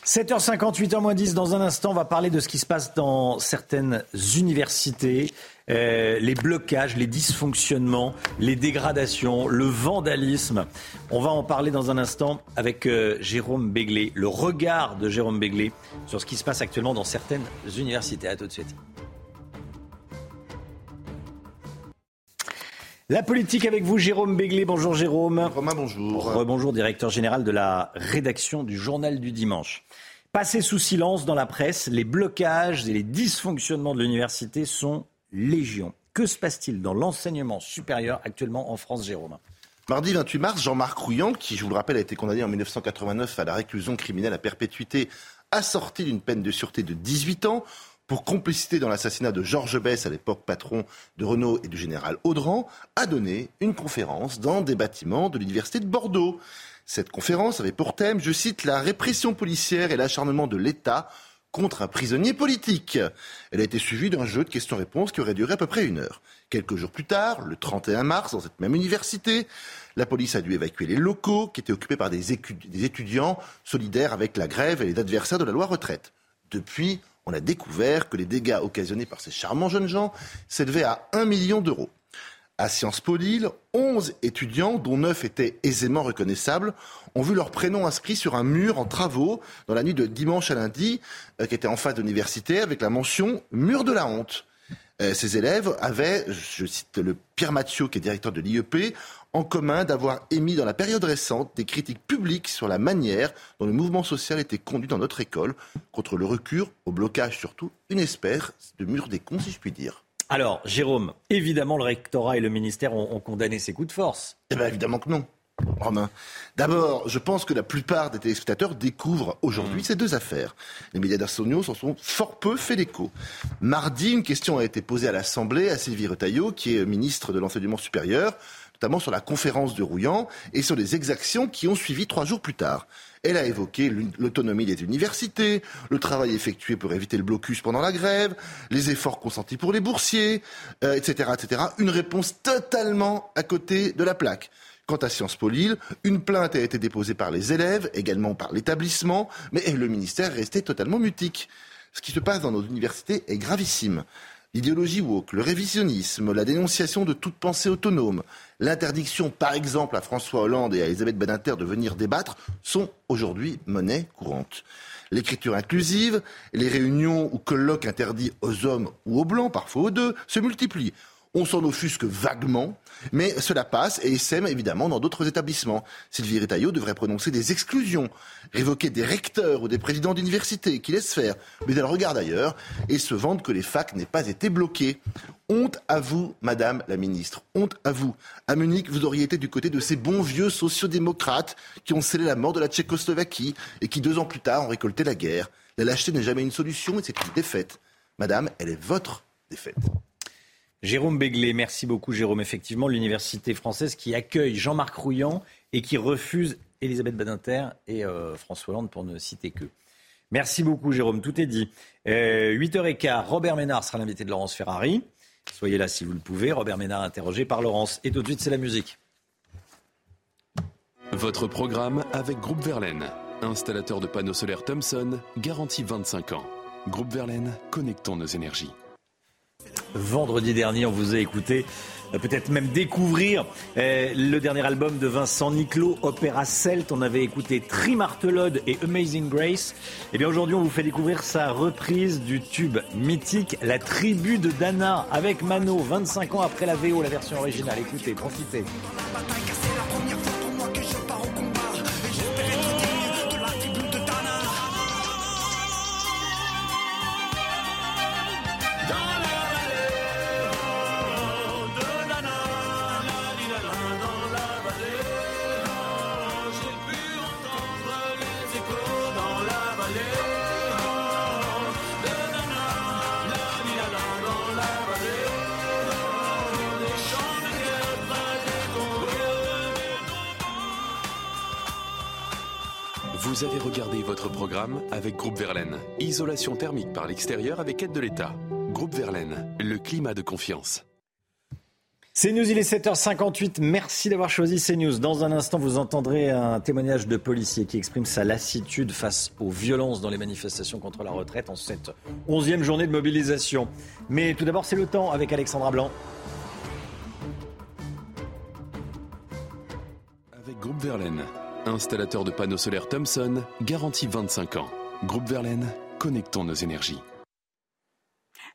S1: 7h58, h 10 dans un instant, on va parler de ce qui se passe dans certaines universités, euh, les blocages, les dysfonctionnements, les dégradations, le vandalisme. On va en parler dans un instant avec euh, Jérôme Béglé, le regard de Jérôme Béglé sur ce qui se passe actuellement dans certaines universités. À tout de suite. La politique avec vous, Jérôme Béglé. Bonjour Jérôme.
S49: Romain, bonjour.
S1: Rebonjour, directeur général de la rédaction du Journal du Dimanche. Passé sous silence dans la presse, les blocages et les dysfonctionnements de l'université sont légion. Que se passe-t-il dans l'enseignement supérieur actuellement en France, Jérôme?
S49: Mardi 28 mars, Jean-Marc Rouillant, qui, je vous le rappelle, a été condamné en 1989 à la réclusion criminelle à perpétuité, assortie d'une peine de sûreté de 18 ans, pour complicité dans l'assassinat de Georges Bess, à l'époque patron de Renault et du général Audran, a donné une conférence dans des bâtiments de l'université de Bordeaux. Cette conférence avait pour thème, je cite, la répression policière et l'acharnement de l'État contre un prisonnier politique. Elle a été suivie d'un jeu de questions-réponses qui aurait duré à peu près une heure. Quelques jours plus tard, le 31 mars, dans cette même université, la police a dû évacuer les locaux qui étaient occupés par des, étudiants solidaires avec la grève et les adversaires de la loi retraite. Depuis, on a découvert que les dégâts occasionnés par ces charmants jeunes gens s'élevaient à 1 million d'euros. À Sciences Po Lille, 11 étudiants, dont 9 étaient aisément reconnaissables, ont vu leur prénom inscrit sur un mur en travaux dans la nuit de dimanche à lundi, euh, qui était en face d'université, avec la mention Mur de la honte. Euh, ces élèves avaient, je cite le Pierre Mathieu, qui est directeur de l'IEP, en commun d'avoir émis dans la période récente des critiques publiques sur la manière dont le mouvement social était conduit dans notre école, contre le recul, au blocage surtout, une espèce de mur des cons, si je puis dire.
S1: Alors, Jérôme, évidemment, le rectorat et le ministère ont, condamné ces coups de force.
S49: Eh bien, évidemment que non. Romain. D'abord, je pense que la plupart des téléspectateurs découvrent aujourd'hui mm. ces deux affaires. Les médias nationaux s'en sont fort peu fait l'écho. Mardi, une question a été posée à l'Assemblée à Sylvie Retailleau, qui est ministre de l'Enseignement supérieur notamment sur la conférence de Rouillan et sur les exactions qui ont suivi trois jours plus tard. Elle a évoqué l'autonomie des universités, le travail effectué pour éviter le blocus pendant la grève, les efforts consentis pour les boursiers, etc., euh, etc. Une réponse totalement à côté de la plaque. Quant à Sciences Po Lille, une plainte a été déposée par les élèves, également par l'établissement, mais le ministère est resté totalement mutique. Ce qui se passe dans nos universités est gravissime. L'idéologie woke, le révisionnisme, la dénonciation de toute pensée autonome, l'interdiction, par exemple, à François Hollande et à Elisabeth Badinter de venir débattre sont aujourd'hui monnaie courante. L'écriture inclusive, les réunions ou colloques interdits aux hommes ou aux blancs, parfois aux deux, se multiplient. On s'en offusque vaguement, mais cela passe et sème évidemment dans d'autres établissements. Sylvie Retailleau devrait prononcer des exclusions, révoquer des recteurs ou des présidents d'université qui laissent faire, mais elle regarde ailleurs et se vante que les facs n'aient pas été bloquées. Honte à vous, Madame la Ministre. Honte à vous. À Munich, vous auriez été du côté de ces bons vieux sociodémocrates qui ont scellé la mort de la Tchécoslovaquie et qui, deux ans plus tard, ont récolté la guerre. La lâcheté n'est jamais une solution et c'est une défaite. Madame, elle est votre défaite.
S1: Jérôme Béglé, merci beaucoup Jérôme. Effectivement, l'université française qui accueille Jean-Marc Rouillant et qui refuse Elisabeth Badinter et euh, François Hollande pour ne citer que. Merci beaucoup Jérôme, tout est dit. 8h15, euh, Robert Ménard sera l'invité de Laurence Ferrari. Soyez là si vous le pouvez. Robert Ménard interrogé par Laurence. Et tout de suite, c'est la musique.
S18: Votre programme avec Groupe Verlaine, installateur de panneaux solaires Thomson, garantie 25 ans. Groupe Verlaine, connectons nos énergies.
S1: Vendredi dernier, on vous a écouté euh, peut-être même découvrir euh, le dernier album de Vincent Niclot, Opéra Celt. On avait écouté Trimartelode et Amazing Grace. Et eh bien aujourd'hui, on vous fait découvrir sa reprise du tube mythique La tribu de Dana avec Mano, 25 ans après la VO, la version originale. Écoutez, profitez.
S18: Isolation thermique par l'extérieur avec aide de l'État. Groupe Verlaine, le climat de confiance.
S1: CNews, il est 7h58. Merci d'avoir choisi CNews. Dans un instant, vous entendrez un témoignage de policier qui exprime sa lassitude face aux violences dans les manifestations contre la retraite en cette 11e journée de mobilisation. Mais tout d'abord, c'est le temps avec Alexandra Blanc.
S18: Avec Groupe Verlaine. Installateur de panneaux solaires Thomson, garantie 25 ans. Groupe Verlaine, connectons nos énergies.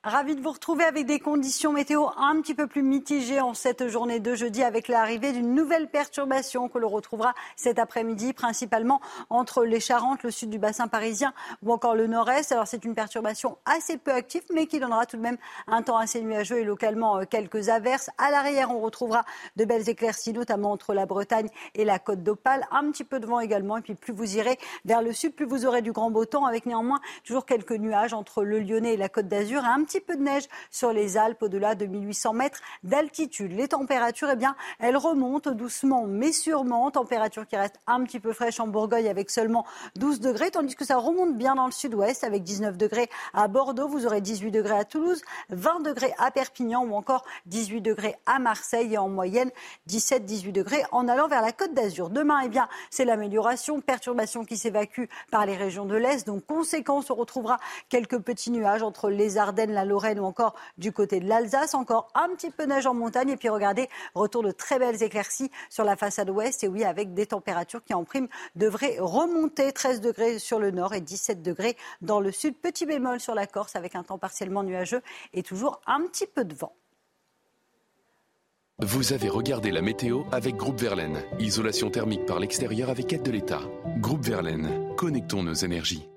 S16: Ravi de vous retrouver avec des conditions météo un petit peu plus mitigées en cette journée de jeudi avec l'arrivée d'une nouvelle perturbation que l'on retrouvera cet après-midi, principalement entre les Charentes, le sud du bassin parisien ou encore le nord-est. Alors c'est une perturbation assez peu active mais qui donnera tout de même un temps assez nuageux et localement euh, quelques averses. À l'arrière, on retrouvera de belles éclaircies, notamment entre la Bretagne et la côte d'Opale. Un petit peu de vent également. Et puis plus vous irez vers le sud, plus vous aurez du grand beau temps avec néanmoins toujours quelques nuages entre le Lyonnais et la côte d'Azur peu de neige sur les Alpes au-delà de 1800 mètres d'altitude. Les températures, eh bien, elles remontent doucement mais sûrement. Température qui reste un petit peu fraîche en Bourgogne avec seulement 12 degrés, tandis que ça remonte bien dans le sud-ouest avec 19 degrés à Bordeaux. Vous aurez 18 degrés à Toulouse, 20 degrés à Perpignan ou encore 18 degrés à Marseille et en moyenne 17-18 degrés en allant vers la côte d'Azur. Demain, eh bien, c'est l'amélioration, perturbation qui s'évacue par les régions de l'Est. Donc, conséquence, on retrouvera quelques petits nuages entre les Ardennes, la Lorraine ou encore du côté de l'Alsace. Encore un petit peu neige en montagne. Et puis regardez, retour de très belles éclaircies sur la façade ouest. Et oui, avec des températures qui en prime devraient remonter. 13 degrés sur le nord et 17 degrés dans le sud. Petit bémol sur la Corse avec un temps partiellement nuageux et toujours un petit peu de vent.
S18: Vous avez regardé la météo avec Groupe Verlaine. Isolation thermique par l'extérieur avec aide de l'État. Groupe Verlaine, connectons nos énergies.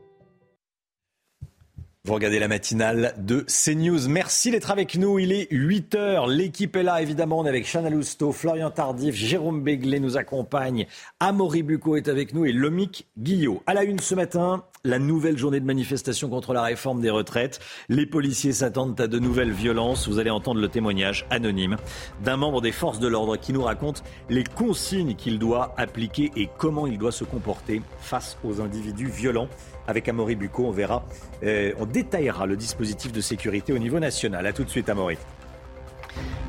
S1: Vous regardez la matinale de CNews. Merci d'être avec nous. Il est 8 heures. L'équipe est là, évidemment. On est avec Chana Lousteau, Florian Tardif, Jérôme Béglé nous accompagne. Amaury Bucco est avec nous et Lomic Guillot. À la une ce matin, la nouvelle journée de manifestation contre la réforme des retraites. Les policiers s'attendent à de nouvelles violences. Vous allez entendre le témoignage anonyme d'un membre des forces de l'ordre qui nous raconte les consignes qu'il doit appliquer et comment il doit se comporter face aux individus violents avec Amaury Bucco. On verra, euh, on détaillera le dispositif de sécurité au niveau national. A tout de suite, Amaury.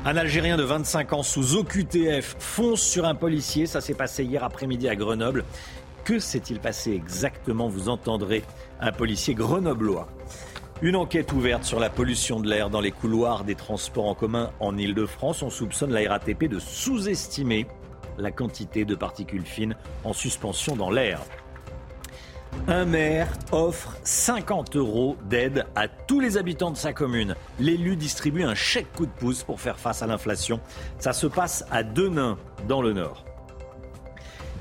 S1: Un Algérien de 25 ans sous OQTF fonce sur un policier. Ça s'est passé hier après-midi à Grenoble. Que s'est-il passé exactement Vous entendrez un policier grenoblois? Une enquête ouverte sur la pollution de l'air dans les couloirs des transports en commun en Ile-de-France. On soupçonne la RATP de sous-estimer la quantité de particules fines en suspension dans l'air. Un maire offre 50 euros d'aide à tous les habitants de sa commune. L'élu distribue un chèque coup de pouce pour faire face à l'inflation. Ça se passe à Denain, dans le Nord.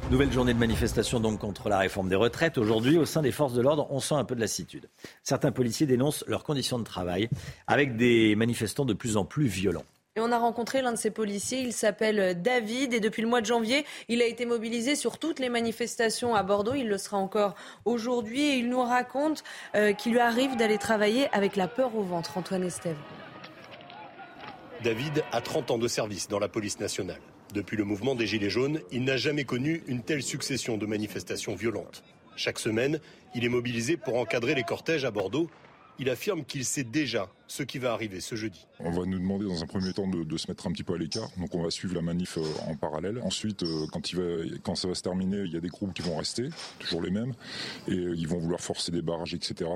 S1: Nouvelle journée de manifestation donc contre la réforme des retraites. Aujourd'hui, au sein des forces de l'ordre, on sent un peu de lassitude. Certains policiers dénoncent leurs conditions de travail avec des manifestants de plus en plus violents.
S2: Et on a rencontré l'un de ces policiers, il s'appelle David et depuis le mois de janvier, il a été mobilisé sur toutes les manifestations à Bordeaux, il le sera encore aujourd'hui et il nous raconte euh, qu'il lui arrive d'aller travailler avec la peur au ventre. Antoine Estève.
S3: David a 30 ans de service dans la police nationale. Depuis le mouvement des Gilets jaunes, il n'a jamais connu une telle succession de manifestations violentes. Chaque semaine, il est mobilisé pour encadrer les cortèges à Bordeaux il affirme qu'il sait déjà ce qui va arriver ce jeudi.
S4: On va nous demander dans un premier temps de, se mettre un petit peu à l'écart, donc on va suivre la manif euh, en parallèle. Ensuite, euh, quand, il va, quand ça va se terminer, il y a des groupes qui vont rester, toujours les mêmes, et euh, ils vont vouloir forcer des barrages, etc.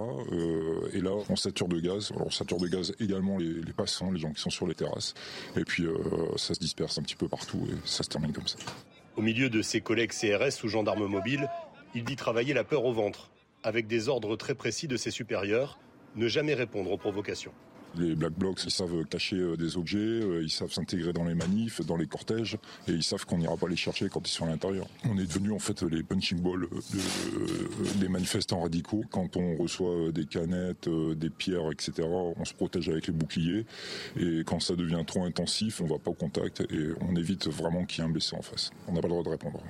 S4: et là, on sature de gaz. Alors on sature de gaz également les, les passants, les gens qui sont sur les terrasses, et puis ça se disperse un petit peu partout et ça se termine comme ça.
S3: Au milieu de ses collègues CRS ou gendarmes mobiles, il dit travailler la peur au ventre, avec des ordres très précis de ses supérieurs ne jamais répondre aux provocations.
S4: Les Black Blocs, ils savent cacher euh, des objets, euh, ils savent s'intégrer dans les manifs, dans les cortèges, et ils savent qu'on n'ira pas les chercher quand ils sont à l'intérieur. On est devenu en fait les punching balls des manifestants radicaux. Quand on reçoit des canettes, euh, des pierres, etc., on se protège avec les boucliers. Et quand ça devient trop intensif, on va pas au contact et on évite vraiment qu'il y ait un blessé en face. On n'a pas le droit de répondre.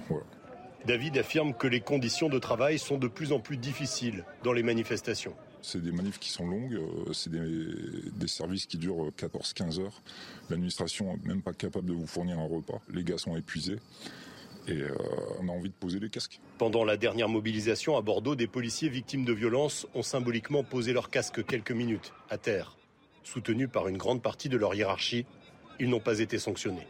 S3: David affirme que les conditions de travail sont de plus en plus difficiles dans les manifestations.
S4: C'est des manifs qui sont longues, euh, c'est des, services qui durent 14-15 heures. L'administration n'est même pas capable de vous fournir un repas. Les gars sont épuisés et euh, on a envie de poser les casques.
S3: Pendant la dernière mobilisation à Bordeaux, des policiers victimes de violences ont symboliquement posé leurs casques quelques minutes à terre. Soutenus par une grande partie de leur hiérarchie, ils n'ont pas été sanctionnés.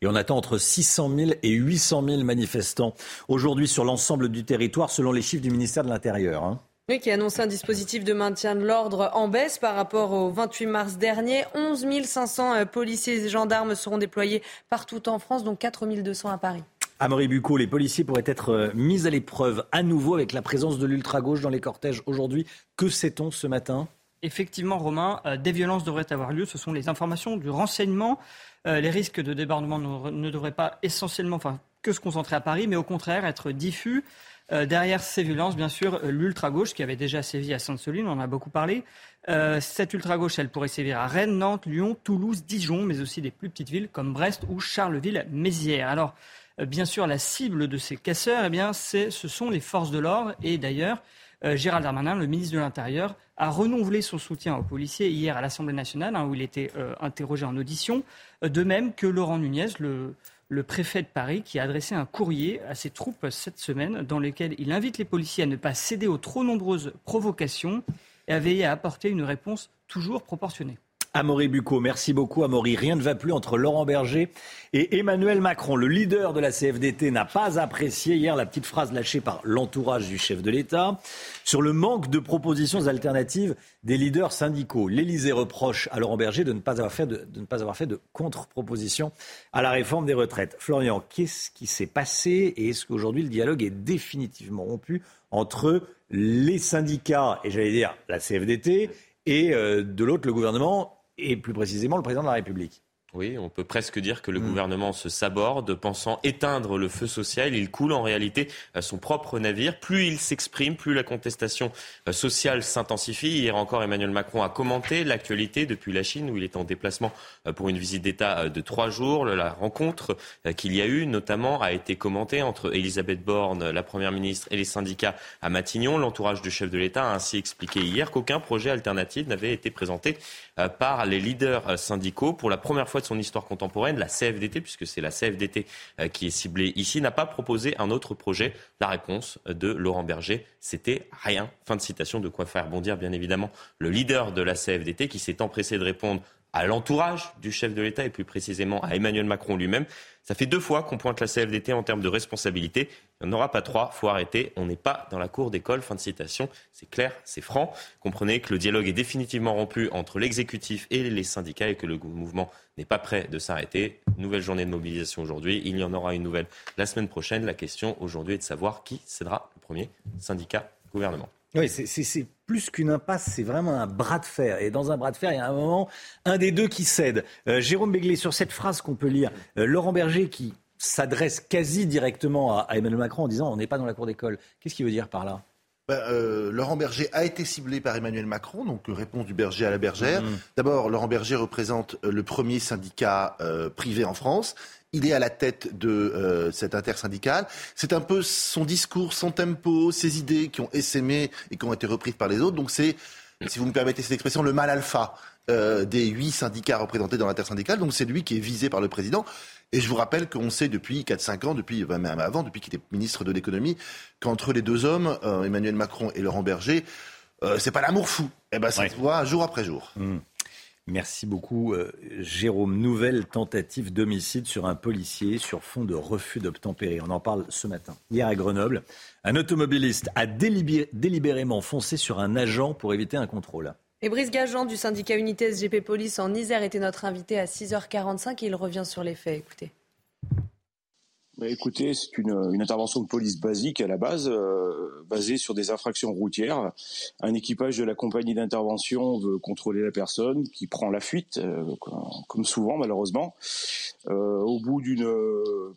S1: Et on attend entre 600 000 et 800 000 manifestants aujourd'hui sur l'ensemble du territoire, selon les chiffres du ministère de l'Intérieur.
S2: Oui, qui a annoncé un dispositif de maintien de l'ordre en baisse par rapport au 28 mars dernier. 11 500 euh, policiers et gendarmes seront déployés partout en France, dont 4 200 à Paris.
S1: Amaury Bucco, les policiers pourraient être euh, mis à l'épreuve à nouveau avec la présence de l'ultra-gauche dans les cortèges aujourd'hui. Que sait-on ce matin?
S5: Effectivement, Romain, euh, des violences devraient avoir lieu. Ce sont les informations du renseignement. les risques de débordement ne, devraient pas essentiellement, enfin, que se concentrer à Paris, mais au contraire être diffus. Euh, derrière ces violences, bien sûr, euh, l'ultra-gauche qui avait déjà sévi à Sainte-Soline, on en a beaucoup parlé. Euh, cette ultra-gauche, elle pourrait sévir à Rennes, Nantes, Lyon, Toulouse, Dijon, mais aussi des plus petites villes comme Brest ou Charleville-Mézières. Alors, bien sûr, la cible de ces casseurs, eh bien, ce sont les forces de l'ordre. Et d'ailleurs, Gérald Darmanin, le ministre de l'Intérieur, a renouvelé son soutien aux policiers hier à l'Assemblée nationale, hein, où il était interrogé en audition, de même que Laurent Nunez, le, le préfet de Paris qui a adressé un courrier à ses troupes cette semaine dans lequel il invite les policiers à ne pas céder aux trop nombreuses provocations et à veiller à apporter une réponse toujours proportionnée.
S1: Amaury Bucco, merci beaucoup Amaury. Rien ne va plus entre Laurent Berger et Emmanuel Macron. Le leader de la CFDT n'a pas apprécié hier la petite phrase lâchée par l'entourage du chef de l'État sur le manque de propositions alternatives des leaders syndicaux. L'Élysée reproche à Laurent Berger de ne pas avoir fait de, contre-proposition à la réforme des retraites. Florian, qu'est-ce qui s'est passé et est-ce qu'aujourd'hui le dialogue est définitivement rompu entre les syndicats et j'allais dire la CFDT et euh, de l'autre le gouvernement et plus précisément le président de la République.
S6: Oui, on peut presque dire que le mm. gouvernement se saborde, pensant éteindre le feu social. Il coule en réalité son propre navire. Plus il s'exprime, plus la contestation euh, sociale s'intensifie. Hier encore, Emmanuel Macron a commenté l'actualité depuis la Chine, où il est en déplacement euh, pour une visite d'État euh, de trois jours. La rencontre qu'il y a eu, notamment, a été commentée entre Elisabeth Borne, la Première ministre, et les syndicats à Matignon. L'entourage du chef de l'État a ainsi expliqué hier qu'aucun projet alternatif n'avait été présenté par les leaders syndicaux. Pour la première fois son histoire contemporaine, la CFDT, puisque c'est la CFDT euh, qui est ciblée ici, n'a pas proposé un autre projet. La réponse de Laurent Berger, c'était rien. Fin de citation, de quoi faire bondir bien évidemment le leader de la CFDT qui s'est empressé de répondre à l'entourage du chef de l'État et plus précisément à Emmanuel Macron lui-même. Ça fait deux fois qu'on pointe la CFDT en termes de responsabilité. Il n'y en aura pas trois, faut arrêter. On n'est pas dans la cour d'école. Fin de citation. C'est clair, c'est franc. Comprenez que le dialogue est définitivement rompu entre l'exécutif et les syndicats et que le mouvement n'est pas prêt de s'arrêter. Nouvelle journée de mobilisation aujourd'hui. Il y en aura une nouvelle la semaine prochaine. La question aujourd'hui est de savoir qui cédera le premier syndicat gouvernement.
S1: Oui, c'est plus qu'une impasse, c'est vraiment un bras de fer. Et dans un bras de fer, il y a un moment, un des deux qui cède. Euh, Jérôme Béglé, sur cette phrase qu'on peut lire, euh, Laurent Berger qui s'adresse quasi directement à, Emmanuel Macron en disant on n'est pas dans la cour d'école. Qu'est-ce qu'il veut dire par là?
S49: Ben, euh, Laurent Berger a été ciblé par Emmanuel Macron, donc réponse du berger à la bergère. Mmh. D'abord, Laurent Berger représente le premier syndicat privé en France. Il est à la tête de euh, cette intersyndicale. C'est un peu son discours, son tempo, ses idées qui ont essaimé et qui ont été reprises par les autres. Donc c'est, si vous me permettez cette expression, le mal alpha euh, des huit syndicats représentés dans l'intersyndicale. Donc c'est lui qui est visé par le président. Et je vous rappelle qu'on sait depuis 4-5 ans, depuis même avant, depuis qu'il était ministre de l'économie, qu'entre les deux hommes, euh, Emmanuel Macron et Laurent Berger, c'est pas l'amour fou. Eh ben ça se voit jour après jour.
S1: Mmh. Merci beaucoup, euh, Jérôme. Nouvelle tentative d'homicide sur un policier sur fond de refus d'obtempérer. On en parle ce matin. Hier à Grenoble, un automobiliste a délibérément foncé sur un agent pour éviter un contrôle.
S2: Et Brice Gageant du syndicat Unité SGP Police en Isère était notre invité à 6h45 et il revient sur les faits. Écoutez.
S36: Bah, écoutez, c'est une, une, intervention de police basique à la base, euh, basée sur des infractions routières. Un équipage de la compagnie d'intervention veut contrôler la personne qui prend la fuite, euh, comme souvent malheureusement. Euh, au bout d'une,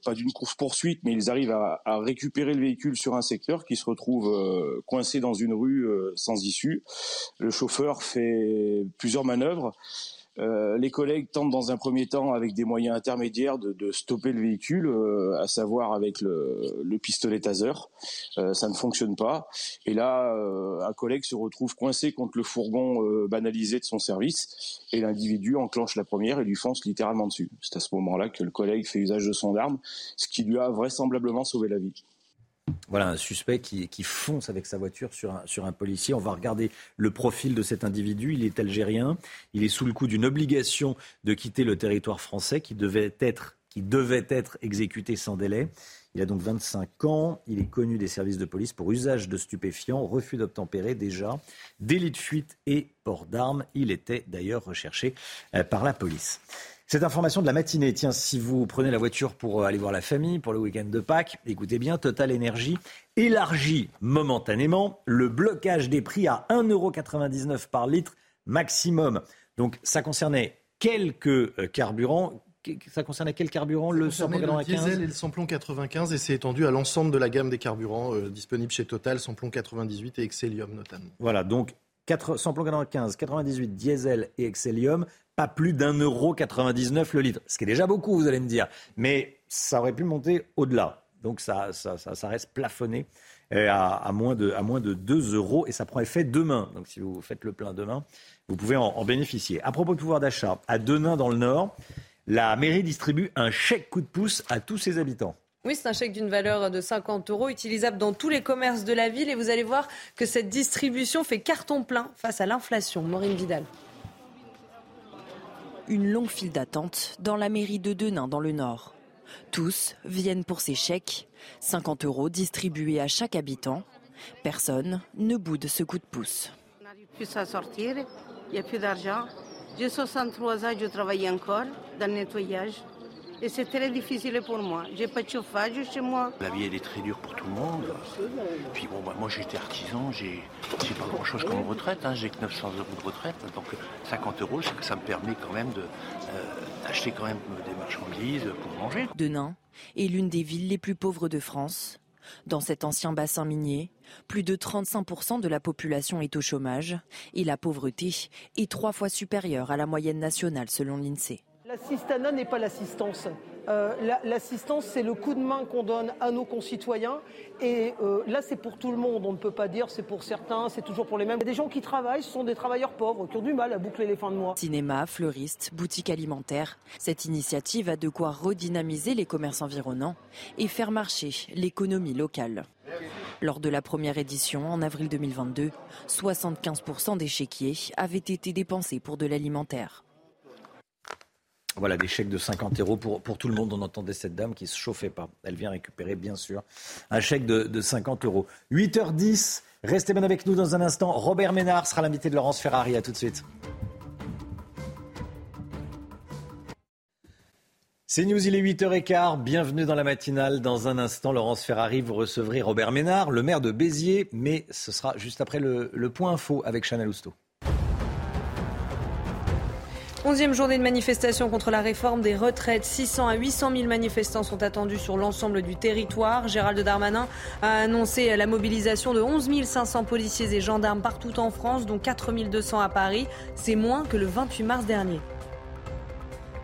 S36: pas d'une course poursuite, mais ils arrivent à, à, récupérer le véhicule sur un secteur qui se retrouve coincé dans une rue sans issue. Le chauffeur fait plusieurs manœuvres. Euh, les collègues tentent dans un premier temps, avec des moyens intermédiaires, de, stopper le véhicule, euh, à savoir avec le, le pistolet taser. Euh, ça ne fonctionne pas. Et là, un collègue se retrouve coincé contre le fourgon banalisé de son service, et l'individu enclenche la première et lui fonce littéralement dessus. C'est à ce moment-là que le collègue fait usage de son arme, ce qui lui a vraisemblablement sauvé la vie.
S1: Voilà un suspect qui, fonce avec sa voiture sur un, sur un, policier. On va regarder le profil de cet individu. Il est algérien. Il est sous le coup d'une obligation de quitter le territoire français qui devait être, qui devait être exécuté sans délai. Il a donc 25 ans. Il est connu des services de police pour usage de stupéfiants, refus d'obtempérer déjà, délit de fuite et port d'armes. Il était d'ailleurs recherché euh, par la police. Cette information de la matinée, tiens, si vous prenez la voiture pour euh, aller voir la famille, pour le week-end de Pâques, écoutez bien, Total Energy élargit momentanément le blocage des prix à 1,99€ par litre maximum. Donc ça concernait quelques euh, carburants. Ça concernait quel carburant?
S24: Le samplon 95 Le diesel et le samplon 95 et c'est étendu à l'ensemble de la gamme des carburants euh, disponibles chez Total, samplon 98 et Excellium notamment.
S1: Voilà, donc 4, samplon 95, 98, diesel et Excellium pas plus d'un euro 99 le litre. Ce qui est déjà beaucoup, vous allez me dire. Mais ça aurait pu monter au-delà. Donc ça, ça, reste plafonné euh, à, moins de, à moins de 2 euros et ça prend effet demain. Donc si vous faites le plein demain, vous pouvez en, bénéficier. À propos de pouvoir d'achat, à Denain dans le Nord, la mairie distribue un chèque coup de pouce à tous ses habitants.
S2: Oui, c'est un chèque d'une valeur de 50 euros utilisable dans tous les commerces de la ville et vous allez voir que cette distribution fait carton plein face à l'inflation. Maureen Vidal.
S20: Une longue file d'attente dans la mairie de Denain dans le Nord. Tous viennent pour ces chèques, 50 euros distribués à chaque habitant. Personne ne boude ce coup de pouce.
S50: On n'arrive plus à sortir, il n'y a plus d'argent. J'ai 63 ans, je travaille encore dans le nettoyage. Et c'est très difficile pour moi. J'ai pas de chauffage chez moi.
S11: La vie, elle est très dure pour tout le monde. Puis bon, bah, moi, j'étais artisan, j'ai pas grand-chose comme retraite. Hein. J'ai que 900 euros de retraite. Donc 50 euros, ça me permet quand même euh, d'acheter quand même des marchandises pour manger.
S20: Denain est l'une des villes les plus pauvres de France. Dans cet ancien bassin minier, plus de 35% de la population est au chômage et la pauvreté est trois fois supérieure à la moyenne nationale selon l'INSEE.
S21: L'assistanat n'est pas l'assistance. Euh, l'assistance, c'est le coup de main qu'on donne à nos concitoyens. Et euh, là, c'est pour tout le monde. On ne peut pas dire c'est pour certains, c'est toujours pour les mêmes. Il y a des gens qui travaillent, ce sont des travailleurs pauvres qui ont du mal à boucler les fins de mois.
S20: Cinéma, fleuriste, boutique alimentaire. Cette initiative a de quoi redynamiser les commerces environnants et faire marcher l'économie locale. Lors de la première édition, en avril 2022, 75% des chéquiers avaient été dépensés pour de l'alimentaire.
S1: Voilà, des chèques de 50 euros pour, tout le monde. On entendait cette dame qui ne se chauffait pas. Elle vient récupérer, bien sûr, un chèque de, de 50 euros. 8h10, restez bien avec nous dans un instant. Robert Ménard sera l'invité de Laurence Ferrari. À tout de suite. C'est News, il est 8h15. Bienvenue dans la matinale. Dans un instant, Laurence Ferrari, vous recevrez Robert Ménard, le maire de Béziers. Mais ce sera juste après le, point info avec Chanel Housteau.
S2: Onzième journée de manifestation contre la réforme des retraites. 600 à 800 000 manifestants sont attendus sur l'ensemble du territoire. Gérald Darmanin a annoncé la mobilisation de 11 500 policiers et gendarmes partout en France, dont 4 200 à Paris. C'est moins que le 28 mars dernier.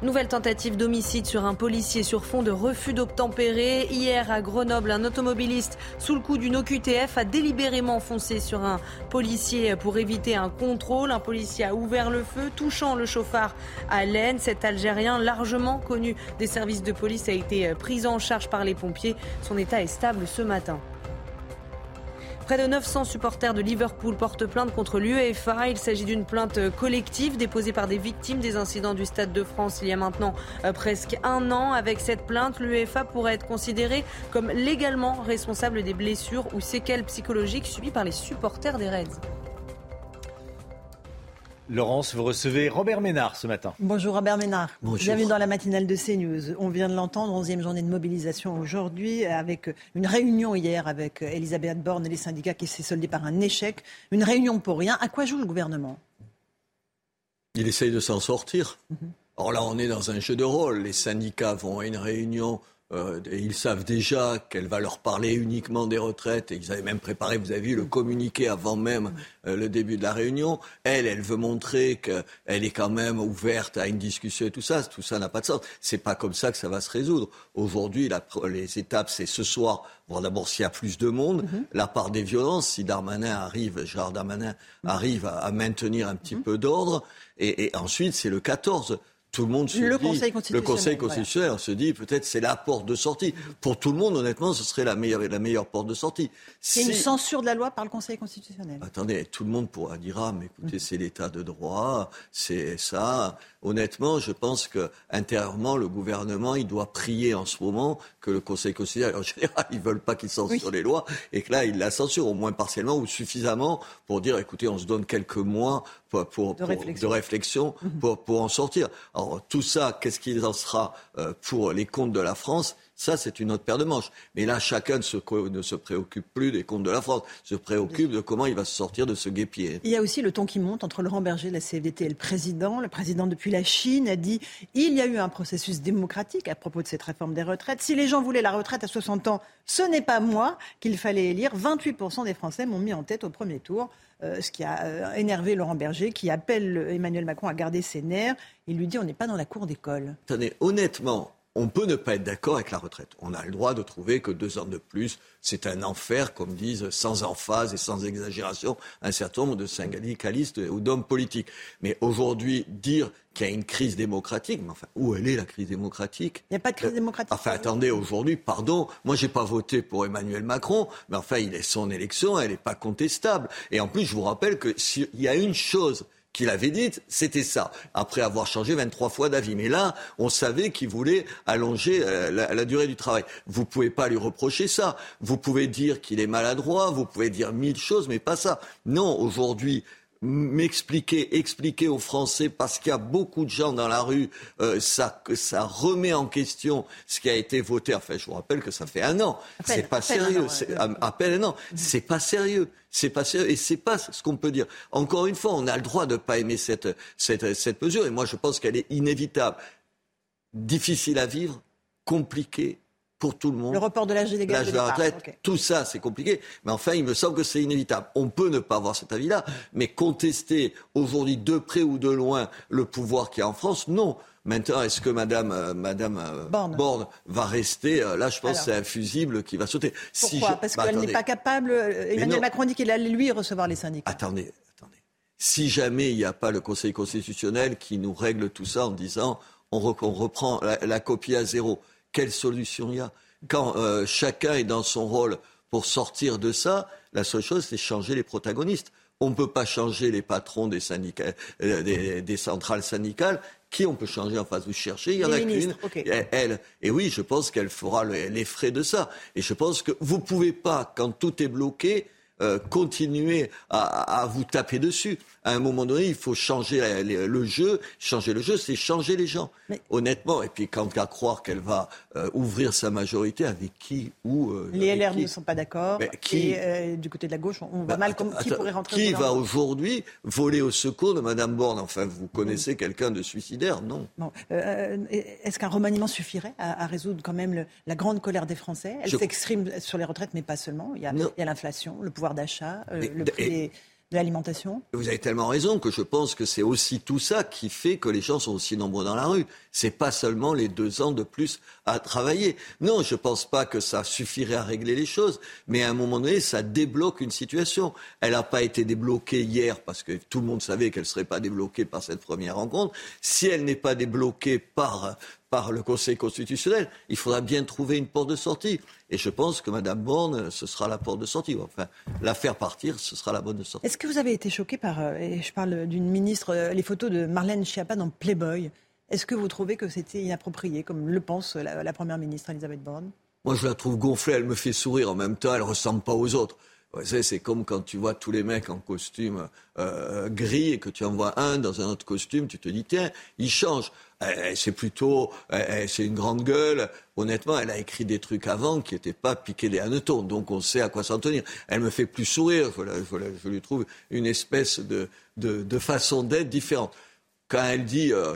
S2: Nouvelle tentative d'homicide sur un policier sur fond de refus d'obtempérer. Hier à Grenoble, un automobiliste sous le coup d'une OQTF a délibérément foncé sur un policier pour éviter un contrôle. Un policier a ouvert le feu, touchant le chauffard à l'aine. Cet Algérien, largement connu des services de police, a été pris en charge par les pompiers. Son état est stable ce matin. Près de 900 supporters de Liverpool portent plainte contre l'UEFA. Il s'agit d'une plainte collective déposée par des victimes des incidents du Stade de France il y a maintenant euh, presque un an. Avec cette plainte, l'UEFA pourrait être considérée comme légalement responsable des blessures ou séquelles psychologiques subies par les supporters des Reds.
S1: Laurence, vous recevez Robert Ménard ce matin.
S51: Bonjour Robert Ménard. Bonjour. Bienvenue dans la matinale de CNews. On vient de l'entendre, 11e journée de mobilisation aujourd'hui, avec une réunion hier avec Elisabeth Borne et les syndicats qui s'est soldée par un échec. Une réunion pour rien. À quoi joue le gouvernement?
S52: Il essaye de s'en sortir. Mhm. Or là, on est dans un jeu de rôle. Les syndicats vont à une réunion euh, ils savent déjà qu'elle va leur parler uniquement des retraites. Et ils avaient même préparé, vous avez vu, le communiqué avant même euh, le début de la réunion. Elle, elle veut montrer qu'elle est quand même ouverte à une discussion et tout ça. Tout ça n'a pas de sens. C'est pas comme ça que ça va se résoudre. Aujourd'hui, les étapes, c'est ce soir. Bon, d'abord, s'il y a plus de monde, mm-hmm. la part des violences, si Darmanin arrive, Gérard Darmanin arrive à, maintenir un petit mm-hmm. peu d'ordre. Et, et ensuite, c'est le 14 tout le monde se
S51: le
S52: dit,
S51: Conseil constitutionnel,
S52: le Conseil constitutionnel se dit peut-être c'est la porte de sortie. Pour tout le monde, honnêtement, ce serait la meilleure, la meilleure porte de sortie.
S51: C'est une censure de la loi par le Conseil constitutionnel.
S52: Attendez, tout le monde pourra dire ah mais écoutez c'est l'état de droit, c'est ça. Honnêtement, je pense que intérieurement le gouvernement il doit prier en ce moment que le Conseil constitutionnel en général (laughs) ils veulent pas qu'il censure les lois et que là il la censure au moins partiellement ou suffisamment pour dire écoutez on se donne quelques mois pour, de réflexion, mhm. pour, pour, en sortir. Alors tout ça, qu'est-ce qu'il en sera euh, pour les comptes de la France? Ça, c'est une autre paire de manches. Mais là, chacun ne se, ne se, préoccupe plus des comptes de la France, se préoccupe de comment il va se sortir de ce guépier.
S51: Il y a aussi le ton qui monte entre Laurent Berger de la CFDT et le président. Le président, depuis la Chine, a dit il y a eu un processus démocratique à propos de cette réforme des retraites. Si les gens voulaient la retraite à 60 ans, ce n'est pas moi qu'il fallait élire. 28% des Français m'ont mis en tête au premier tour. Euh, ce qui a euh, énervé Laurent Berger, qui appelle Emmanuel Macron à garder ses nerfs. Il lui dit on n'est pas dans la cour d'école.
S52: Attendez, honnêtement, on peut ne pas être d'accord avec la retraite. On a le droit de trouver que deux ans de plus, c'est un enfer, comme disent sans emphase et sans exagération un certain nombre de syndicalistes ou d'hommes politiques. Mais aujourd'hui, dire qu'il y a une crise démocratique, mais enfin, où elle est la crise démocratique?
S51: Il n'y a pas de crise démocratique.
S52: enfin, attendez, aujourd'hui, pardon, moi j'ai pas voté pour Emmanuel Macron, mais enfin, il est son élection, elle n'est pas contestable. Et en plus, je vous rappelle que s'il y a une chose qu'il avait dit, c'était ça, après avoir changé 23 fois d'avis. Mais là, on savait qu'il voulait allonger euh, la, durée du travail. Vous ne pouvez pas lui reprocher ça. Vous pouvez dire qu'il est maladroit, vous pouvez dire mille choses, mais pas ça. Non, aujourd'hui, m'expliquer, expliquer aux Français, parce qu'il y a beaucoup de gens dans la rue, euh, ça, ça remet en question ce qui a été voté. Enfin, je vous rappelle que ça fait un an. C'est pas sérieux. Appel un an. C'est pas sérieux. C'est pas sérieux. Et c'est pas ce qu'on peut dire. Encore une fois, on a le droit de ne pas aimer cette, cette, cette mesure. Et moi, je pense qu'elle est inévitable. Difficile à vivre, compliquée, pour tout le monde.
S51: Le report de l'âge légal de,
S52: la retraite, tout ça, c'est compliqué. Mais enfin, il me semble que c'est inévitable. On peut ne pas avoir cet avis-là, mais contester aujourd'hui de près ou de loin le pouvoir qu'il y a en France, non. Maintenant, est-ce que Madame, euh, Madame euh, Borne. va rester euh, Là, je pense que c'est un fusible qui va sauter.
S51: Pourquoi Parce bah, qu'elle n'est pas capable. Emmanuel Macron dit qu'il allait lui recevoir les syndicats.
S52: Attendez, attendez. Si jamais il n'y a pas le Conseil constitutionnel qui nous règle tout ça en disant on, reprend la copie à zéro, quelle solution il y a Quand euh, chacun est dans son rôle pour sortir de ça, la seule chose, c'est changer les protagonistes. On ne peut pas changer les patrons des, syndicats, euh, des, centrales syndicales. Qui on peut changer en face? Vous cherchez, il y en a qu'une, elle. Et oui, je pense qu'elle fera les frais de ça. Et je pense que vous ne pouvez pas, quand tout est bloqué, euh, continuer à, vous taper dessus. À un moment donné, il faut changer le jeu. Changer le jeu, c'est changer les gens. Honnêtement. Et puis, quant à croire qu'elle va euh, ouvrir sa majorité, avec qui ou
S51: euh, Les LR ne sont pas d'accord. Qui du côté de la gauche, on, va bah, mal. qui pourrait rentrer
S52: Qui va aujourd'hui voler au secours de Madame Borne? Enfin, vous connaissez quelqu'un de suicidaire? Non.
S51: Est-ce qu'un remaniement suffirait à, résoudre quand même la grande colère des Français? Elle s'exprime sur les retraites, mais pas seulement. Il y a l'inflation, le pouvoir d'achat, euh, le prix de l'alimentation
S52: Vous avez tellement raison que je pense que c'est aussi tout ça qui fait que les gens sont aussi nombreux dans la rue. C'est pas seulement les deux ans de plus à travailler. Non, je pense pas que ça suffirait à régler les choses, mais à un moment donné, ça débloque une situation. Elle n'a pas été débloquée hier parce que tout le monde savait qu'elle serait pas débloquée par cette première rencontre. Si elle n'est pas débloquée par par le Conseil constitutionnel. Il faudra bien trouver une porte de sortie. Et je pense que Mme Borne, ce sera la porte de sortie. Enfin, la faire partir, ce sera la bonne de sortie.
S51: Est-ce que vous avez été choqué par, euh, et je parle d'une ministre, euh, les photos de Marlène Schiappa dans Playboy? Est-ce que vous trouvez que c'était inapproprié, comme le pense la, Première ministre Elisabeth Borne?
S52: Moi, je la trouve gonflée, elle me fait sourire. En même temps, elle ne ressemble pas aux autres. C'est comme quand tu vois tous les mecs en costume euh, gris et que tu en vois un dans un autre costume, tu te dis tiens, il change. C'est plutôt, c'est une grande gueule. Honnêtement, elle a écrit des trucs avant qui n'étaient pas piqués des hannetons, donc on sait à quoi s'en tenir. Elle me fait plus sourire. Voilà, je lui trouve une espèce de, de, façon d'être différente. Quand elle dit, euh,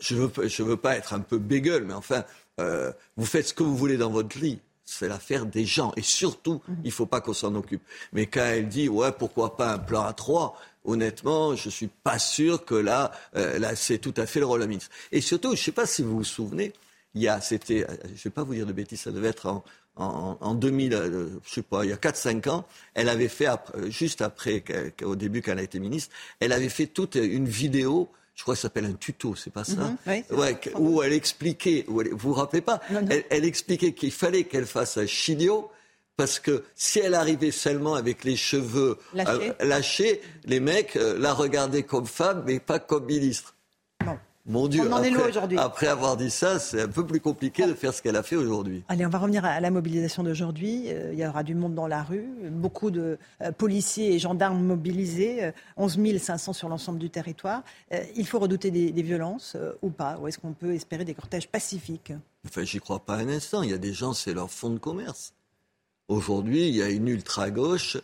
S52: je veux, je veux pas être un peu bégueule, mais enfin, euh, vous faites ce que vous voulez dans votre lit c'est l'affaire des gens. Et surtout, mhm. il ne faut pas qu'on s'en occupe. Mais quand elle dit, ouais, pourquoi pas un plan à trois Honnêtement, je ne suis pas sûr que là, euh, là c'est tout à fait le rôle de la ministre. Et surtout, je ne sais pas si vous vous souvenez, il y a, c'était, euh, je ne vais pas vous dire de bêtises, ça devait être en, en, 2000, euh, je sais pas, il y a 4-5 ans, elle avait fait, juste après, au début qu'elle a été ministre, elle avait fait toute une vidéo je crois que ça s'appelle un tuto, c'est pas ça
S51: mhm,
S52: Où elle expliquait, vous vous rappelez pas Elle, expliquait qu'il fallait qu'elle fasse un chigno parce que si elle arrivait seulement avec les cheveux lâchés, euh, les mecs euh, la regardaient comme femme, mais pas comme ministre. Mon Dieu, après, avoir dit ça, c'est un peu plus compliqué de faire ce qu'elle a fait aujourd'hui.
S51: Allez, on va revenir à la mobilisation d'aujourd'hui. Euh, il y aura du monde dans la rue, beaucoup de euh, policiers et gendarmes mobilisés, 11 euh, 500 sur l'ensemble du territoire. il faut redouter des, violences ou pas? Ou est-ce qu'on peut espérer des cortèges pacifiques?
S52: Enfin, j'y crois pas un instant. Il y a des gens, c'est leur fonds de commerce. Aujourd'hui, il y a une ultra-gauche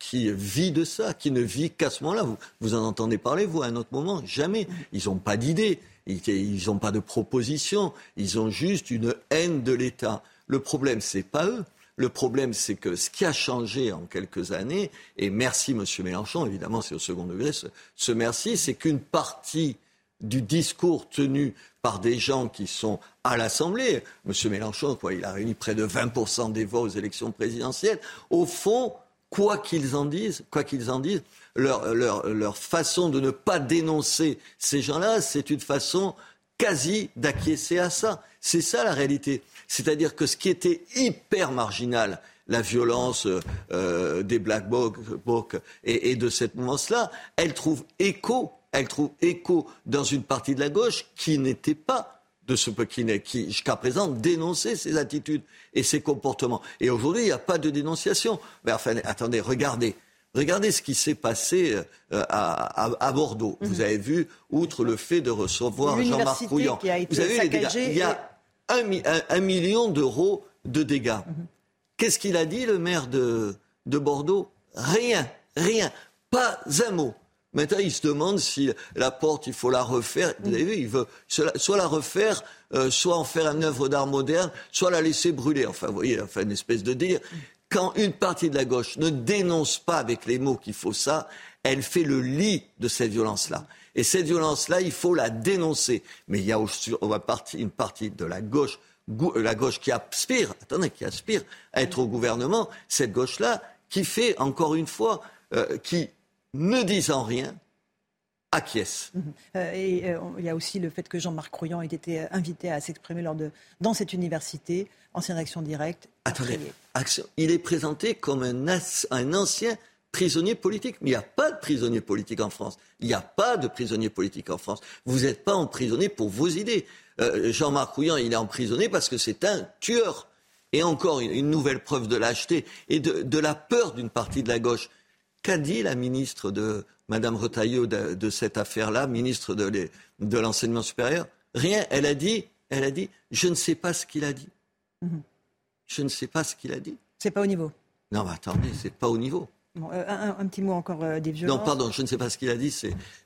S52: qui vit de ça, qui ne vit qu'à ce moment-là. Vous, vous en entendez parler, vous, à un autre moment Jamais. Ils n'ont pas d'idée. Ils n'ont pas de proposition, ils ont juste une haine de l'État. Le problème, c'est pas eux. Le problème, c'est que ce qui a changé en quelques années, et merci Monsieur Mélenchon, évidemment, c'est au second degré, ce, merci, c'est qu'une partie du discours tenu par des gens qui sont à l'Assemblée, Monsieur Mélenchon, quoi, il a réuni près de 20% des voix aux élections présidentielles, au fond, quoi qu'ils en disent, quoi qu'ils en disent, leur, leur, leur façon de ne pas dénoncer ces gens-là, c'est une façon quasi d'acquiescer à ça. C'est ça la réalité. C'est-à-dire que ce qui était hyper marginal, la violence euh, des Black Blocs et, et, de cette mouvance-là, elle trouve écho, elle trouve écho dans une partie de la gauche qui n'était pas de ce qui, qui jusqu'à présent dénonçait ces attitudes et ces comportements. Et aujourd'hui, il n'y a pas de dénonciation. Mais enfin, attendez, regardez. Regardez ce qui s'est passé euh, à, Bordeaux. Vous mhm. avez vu, outre le fait de recevoir Jean-Marc Rouillant, vous avez vu Il y a un, million d'euros de dégâts. Mhm. Qu'est-ce qu'il a dit, le maire de, de Bordeaux? Rien, rien, pas un mot. Maintenant, il se demande si la porte, il faut la refaire. Vous avez vu, il veut soit la refaire, euh, soit en faire une œuvre d'art moderne, soit la laisser brûler. Enfin, vous voyez, enfin, une espèce de dire quand une partie de la gauche ne dénonce pas avec les mots qu'il faut ça, elle fait le lit de cette violence-là. Et cette violence-là, il faut la dénoncer. Mais il y a aussi une partie de la gauche, la gauche qui aspire, attendez, qui aspire à être au gouvernement, cette gauche-là, qui fait, encore une fois, euh, qui, ne disant rien, acquiesce.
S51: Mhm. Euh, et euh, il y a aussi le fait que Jean-Marc Crouillant ait été invité à s'exprimer lors de, dans cette université, ancienne action directe.
S52: Attendez, il est présenté comme un, un ancien prisonnier politique. Mais il n'y a pas de prisonnier politique en France. Il n'y a pas de prisonnier politique en France. Vous n'êtes pas emprisonné pour vos idées. Euh, Jean-Marc Rouillant, il est emprisonné parce que c'est un tueur. Et encore une, nouvelle preuve de lâcheté et de, la peur d'une partie de la gauche. Qu'a dit la ministre de Madame Retailleau de, cette affaire-là, ministre de, l'enseignement supérieur? Rien. Elle a dit, elle a dit, je ne sais pas ce qu'il a dit. Mhm. Je ne sais pas ce qu'il a dit.
S51: C'est pas au niveau.
S52: Non, mais attendez, c'est pas au niveau.
S51: Euh, un, petit mot encore euh, des violences.
S52: Non, pardon, je ne sais pas ce qu'il a dit.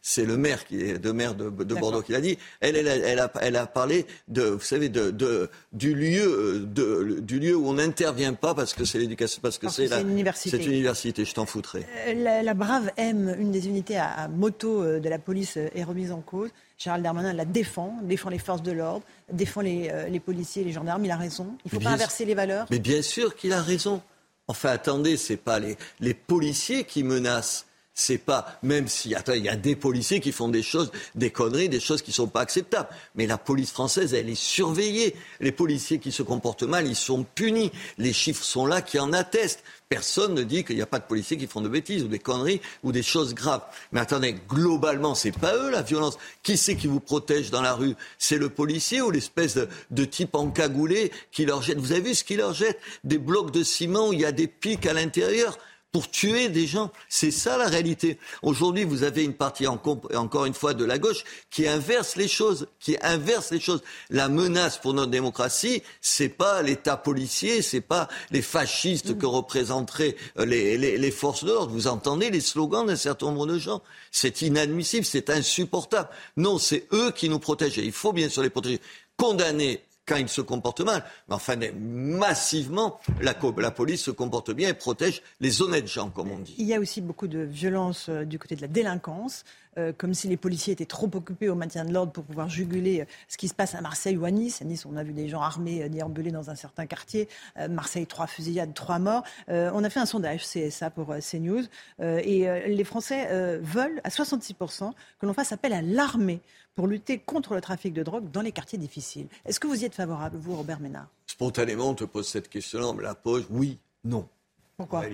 S52: C'est le maire qui est de maire de, Bordeaux qui l'a dit. Elle, elle, elle, a, elle, a, parlé de, vous savez, de, de du lieu, de, du lieu où on n'intervient pas parce que c'est l'éducation, parce que c'est
S51: une université.
S52: C'est une université. Je t'en foutrais.
S51: Euh, la, Brave M, une des unités à, moto de la police, est remise en cause. Gérald Darmanin la défend, défend les forces de l'ordre, défend les, les policiers, les gendarmes. Il a raison. Il ne faut pas inverser les valeurs.
S52: Mais bien sûr qu'il a raison. Enfin, attendez, c'est pas les, les policiers qui menacent. C'est pas, même s'il y a des policiers qui font des choses, des conneries, des choses qui sont pas acceptables. Mais la police française, elle est surveillée. Les policiers qui se comportent mal, ils sont punis. Les chiffres sont là qui en attestent. Personne ne dit qu'il n'y a pas de policiers qui font de bêtises ou des conneries ou des choses graves. Mais attendez, globalement, c'est pas eux la violence. Qui c'est qui vous protège dans la rue? C'est le policier ou l'espèce de, de, type encagoulé qui leur jette? Vous avez vu ce qu'il leur jette? Des blocs de ciment où il y a des pics à l'intérieur pour tuer des gens. C'est ça la réalité. Aujourd'hui, vous avez une partie, encore une fois, de la gauche qui inverse les choses, qui inverse les choses. La menace pour notre démocratie, c'est pas l'État policier, c'est pas les fascistes que représenteraient euh, les, les, les forces de l'ordre. Vous entendez les slogans d'un certain nombre de gens. C'est inadmissible, c'est insupportable. Non, c'est eux qui nous protègent. il faut bien sûr les protéger. Condamner quand il se comporte mal. Mais enfin, massivement, la, la, police se comporte bien et protège les honnêtes gens, comme on dit.
S51: Il y a aussi beaucoup de violence euh, du côté de la délinquance. Euh, comme si les policiers étaient trop occupés au maintien de l'ordre pour pouvoir juguler euh, ce qui se passe à Marseille ou à Nice. À Nice, on a vu des gens armés déambuler dans un certain quartier. Marseille, trois fusillades, trois morts. on a fait un sondage CSA pour CNews et les Français veulent à 66% que l'on fasse appel à l'armée pour lutter contre le trafic de drogue dans les quartiers difficiles. Est-ce que vous y êtes favorable, vous, Robert Ménard?
S52: Spontanément, on te pose cette question-là, on me la pose, oui, non.
S51: Pourquoi?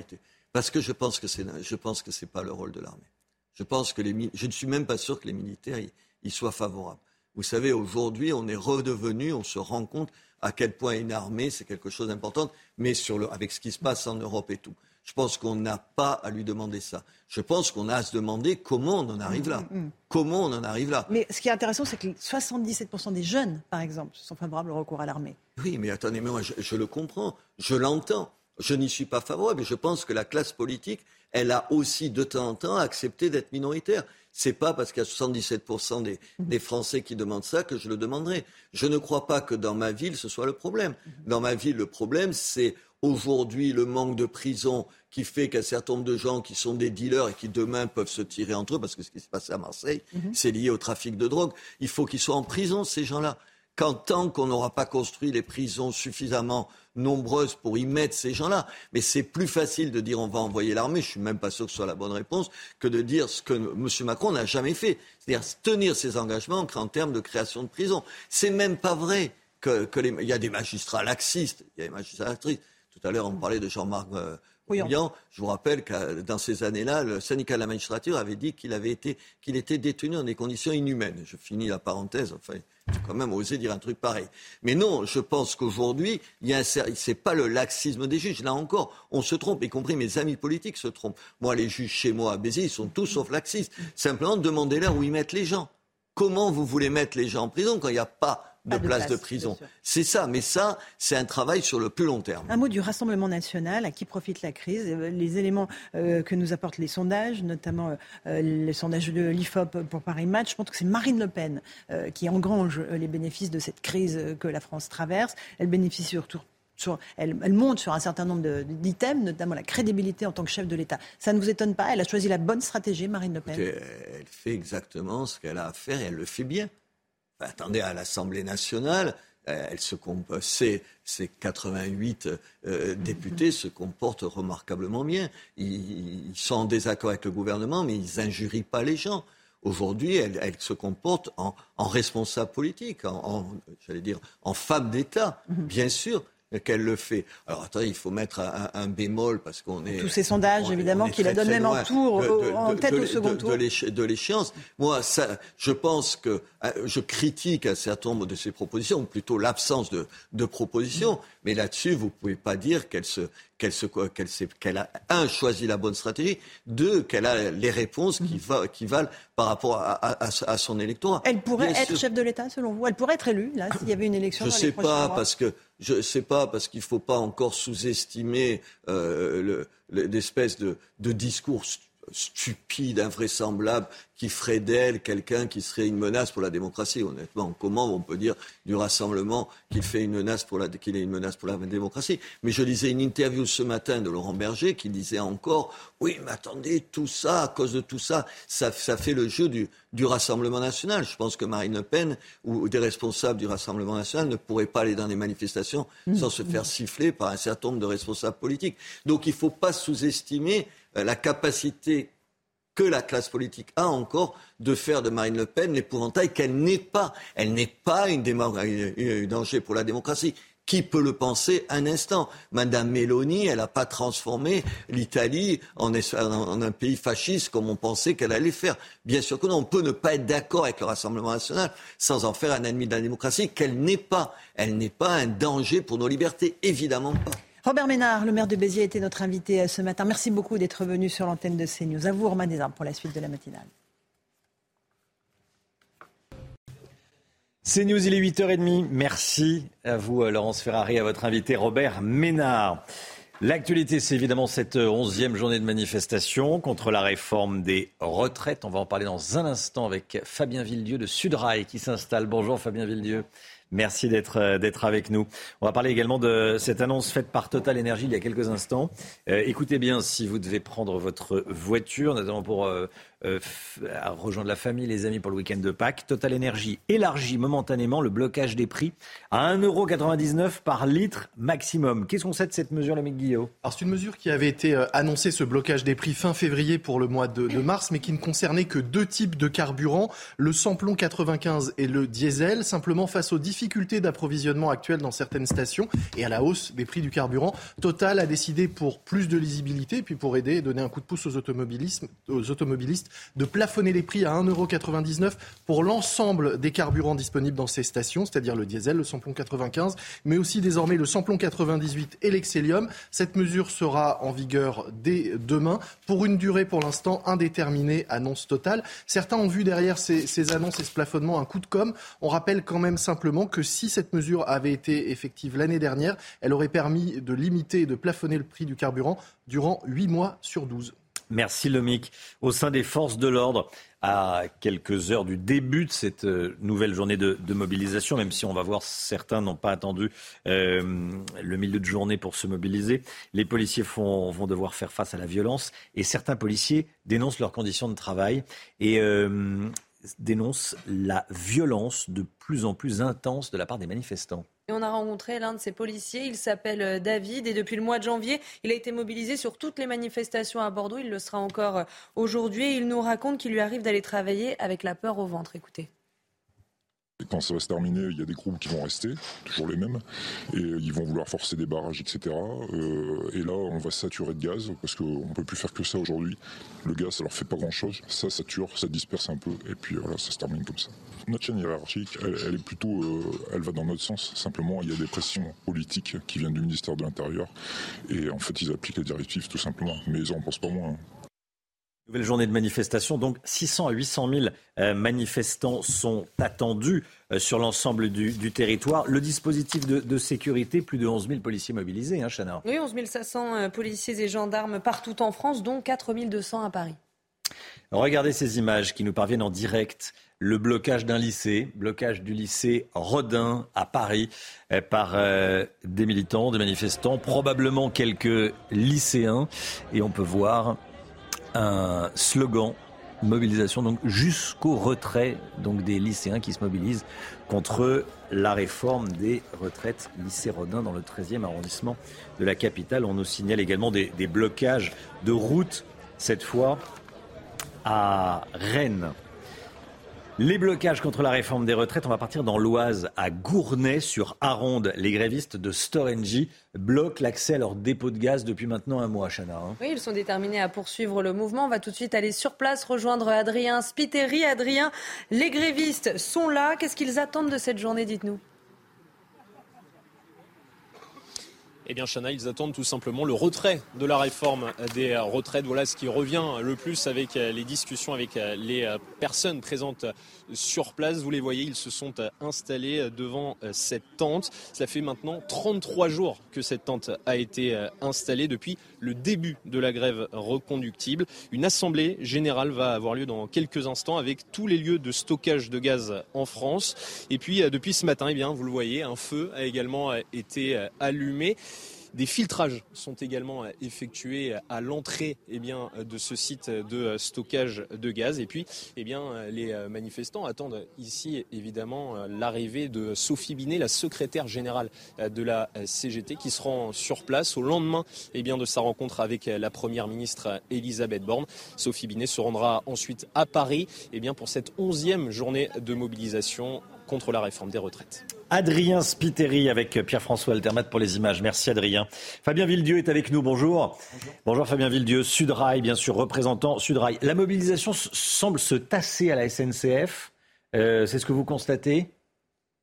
S52: Parce que je pense que c'est, je pense que c'est pas le rôle de l'armée. Je pense que les, je ne suis même pas sûr que les militaires y, soient favorables. Vous savez, aujourd'hui, on est redevenu, on se rend compte à quel point une armée, c'est quelque chose d'important, mais sur le, avec ce qui se passe en Europe et tout. Je pense qu'on n'a pas à lui demander ça. Je pense qu'on a à se demander comment on en arrive là. Mm, mm, mm. Comment on en arrive là.
S51: Mais ce qui est intéressant, c'est que 77% des jeunes, par exemple, sont favorables au recours à l'armée.
S52: Oui, mais attendez, moi, je, le comprends, je l'entends. Je n'y suis pas favorable, mais je pense que la classe politique, elle a aussi de temps en temps accepté d'être minoritaire. C'est pas parce qu'il y a 77% des, des, Français qui demandent ça que je le demanderai. Je ne crois pas que dans ma ville, ce soit le problème. Dans ma ville, le problème, c'est aujourd'hui le manque de prison qui fait qu'un certain nombre de gens qui sont des dealers et qui demain peuvent se tirer entre eux, parce que ce qui s'est passé à Marseille, mhm. c'est lié au trafic de drogue, il faut qu'ils soient en prison, ces gens-là. Quand tant qu'on n'aura pas construit les prisons suffisamment nombreuses pour y mettre ces gens-là. Mais c'est plus facile de dire on va envoyer l'armée, je suis même pas sûr que ce soit la bonne réponse, que de dire ce que M. Macron n'a jamais fait. C'est-à-dire tenir ses engagements en termes de création de prisons. C'est même pas vrai que, que les... il y a des magistrats laxistes, il y a des magistrats laxistes. Tout à l'heure, on parlait de Jean-Marc euh, Je vous rappelle que dans ces années-là, le syndicat de la magistrature avait dit qu'il avait été, qu'il était détenu dans des conditions inhumaines. Je finis la parenthèse. Enfin, j'ai quand même osé dire un truc pareil. Mais non, je pense qu'aujourd'hui, il y a c'est pas le laxisme des juges. Là encore, on se trompe, y compris mes amis politiques se trompent. Moi, les juges chez moi à Béziers, ils sont tous sauf laxistes. Simplement, demandez-leur où ils mettent les gens. Comment vous voulez mettre les gens en prison quand il n'y a pas de, places de prison. C'est ça, mais ça, c'est un travail sur le plus long terme.
S51: Un mot du Rassemblement national, à qui profite la crise euh, Les éléments euh, que nous apportent les sondages, notamment euh, les sondages de l'IFOP pour Paris Match, je pense que c'est Marine Le Pen qui engrange les bénéfices de cette crise que la France traverse. Elle bénéficie surtout elle, monte sur un certain nombre d'items, notamment la crédibilité en tant que chef de l'État. Ça ne vous étonne pas? Elle a choisi la bonne stratégie, Marine Le Pen?
S52: Elle fait exactement ce qu'elle a à faire et elle le fait bien attendez, à l'Assemblée nationale, euh, elle se ces, ces 88 euh, députés se comportent remarquablement bien. Ils, sont en désaccord avec le gouvernement, mais ils injurient pas les gens. Aujourd'hui, elle, se comporte en, responsable politique, en, j'allais dire, en femme d'État, mhm. bien sûr qu'elle le fait. Alors attendez, il faut mettre un, bémol parce qu'on est...
S51: Tous ces sondages, évidemment, qui la donnent même en tour, en tête au second tour.
S52: De l'échéance. Moi, ça, je pense que euh, je critique un certain nombre de ces propositions, ou plutôt l'absence de, de propositions, Mais là-dessus, vous ne pouvez pas dire qu'elle se, qu'elle se, qu'elle, qu'elle a un choisi la bonne stratégie, deux qu'elle a les réponses qui, va, qui valent par rapport à, à, à son électorat.
S51: Elle pourrait être chef de l'État selon vous? Elle pourrait être élue là s'il y avait une élection.
S52: Je ne sais pas parce que je sais pas parce qu'il ne faut pas encore sous-estimer euh, l'espèce de, de discours stupide, invraisemblable, qui ferait d'elle quelqu'un qui serait une menace pour la démocratie. Honnêtement, comment on peut dire du rassemblement qu'il fait une menace pour la, qu'il est une menace pour la démocratie? Mais je lisais une interview ce matin de Laurent Berger qui disait encore, oui, mais attendez, tout ça, à cause de tout ça, ça, ça fait le jeu du, du Rassemblement national. Je pense que Marine Le Pen ou, des responsables du Rassemblement national ne pourraient pas aller dans des manifestations mmh. sans se faire siffler par un certain nombre de responsables politiques. Donc il ne faut pas sous-estimer la capacité que la classe politique a encore de faire de Marine Le Pen l'épouvantail qu'elle n'est pas. Elle n'est pas un danger pour la démocratie. Qui peut le penser un instant? Madame Meloni, elle n'a pas transformé l'Italie en, en, un pays fasciste comme on pensait qu'elle allait faire. Bien sûr que non. On peut ne pas être d'accord avec le Rassemblement national sans en faire un ennemi de la démocratie qu'elle n'est pas. Elle n'est pas un danger pour nos libertés, évidemment pas.
S51: Robert Ménard, le maire de Béziers, était notre invité euh, ce matin. Merci beaucoup d'être venu sur l'antenne de CNews. À vous, Romain Desarmes, pour la suite de la matinale.
S1: CNews, il est 8h30. Merci à vous, euh, Laurence Ferrari, à votre invité Robert Ménard. L'actualité, c'est évidemment cette euh, onzième journée de manifestation contre la réforme des retraites. On va en parler dans un instant avec Fabien Villedieu de Sudrail qui s'installe. Bonjour Fabien Villedieu. Merci d'être euh, d'être avec nous. On va parler également de cette annonce faite par Total Energy il y a quelques instants. Euh, écoutez bien si vous devez prendre votre voiture, notamment pour euh, rejoindre la famille, les amis pour le week-end de Pâques. Total Energy élargit momentanément le blocage des prix à 1,99€ par litre maximum. Qu'est-ce qu'on sait de cette mesure, l'ami Guillaume
S24: Alors c'est une mesure qui avait été euh, annoncée, ce blocage des prix fin février pour le mois de, mars, mais qui ne concernait que deux types de carburants, le samplon 95 et le diesel, simplement face aux difficultés d'approvisionnement actuelles dans certaines stations et à la hausse des prix du carburant. Total a décidé pour plus de lisibilité, puis pour aider et donner un coup de pouce aux automobilistes de plafonner les prix à 1,99€ pour l'ensemble des carburants disponibles dans ces stations, c'est-à-dire le diesel, le samplon 95, mais aussi désormais le samplon 98 et l'excellium. Cette mesure sera en vigueur dès demain pour une durée pour l'instant indéterminée, annonce totale. Certains ont vu derrière ces, ces annonces et ce plafonnement un coup de com'. On rappelle quand même simplement que si cette mesure avait été effective l'année dernière, elle aurait permis de limiter et de plafonner le prix du carburant durant 8 mois sur 12.
S1: Merci Lomic. Au sein des forces de l'ordre, à quelques heures du début de cette euh, nouvelle journée de, mobilisation, même si on va voir certains n'ont pas attendu euh, le milieu de journée pour se mobiliser, les policiers vont devoir faire face à la violence et certains policiers dénoncent leurs conditions de travail et euh, dénoncent la violence de plus en plus intense de la part des manifestants.
S2: On a rencontré l'un de ces policiers, il s'appelle euh, David et depuis le mois de janvier, il a été mobilisé sur toutes les manifestations à Bordeaux, il le sera encore euh, aujourd'hui il nous raconte qu'il lui arrive d'aller travailler avec la peur au ventre. Écoutez.
S53: Quand ça va se terminer, il y a des groupes qui vont rester, toujours les mêmes, et ils vont vouloir forcer des barrages, etc. Euh, et là, on va saturer de gaz, parce qu'on ne peut plus faire que ça aujourd'hui. Le gaz, ça leur fait pas grand-chose. Ça sature, ça disperse un peu, et puis voilà, ça se termine comme ça. Notre chaîne hiérarchique, elle, est plutôt, euh, elle va dans notre sens. Simplement, il y a des pressions politiques qui viennent du ministère de l'Intérieur, et en fait, ils appliquent les directives tout simplement. Mais ils n'en pensent pas moins. Hein.
S1: Nouvelle journée de manifestation, donc 600 à 800 000 euh, manifestants sont attendus euh, sur l'ensemble du, territoire. Le dispositif de, sécurité, plus de 11 000 policiers mobilisés, hein, Chana
S2: Oui, 11 500 euh, policiers et gendarmes partout en France, dont 4 200 à Paris.
S1: Regardez ces images qui nous parviennent en direct. Le blocage d'un lycée, blocage du lycée Rodin à Paris par des militants, des manifestants, probablement quelques lycéens. Et on peut voir un slogan mobilisation donc jusqu'au retrait donc des lycéens qui se mobilisent contre la réforme des retraites lycée Rodin dans le 13e arrondissement de la capitale. On nous signale également des, des blocages de routes cette fois à Rennes. Les blocages contre la réforme des retraites, on va partir dans l'Oise, à Gournay, sur Aronde. Les grévistes de Storengy bloquent l'accès à leur dépôt de gaz depuis maintenant un mois, Chana. Hein.
S2: Oui, ils sont déterminés à poursuivre le mouvement. On va tout de suite aller sur place rejoindre Adrien Spiteri. Adrien, les grévistes sont là. Qu'est-ce qu'ils attendent de cette journée, dites-nous?
S31: Eh bien, Chana, ils attendent tout simplement le retrait de la réforme des retraites. Voilà ce qui revient le plus avec les discussions avec les personnes présentes sur place. Vous les voyez, ils se sont installés devant cette tente. Cela fait maintenant 33 jours que cette tente a été installée depuis le début de la grève reconductible. Une assemblée générale va avoir lieu dans quelques instants avec tous les lieux de stockage de gaz en France. Et puis, depuis ce matin, eh bien, vous le voyez, un feu a également été allumé. Des filtrages sont également effectués à l'entrée eh bien, de ce site de stockage de gaz. Et puis, eh les manifestants attendent ici évidemment l'arrivée de Sophie Binet, la secrétaire générale de la CGT, qui se rend sur place au lendemain eh de sa rencontre avec la première ministre Elisabeth Borne. Sophie Binet se rendra ensuite à Paris pour cette onzième journée de mobilisation contre la réforme des retraites.
S1: Adrien Spiteri avec Pierre-François Altermat pour les images. Merci Adrien. Fabien Villedieu est avec nous. Bonjour. Bonjour, Fabien Villedieu. Sudrail, bien sûr, représentant Sudrail. La mobilisation semble se tasser à la SNCF. Euh, c'est ce que vous constatez?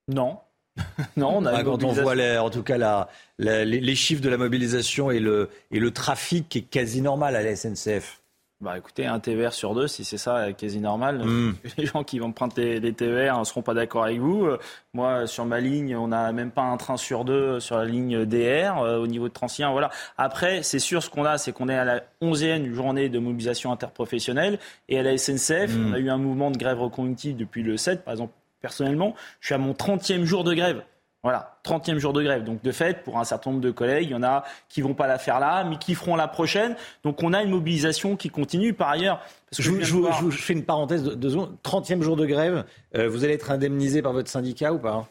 S54: Non. (laughs) non, on a
S1: Quand on voit en tout cas les, chiffres de la mobilisation et le, et le trafic qui est quasi normal à la SNCF.
S54: Bah écoutez, un TER sur deux, si c'est ça, quasi normal. Hmm. (laughs) Les gens qui vont prendre des TER ne seront pas d'accord avec vous. Moi, sur ma ligne, on n'a même pas un train sur deux sur la ligne DR euh, au niveau de Transien. Voilà. Après, c'est sûr, ce qu'on a, c'est qu'on est à la 11e journée de mobilisation interprofessionnelle. Et à la SNCF, hmm. on a eu un mouvement de grève reconductive depuis le 7. Par exemple, personnellement, je suis à mon 30e jour de grève. Voilà, 30e jour de grève. Donc de fait, pour un certain nombre de collègues, il y en a qui vont pas la faire là, mais qui feront la prochaine. Donc on a une mobilisation qui continue. Par ailleurs,
S1: je, fais une parenthèse de deux secondes. 30e jour de grève, euh, vous allez être indemnisé par votre syndicat ou pas?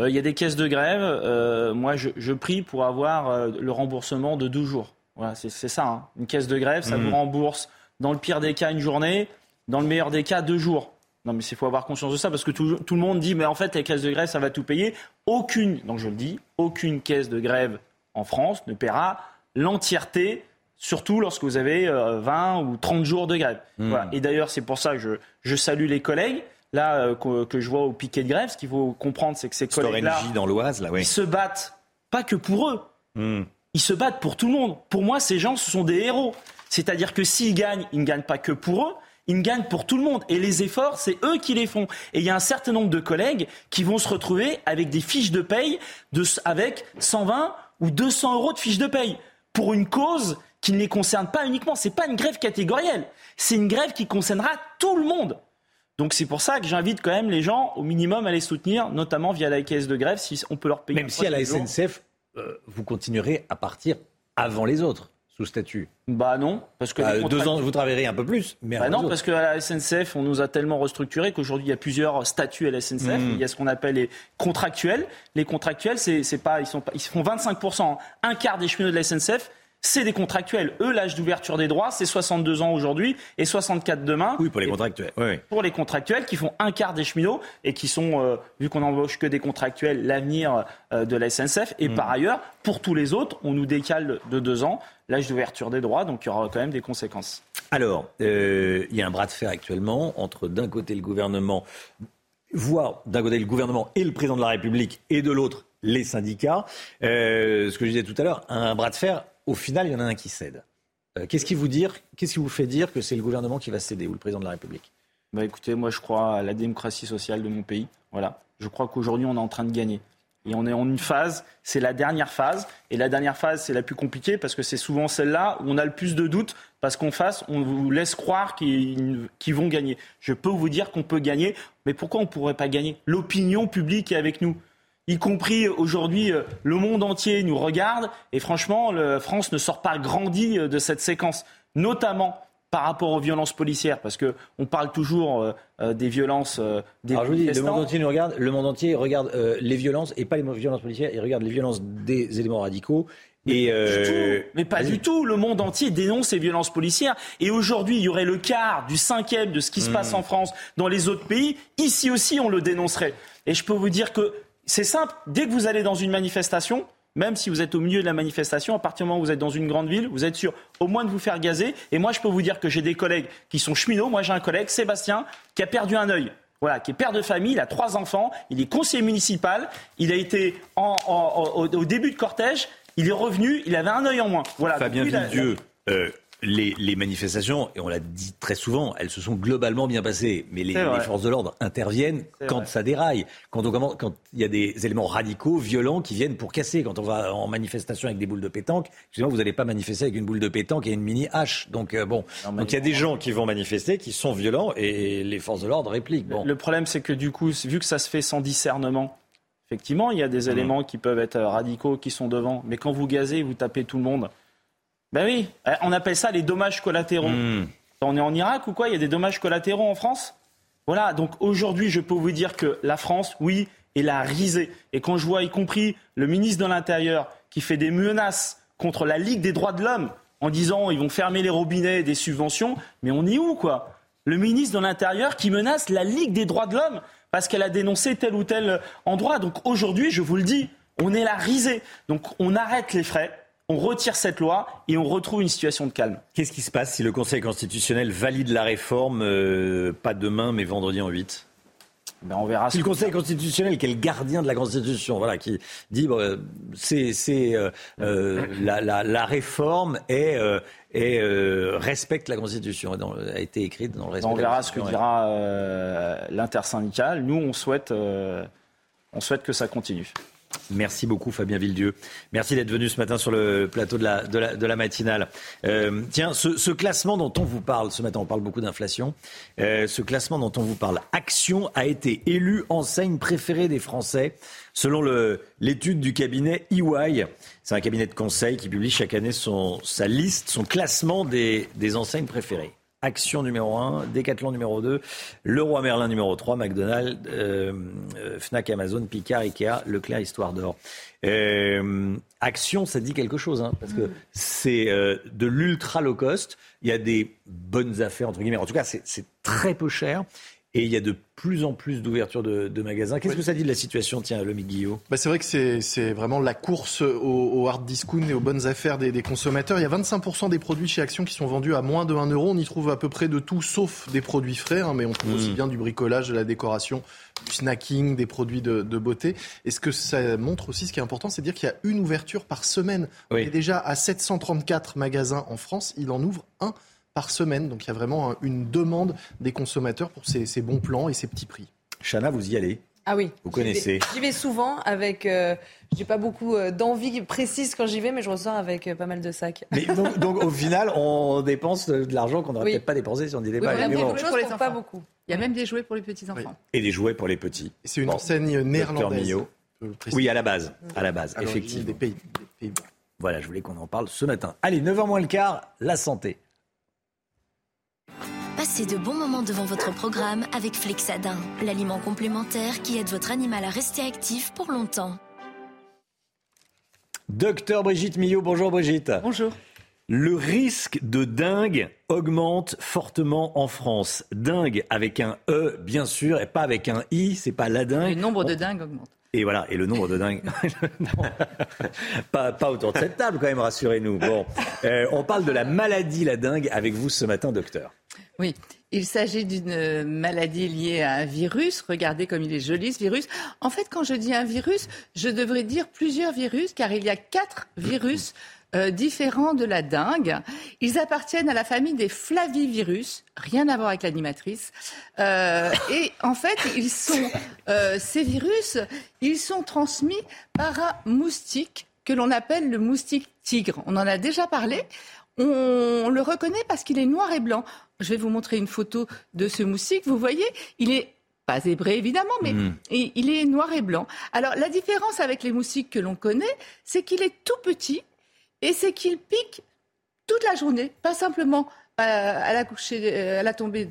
S54: Euh, Il y a des caisses de grève. Euh, moi, je, prie pour avoir le remboursement de 12 jours. Voilà, c'est ça. Hein. Une caisse de grève, ça mmh. vous rembourse dans le pire des cas une journée, dans le meilleur des cas deux jours. Non, mais il faut avoir conscience de ça parce que tout, le monde dit, mais en fait, les caisses de grève, ça va tout payer. Aucune, donc je le dis, aucune caisse de grève en France ne paiera l'entièreté, surtout lorsque vous avez 20 euh, ou 30 jours de grève. Hmm. Et d'ailleurs, c'est pour ça que je, salue les collègues. Là, euh, que, je vois au piquet de grève, ce qu'il faut comprendre, c'est que ces collègues-là,
S1: dans l'Oise, là, oui.
S54: ils se battent pas que pour eux. Hmm. Ils se battent pour tout le monde. Pour moi, ces gens, ce sont des héros. C'est-à-dire que s'ils gagnent, ils ne gagnent pas que pour eux, ils gagnent pour tout le monde. Et les efforts, c'est eux qui les font. Et il y a un certain nombre de collègues qui vont se retrouver avec des fiches de paye de, avec 120 ou 200 euros de fiches de paye pour une cause qui ne les concerne pas uniquement. C'est pas une grève catégorielle. C'est une grève qui concernera tout le monde. Donc c'est pour ça que j'invite quand même les gens au minimum à les soutenir, notamment via la caisse de grève, si on peut leur payer.
S1: Même si à la SNCF, euh, vous continuerez à partir avant les autres sous statut
S54: Bah non, parce que
S1: bah, deux ans, vous travaillerez un peu plus. Mais
S54: bah non, parce qu'à la SNCF, on nous a tellement restructuré qu'aujourd'hui il y a plusieurs statuts à la SNCF. Hmm. Il y a ce qu'on appelle les contractuels. Les contractuels, c'est, pas, ils sont, ils font 25% un quart des cheminots de la SNCF c'est des contractuels. Eux, l'âge d'ouverture des droits, c'est 62 ans aujourd'hui et 64 demain.
S1: Oui, pour les contractuels. Oui.
S54: Pour les contractuels qui font un quart des cheminots et qui sont, euh, vu qu'on n'embauche que des contractuels, l'avenir euh, de la SNCF. Et mm. par ailleurs, pour tous les autres, on nous décale de deux ans l'âge d'ouverture des droits, donc il y aura quand même des conséquences.
S1: Alors, euh, il y a un bras de fer actuellement entre d'un côté le gouvernement, voire d'un côté le gouvernement et le président de la République, et de l'autre les syndicats. ce que je disais tout à l'heure, un bras de fer au final, il y en a un qui cède. Euh, qu'est-ce qui vous dire, qu'est-ce qui vous fait dire que c'est le gouvernement qui va céder ou le président de la République?
S54: Bah écoutez, moi je crois à la démocratie sociale de mon pays. Voilà, je crois qu'aujourd'hui on est en train de gagner. Et on est en une phase, c'est la dernière phase. Et la dernière phase, c'est la plus compliquée parce que c'est souvent celle-là où on a le plus de doutes parce qu'en face, on vous laisse croire qu'ils vont gagner. Je peux vous dire qu'on peut gagner, mais pourquoi on ne pourrait pas gagner? L'opinion publique est avec nous y compris aujourd'hui, euh, le monde entier nous regarde. Et franchement, la France ne sort pas grandie euh, de cette séquence, notamment par rapport aux violences policières, parce que on parle toujours euh, des violences des
S1: Alors je vous dis, le monde entier nous regarde, le monde entier regarde les violences et pas les violences policières, il regarde les violences des éléments radicaux.
S54: Mais, et mais pas du tout. Le monde entier dénonce ces violences policières. Et aujourd'hui, il y aurait le quart du cinquième de ce qui se hmm. passe en France dans les autres pays. Ici aussi, on le dénoncerait. Et je peux vous dire que c'est simple, dès que vous allez dans une manifestation, même si vous êtes au milieu de la manifestation, à partir du moment où vous êtes dans une grande ville, vous êtes sûr au moins de vous faire gazer. Et moi, je peux vous dire que j'ai des collègues qui sont cheminots. Moi, j'ai un collègue, Sébastien, qui a perdu un œil. Voilà, qui est père de famille, il a trois enfants, il est conseiller municipal, il a été au, début de cortège, Il est revenu, il avait un œil en moins. Voilà.
S1: Fabien Villedieu, euh, les, les manifestations, et on l'a dit très souvent, elles se sont globalement bien passées. Mais les, forces de l'ordre interviennent quand
S54: vrai.
S1: ça déraille, quand on commence- quand il y a des éléments radicaux, violents, qui viennent pour casser. Quand on va en manifestation avec des boules de pétanque, vous n'allez pas manifester avec une boule de pétanque et une mini hache. Donc euh, bon, donc il y a des gens qui vont manifester, qui sont violents, et les forces de l'ordre répliquent. Bon.
S54: Le problème, c'est que du coup, vu que ça se fait sans discernement, effectivement, il y a des éléments qui peuvent être radicaux, qui sont devant. Mais quand vous gazez, vous tapez tout le monde. Ben oui, euh, on appelle ça les dommages collatéraux.
S1: Hmm.
S54: On est en Irak ou quoi Il y a des dommages collatéraux en France? Voilà, donc aujourd'hui, je peux vous dire que la France, oui, est la risée. Et quand je vois, y compris le ministre de l'Intérieur, qui fait des menaces contre la Ligue des droits de l'homme, en disant ils vont fermer les robinets des subventions, mais on est où, quoi? Le ministre de l'Intérieur qui menace la Ligue des droits de l'homme parce qu'elle a dénoncé tel ou tel endroit. Donc aujourd'hui, je vous le dis, on est la risée. Donc on arrête les frais, on retire cette loi et on retrouve une situation de calme.
S1: Qu'est-ce qui se passe si le Conseil constitutionnel valide la réforme, euh, pas demain, mais vendredi en 8
S54: ben on verra.
S1: Si le Conseil constitutionnel, qui est le gardien de la Constitution, voilà, qui dit bon, euh, c'est euh, euh, la, la, la réforme est, euh, est, respecte la Constitution, dans- a été écrite dans le respect.
S54: on
S1: de la
S54: verra ce que dira l'intersyndicale. Nous, on souhaite, on souhaite que ça continue.
S1: Merci beaucoup Fabien Villedieu. Merci d'être venu ce matin sur le plateau de la, matinale. Euh, tiens, ce, classement dont on vous parle, ce matin on parle beaucoup d'inflation, euh, ce classement dont on vous parle, Action a été élu enseigne préférée des Français selon l'étude du cabinet EY. C'est un cabinet de conseil qui publie chaque année sa liste, son classement des enseignes préférées. Action numéro 1, Decathlon numéro 2, Leroy Merlin numéro 3, McDonald's, euh, euh, Fnac, Amazon, Picard, Ikea, Leclerc, Histoire d'Or. Euh, Action, ça dit quelque chose, hein, parce que c'est euh, de l'ultra low cost. Il y a des bonnes affaires, entre guillemets. En tout cas, c'est c'est très peu cher. Et il y a de plus en plus d'ouvertures de, de magasins. Qu'est-ce que ça dit de la situation, tiens, Lomi Guillot?
S24: Bah, c'est vrai que c'est vraiment la course au, au hard discount et aux bonnes affaires des, des consommateurs. Il y a 25% des produits chez Action qui sont vendus à moins de 1 euro. On y trouve à peu près de tout, sauf des produits frais, hein, mais on trouve
S1: Mm.
S24: aussi bien du bricolage, de la décoration, du snacking, des produits de, de beauté. Et ce que ça montre aussi, ce qui est important, c'est de dire qu'il y a une ouverture par semaine. On
S1: Oui.
S24: est déjà à 734 magasins en France. Il en ouvre un par semaine. Donc il y a vraiment un- une demande des consommateurs pour ces, ces bons plans et ces petits prix.
S1: Chana, vous y allez?
S2: Ah oui.
S1: Vous connaissez.
S2: J'y vais souvent avec. euh, j'ai pas beaucoup euh, d'envie précise quand j'y vais, mais je ressors avec euh, pas mal de sacs.
S1: Mais donc, (laughs) donc, au final, on dépense de l'argent qu'on n'aurait
S2: Oui.
S1: peut-être pas dépensé si on n'y était
S2: Oui,
S1: pas.
S2: a
S1: bon.
S55: pour les
S2: pour pas
S55: enfants.
S2: beaucoup.
S55: Il y a même des jouets pour les petits-enfants.
S1: Et des jouets pour les petits.
S24: C'est une
S1: Bon.
S24: enseigne néerlandaise.
S1: Oui, à la base. À la base, effectivement.
S24: Des pays, des Pays-Bas.
S1: Voilà, je voulais qu'on en parle ce matin. Allez, 9h moins le quart, la santé.
S56: Passez de bons moments devant votre programme avec Flexadin, l'aliment complémentaire qui aide votre animal à rester actif pour longtemps.
S1: Docteur Brigitte Millot, bonjour Brigitte.
S55: Bonjour.
S1: Le risque de dingue augmente fortement en France. Dingue avec un E, bien sûr, et pas avec un I, c'est pas la dingue.
S55: Le nombre de dingues augmente.
S1: Et voilà, et le nombre de dingues. (laughs) Pas autour de cette table, quand même, rassurez-nous. Bon, Euh, on parle de la maladie, la dingue, avec vous ce matin, docteur.
S55: Oui, il s'agit d'une euh, maladie liée à un virus. Regardez comme il est joli ce virus. En fait, quand je dis un virus, je devrais dire plusieurs virus, car il y a quatre virus euh, différents de la dengue. Ils appartiennent à la famille des flavivirus, rien à voir avec l'animatrice. Euh, et en fait, ils sont euh, ces virus, ils sont transmis par un moustique que l'on appelle le moustique tigre. On en a déjà parlé. On le reconnaît parce qu'il est noir et blanc. Je vais vous montrer une photo de ce moustique. Vous voyez, il est pas zébré évidemment, mais
S1: Mm.
S55: il il est noir et blanc. Alors la différence avec les moustiques que l'on connaît, c'est qu'il est tout petit et c'est qu'il pique toute la journée, pas simplement euh, à la coucher, euh, à la tombée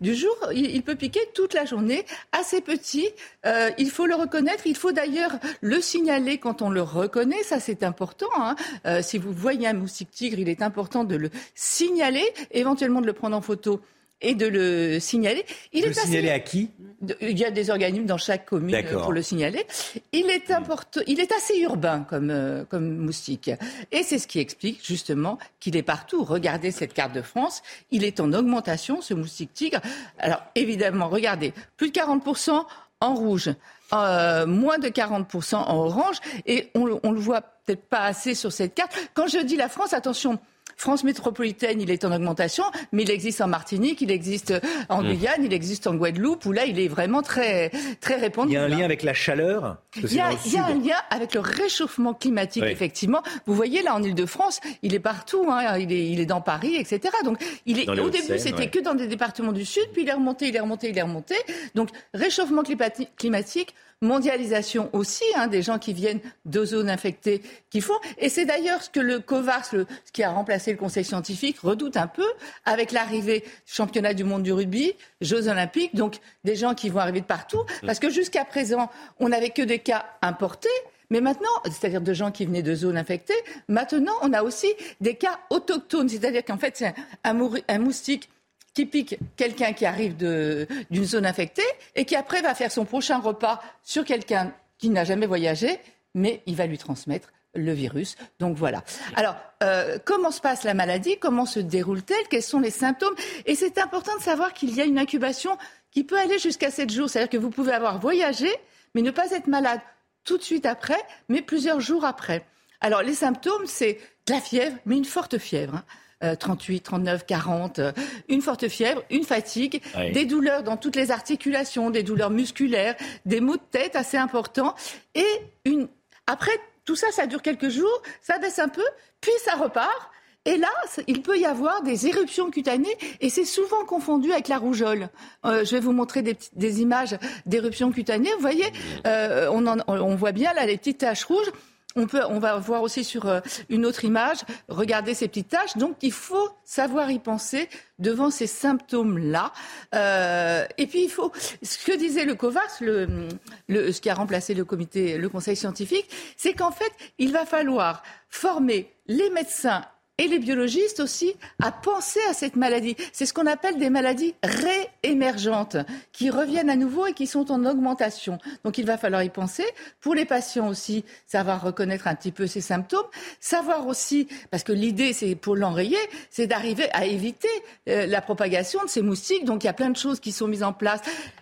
S55: du jour. Il, peut piquer toute la journée, assez petit. Euh, il faut le reconnaître. Il faut d'ailleurs le signaler quand on le reconnaît. Ça, c'est important. hein. Si vous voyez un moustique tigre, il est important de le signaler, éventuellement de le prendre en photo et de le signaler. Il
S1: Le
S55: est assez-
S1: signaler à qui
S55: de- Il y a des organismes dans chaque commune euh, pour le signaler. Il est important, il est assez urbain comme, euh, comme moustique. Et c'est ce qui explique justement qu'il est partout. Regardez cette carte de France. Il est en augmentation, ce moustique tigre. Alors évidemment, regardez, plus de 40% en rouge, euh, moins de 40% en orange, et on, on le voit peut-être pas assez sur cette carte. Quand je dis la France, attention, France métropolitaine, il est en augmentation, mais il existe en Martinique, il existe en mmh. Guyane, il existe en Guadeloupe, où là, il est vraiment très, très répandu.
S1: Il y a un lien avec la chaleur
S55: Il y a, un lien avec le réchauffement climatique, effectivement. Vous voyez, là, en Ile-de-France, il est partout, hein, il, est, il est dans Paris, etc. Donc, il est, au début, c'était que dans des départements du Sud, puis il est remonté, il est remonté, il est remonté. Donc, réchauffement climatique, mondialisation aussi, hein, des gens qui viennent de zones infectées qui font. Et c'est d'ailleurs ce que le COVAX, le, ce qui a remplacé le Conseil scientifique, redoute un peu avec l'arrivée du championnat du monde du rugby, Jeux olympiques, donc des gens qui vont arriver de partout. Parce que jusqu'à présent, on n'avait que des cas importés. Mais maintenant, c'est-à-dire de gens qui venaient de zones infectées, maintenant, on a aussi des cas autochtones. C'est-à-dire qu'en fait, c'est un moustique qui pique quelqu'un qui arrive d'une zone infectée et qui après va faire son prochain repas sur quelqu'un qui n'a jamais voyagé, mais il va lui transmettre le virus. Donc voilà. Alors, euh, comment se passe la maladie? Comment se déroule-t-elle? Quels sont les symptômes? Et c'est important de savoir qu'il y a une incubation qui peut aller jusqu'à 7 jours. C'est-à-dire que vous pouvez avoir voyagé, mais ne pas être malade tout de suite après, mais plusieurs jours après. Alors, les symptômes, c'est de la fièvre, mais une forte fièvre. Hein. 38, 39, 40, une forte fièvre, une fatigue, des douleurs dans toutes les articulations, des douleurs musculaires, des maux de tête assez importants et une après tout ça ça dure quelques jours, ça baisse un peu, puis ça repart et là, il peut y avoir des éruptions cutanées et c'est souvent confondu avec la rougeole. Euh, je vais vous montrer des, des images d'éruptions cutanées. Vous voyez, euh, on, on voit bien là les petites taches rouges. On, va voir aussi sur euh, une autre image, regarder ces petites taches. Donc, il faut savoir y penser devant ces symptômes-là. Euh, et puis, il faut, ce que disait le COVAX, ce qui a remplacé le comité, le conseil scientifique, c'est qu'en fait, il va falloir former les médecins et les biologistes aussi à penser à cette maladie. C'est ce qu'on appelle des maladies réémergentes qui reviennent à nouveau et qui sont en augmentation. Donc il va falloir y penser. Pour les patients aussi, savoir reconnaître un petit peu ces symptômes, savoir aussi, parce que l'idée c'est pour l'enrayer, c'est d'arriver à éviter euh, la propagation de ces moustiques. Donc il y a plein de choses qui sont mises en place.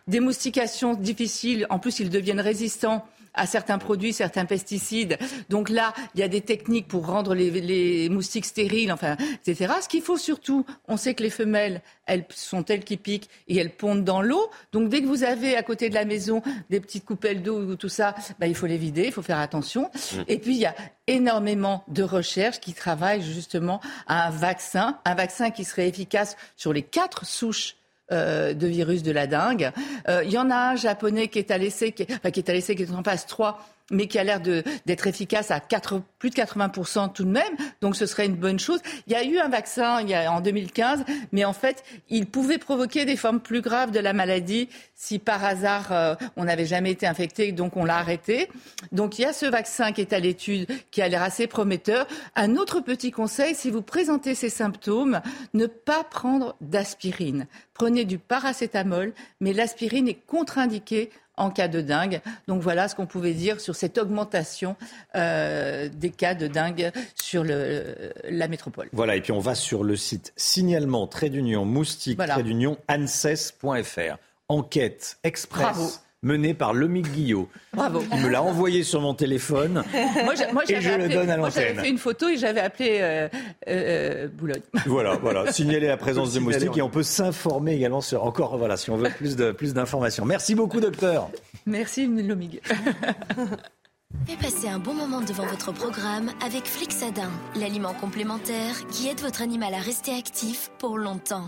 S55: Des moustications difficiles, en plus ils deviennent résistants à certains produits, certains pesticides. Donc là, il y a des techniques pour rendre les, moustiques stériles, enfin, etc. Ce qu'il faut surtout, on sait que les femelles, elles sont elles qui piquent et elles pondent dans l'eau. Donc dès que vous avez à côté de la maison des petites coupelles d'eau ou tout ça, bah, il faut les vider, il faut faire attention. Mmh. Et puis il y a énormément de recherches qui travaillent justement à un vaccin, un vaccin qui serait efficace sur les quatre souches euh, de virus de la dengue. Euh, il y en a un japonais qui est à l'essai, qui, est à l'essai, qui est en phase 3 mais qui a l'air d'être efficace à 4, plus de 80% tout de même. Donc ce serait une bonne chose. Il y a eu un vaccin il y a, en 2015, mais en fait, il pouvait provoquer des formes plus graves de la maladie si par hasard euh, on n'avait jamais été infecté, donc on l'a arrêté. Donc il y a ce vaccin qui est à l'étude, qui a l'air assez prometteur. Un autre petit conseil, si vous présentez ces symptômes, ne pas prendre d'aspirine. Prenez du paracétamol, mais l'aspirine est contre-indiquée en cas de dingue. Donc voilà ce qu'on pouvait dire sur cette augmentation euh, des cas de dingue sur le, la métropole.
S1: Voilà, et puis on va sur le site signalement trait d'union moustique trait d'union anses.fr. Enquête express mené par Lomic Guillot.
S55: Bravo.
S1: Il me l'a envoyé sur mon téléphone (laughs) moi, et je le donne à l'antenne.
S55: J'avais fait une photo et j'avais appelé euh, euh, Boulogne.
S1: Voilà, voilà. Signaler la présence de moustiques et on peut s'informer également sur encore, voilà, si on veut plus de plus d'informations. Merci beaucoup, docteur.
S55: Merci, Lomig. (laughs)
S56: Et passez un bon moment devant votre programme avec Flixadin, l'aliment complémentaire qui aide votre animal à rester actif pour longtemps.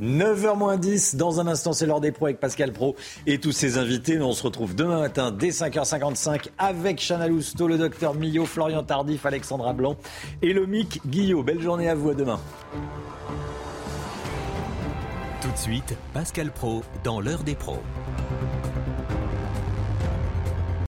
S1: 9h10, dans un instant, c'est l'heure des pros avec Pascal Pro et tous ses invités. Nous, on se retrouve demain matin dès 5h55 avec Chana Lousteau, le docteur Millot, Florian Tardif, Alexandra Blanc et le Mic Guillot. Belle journée à vous, à demain.
S57: Tout de suite, Pascal Pro dans l'heure des pros.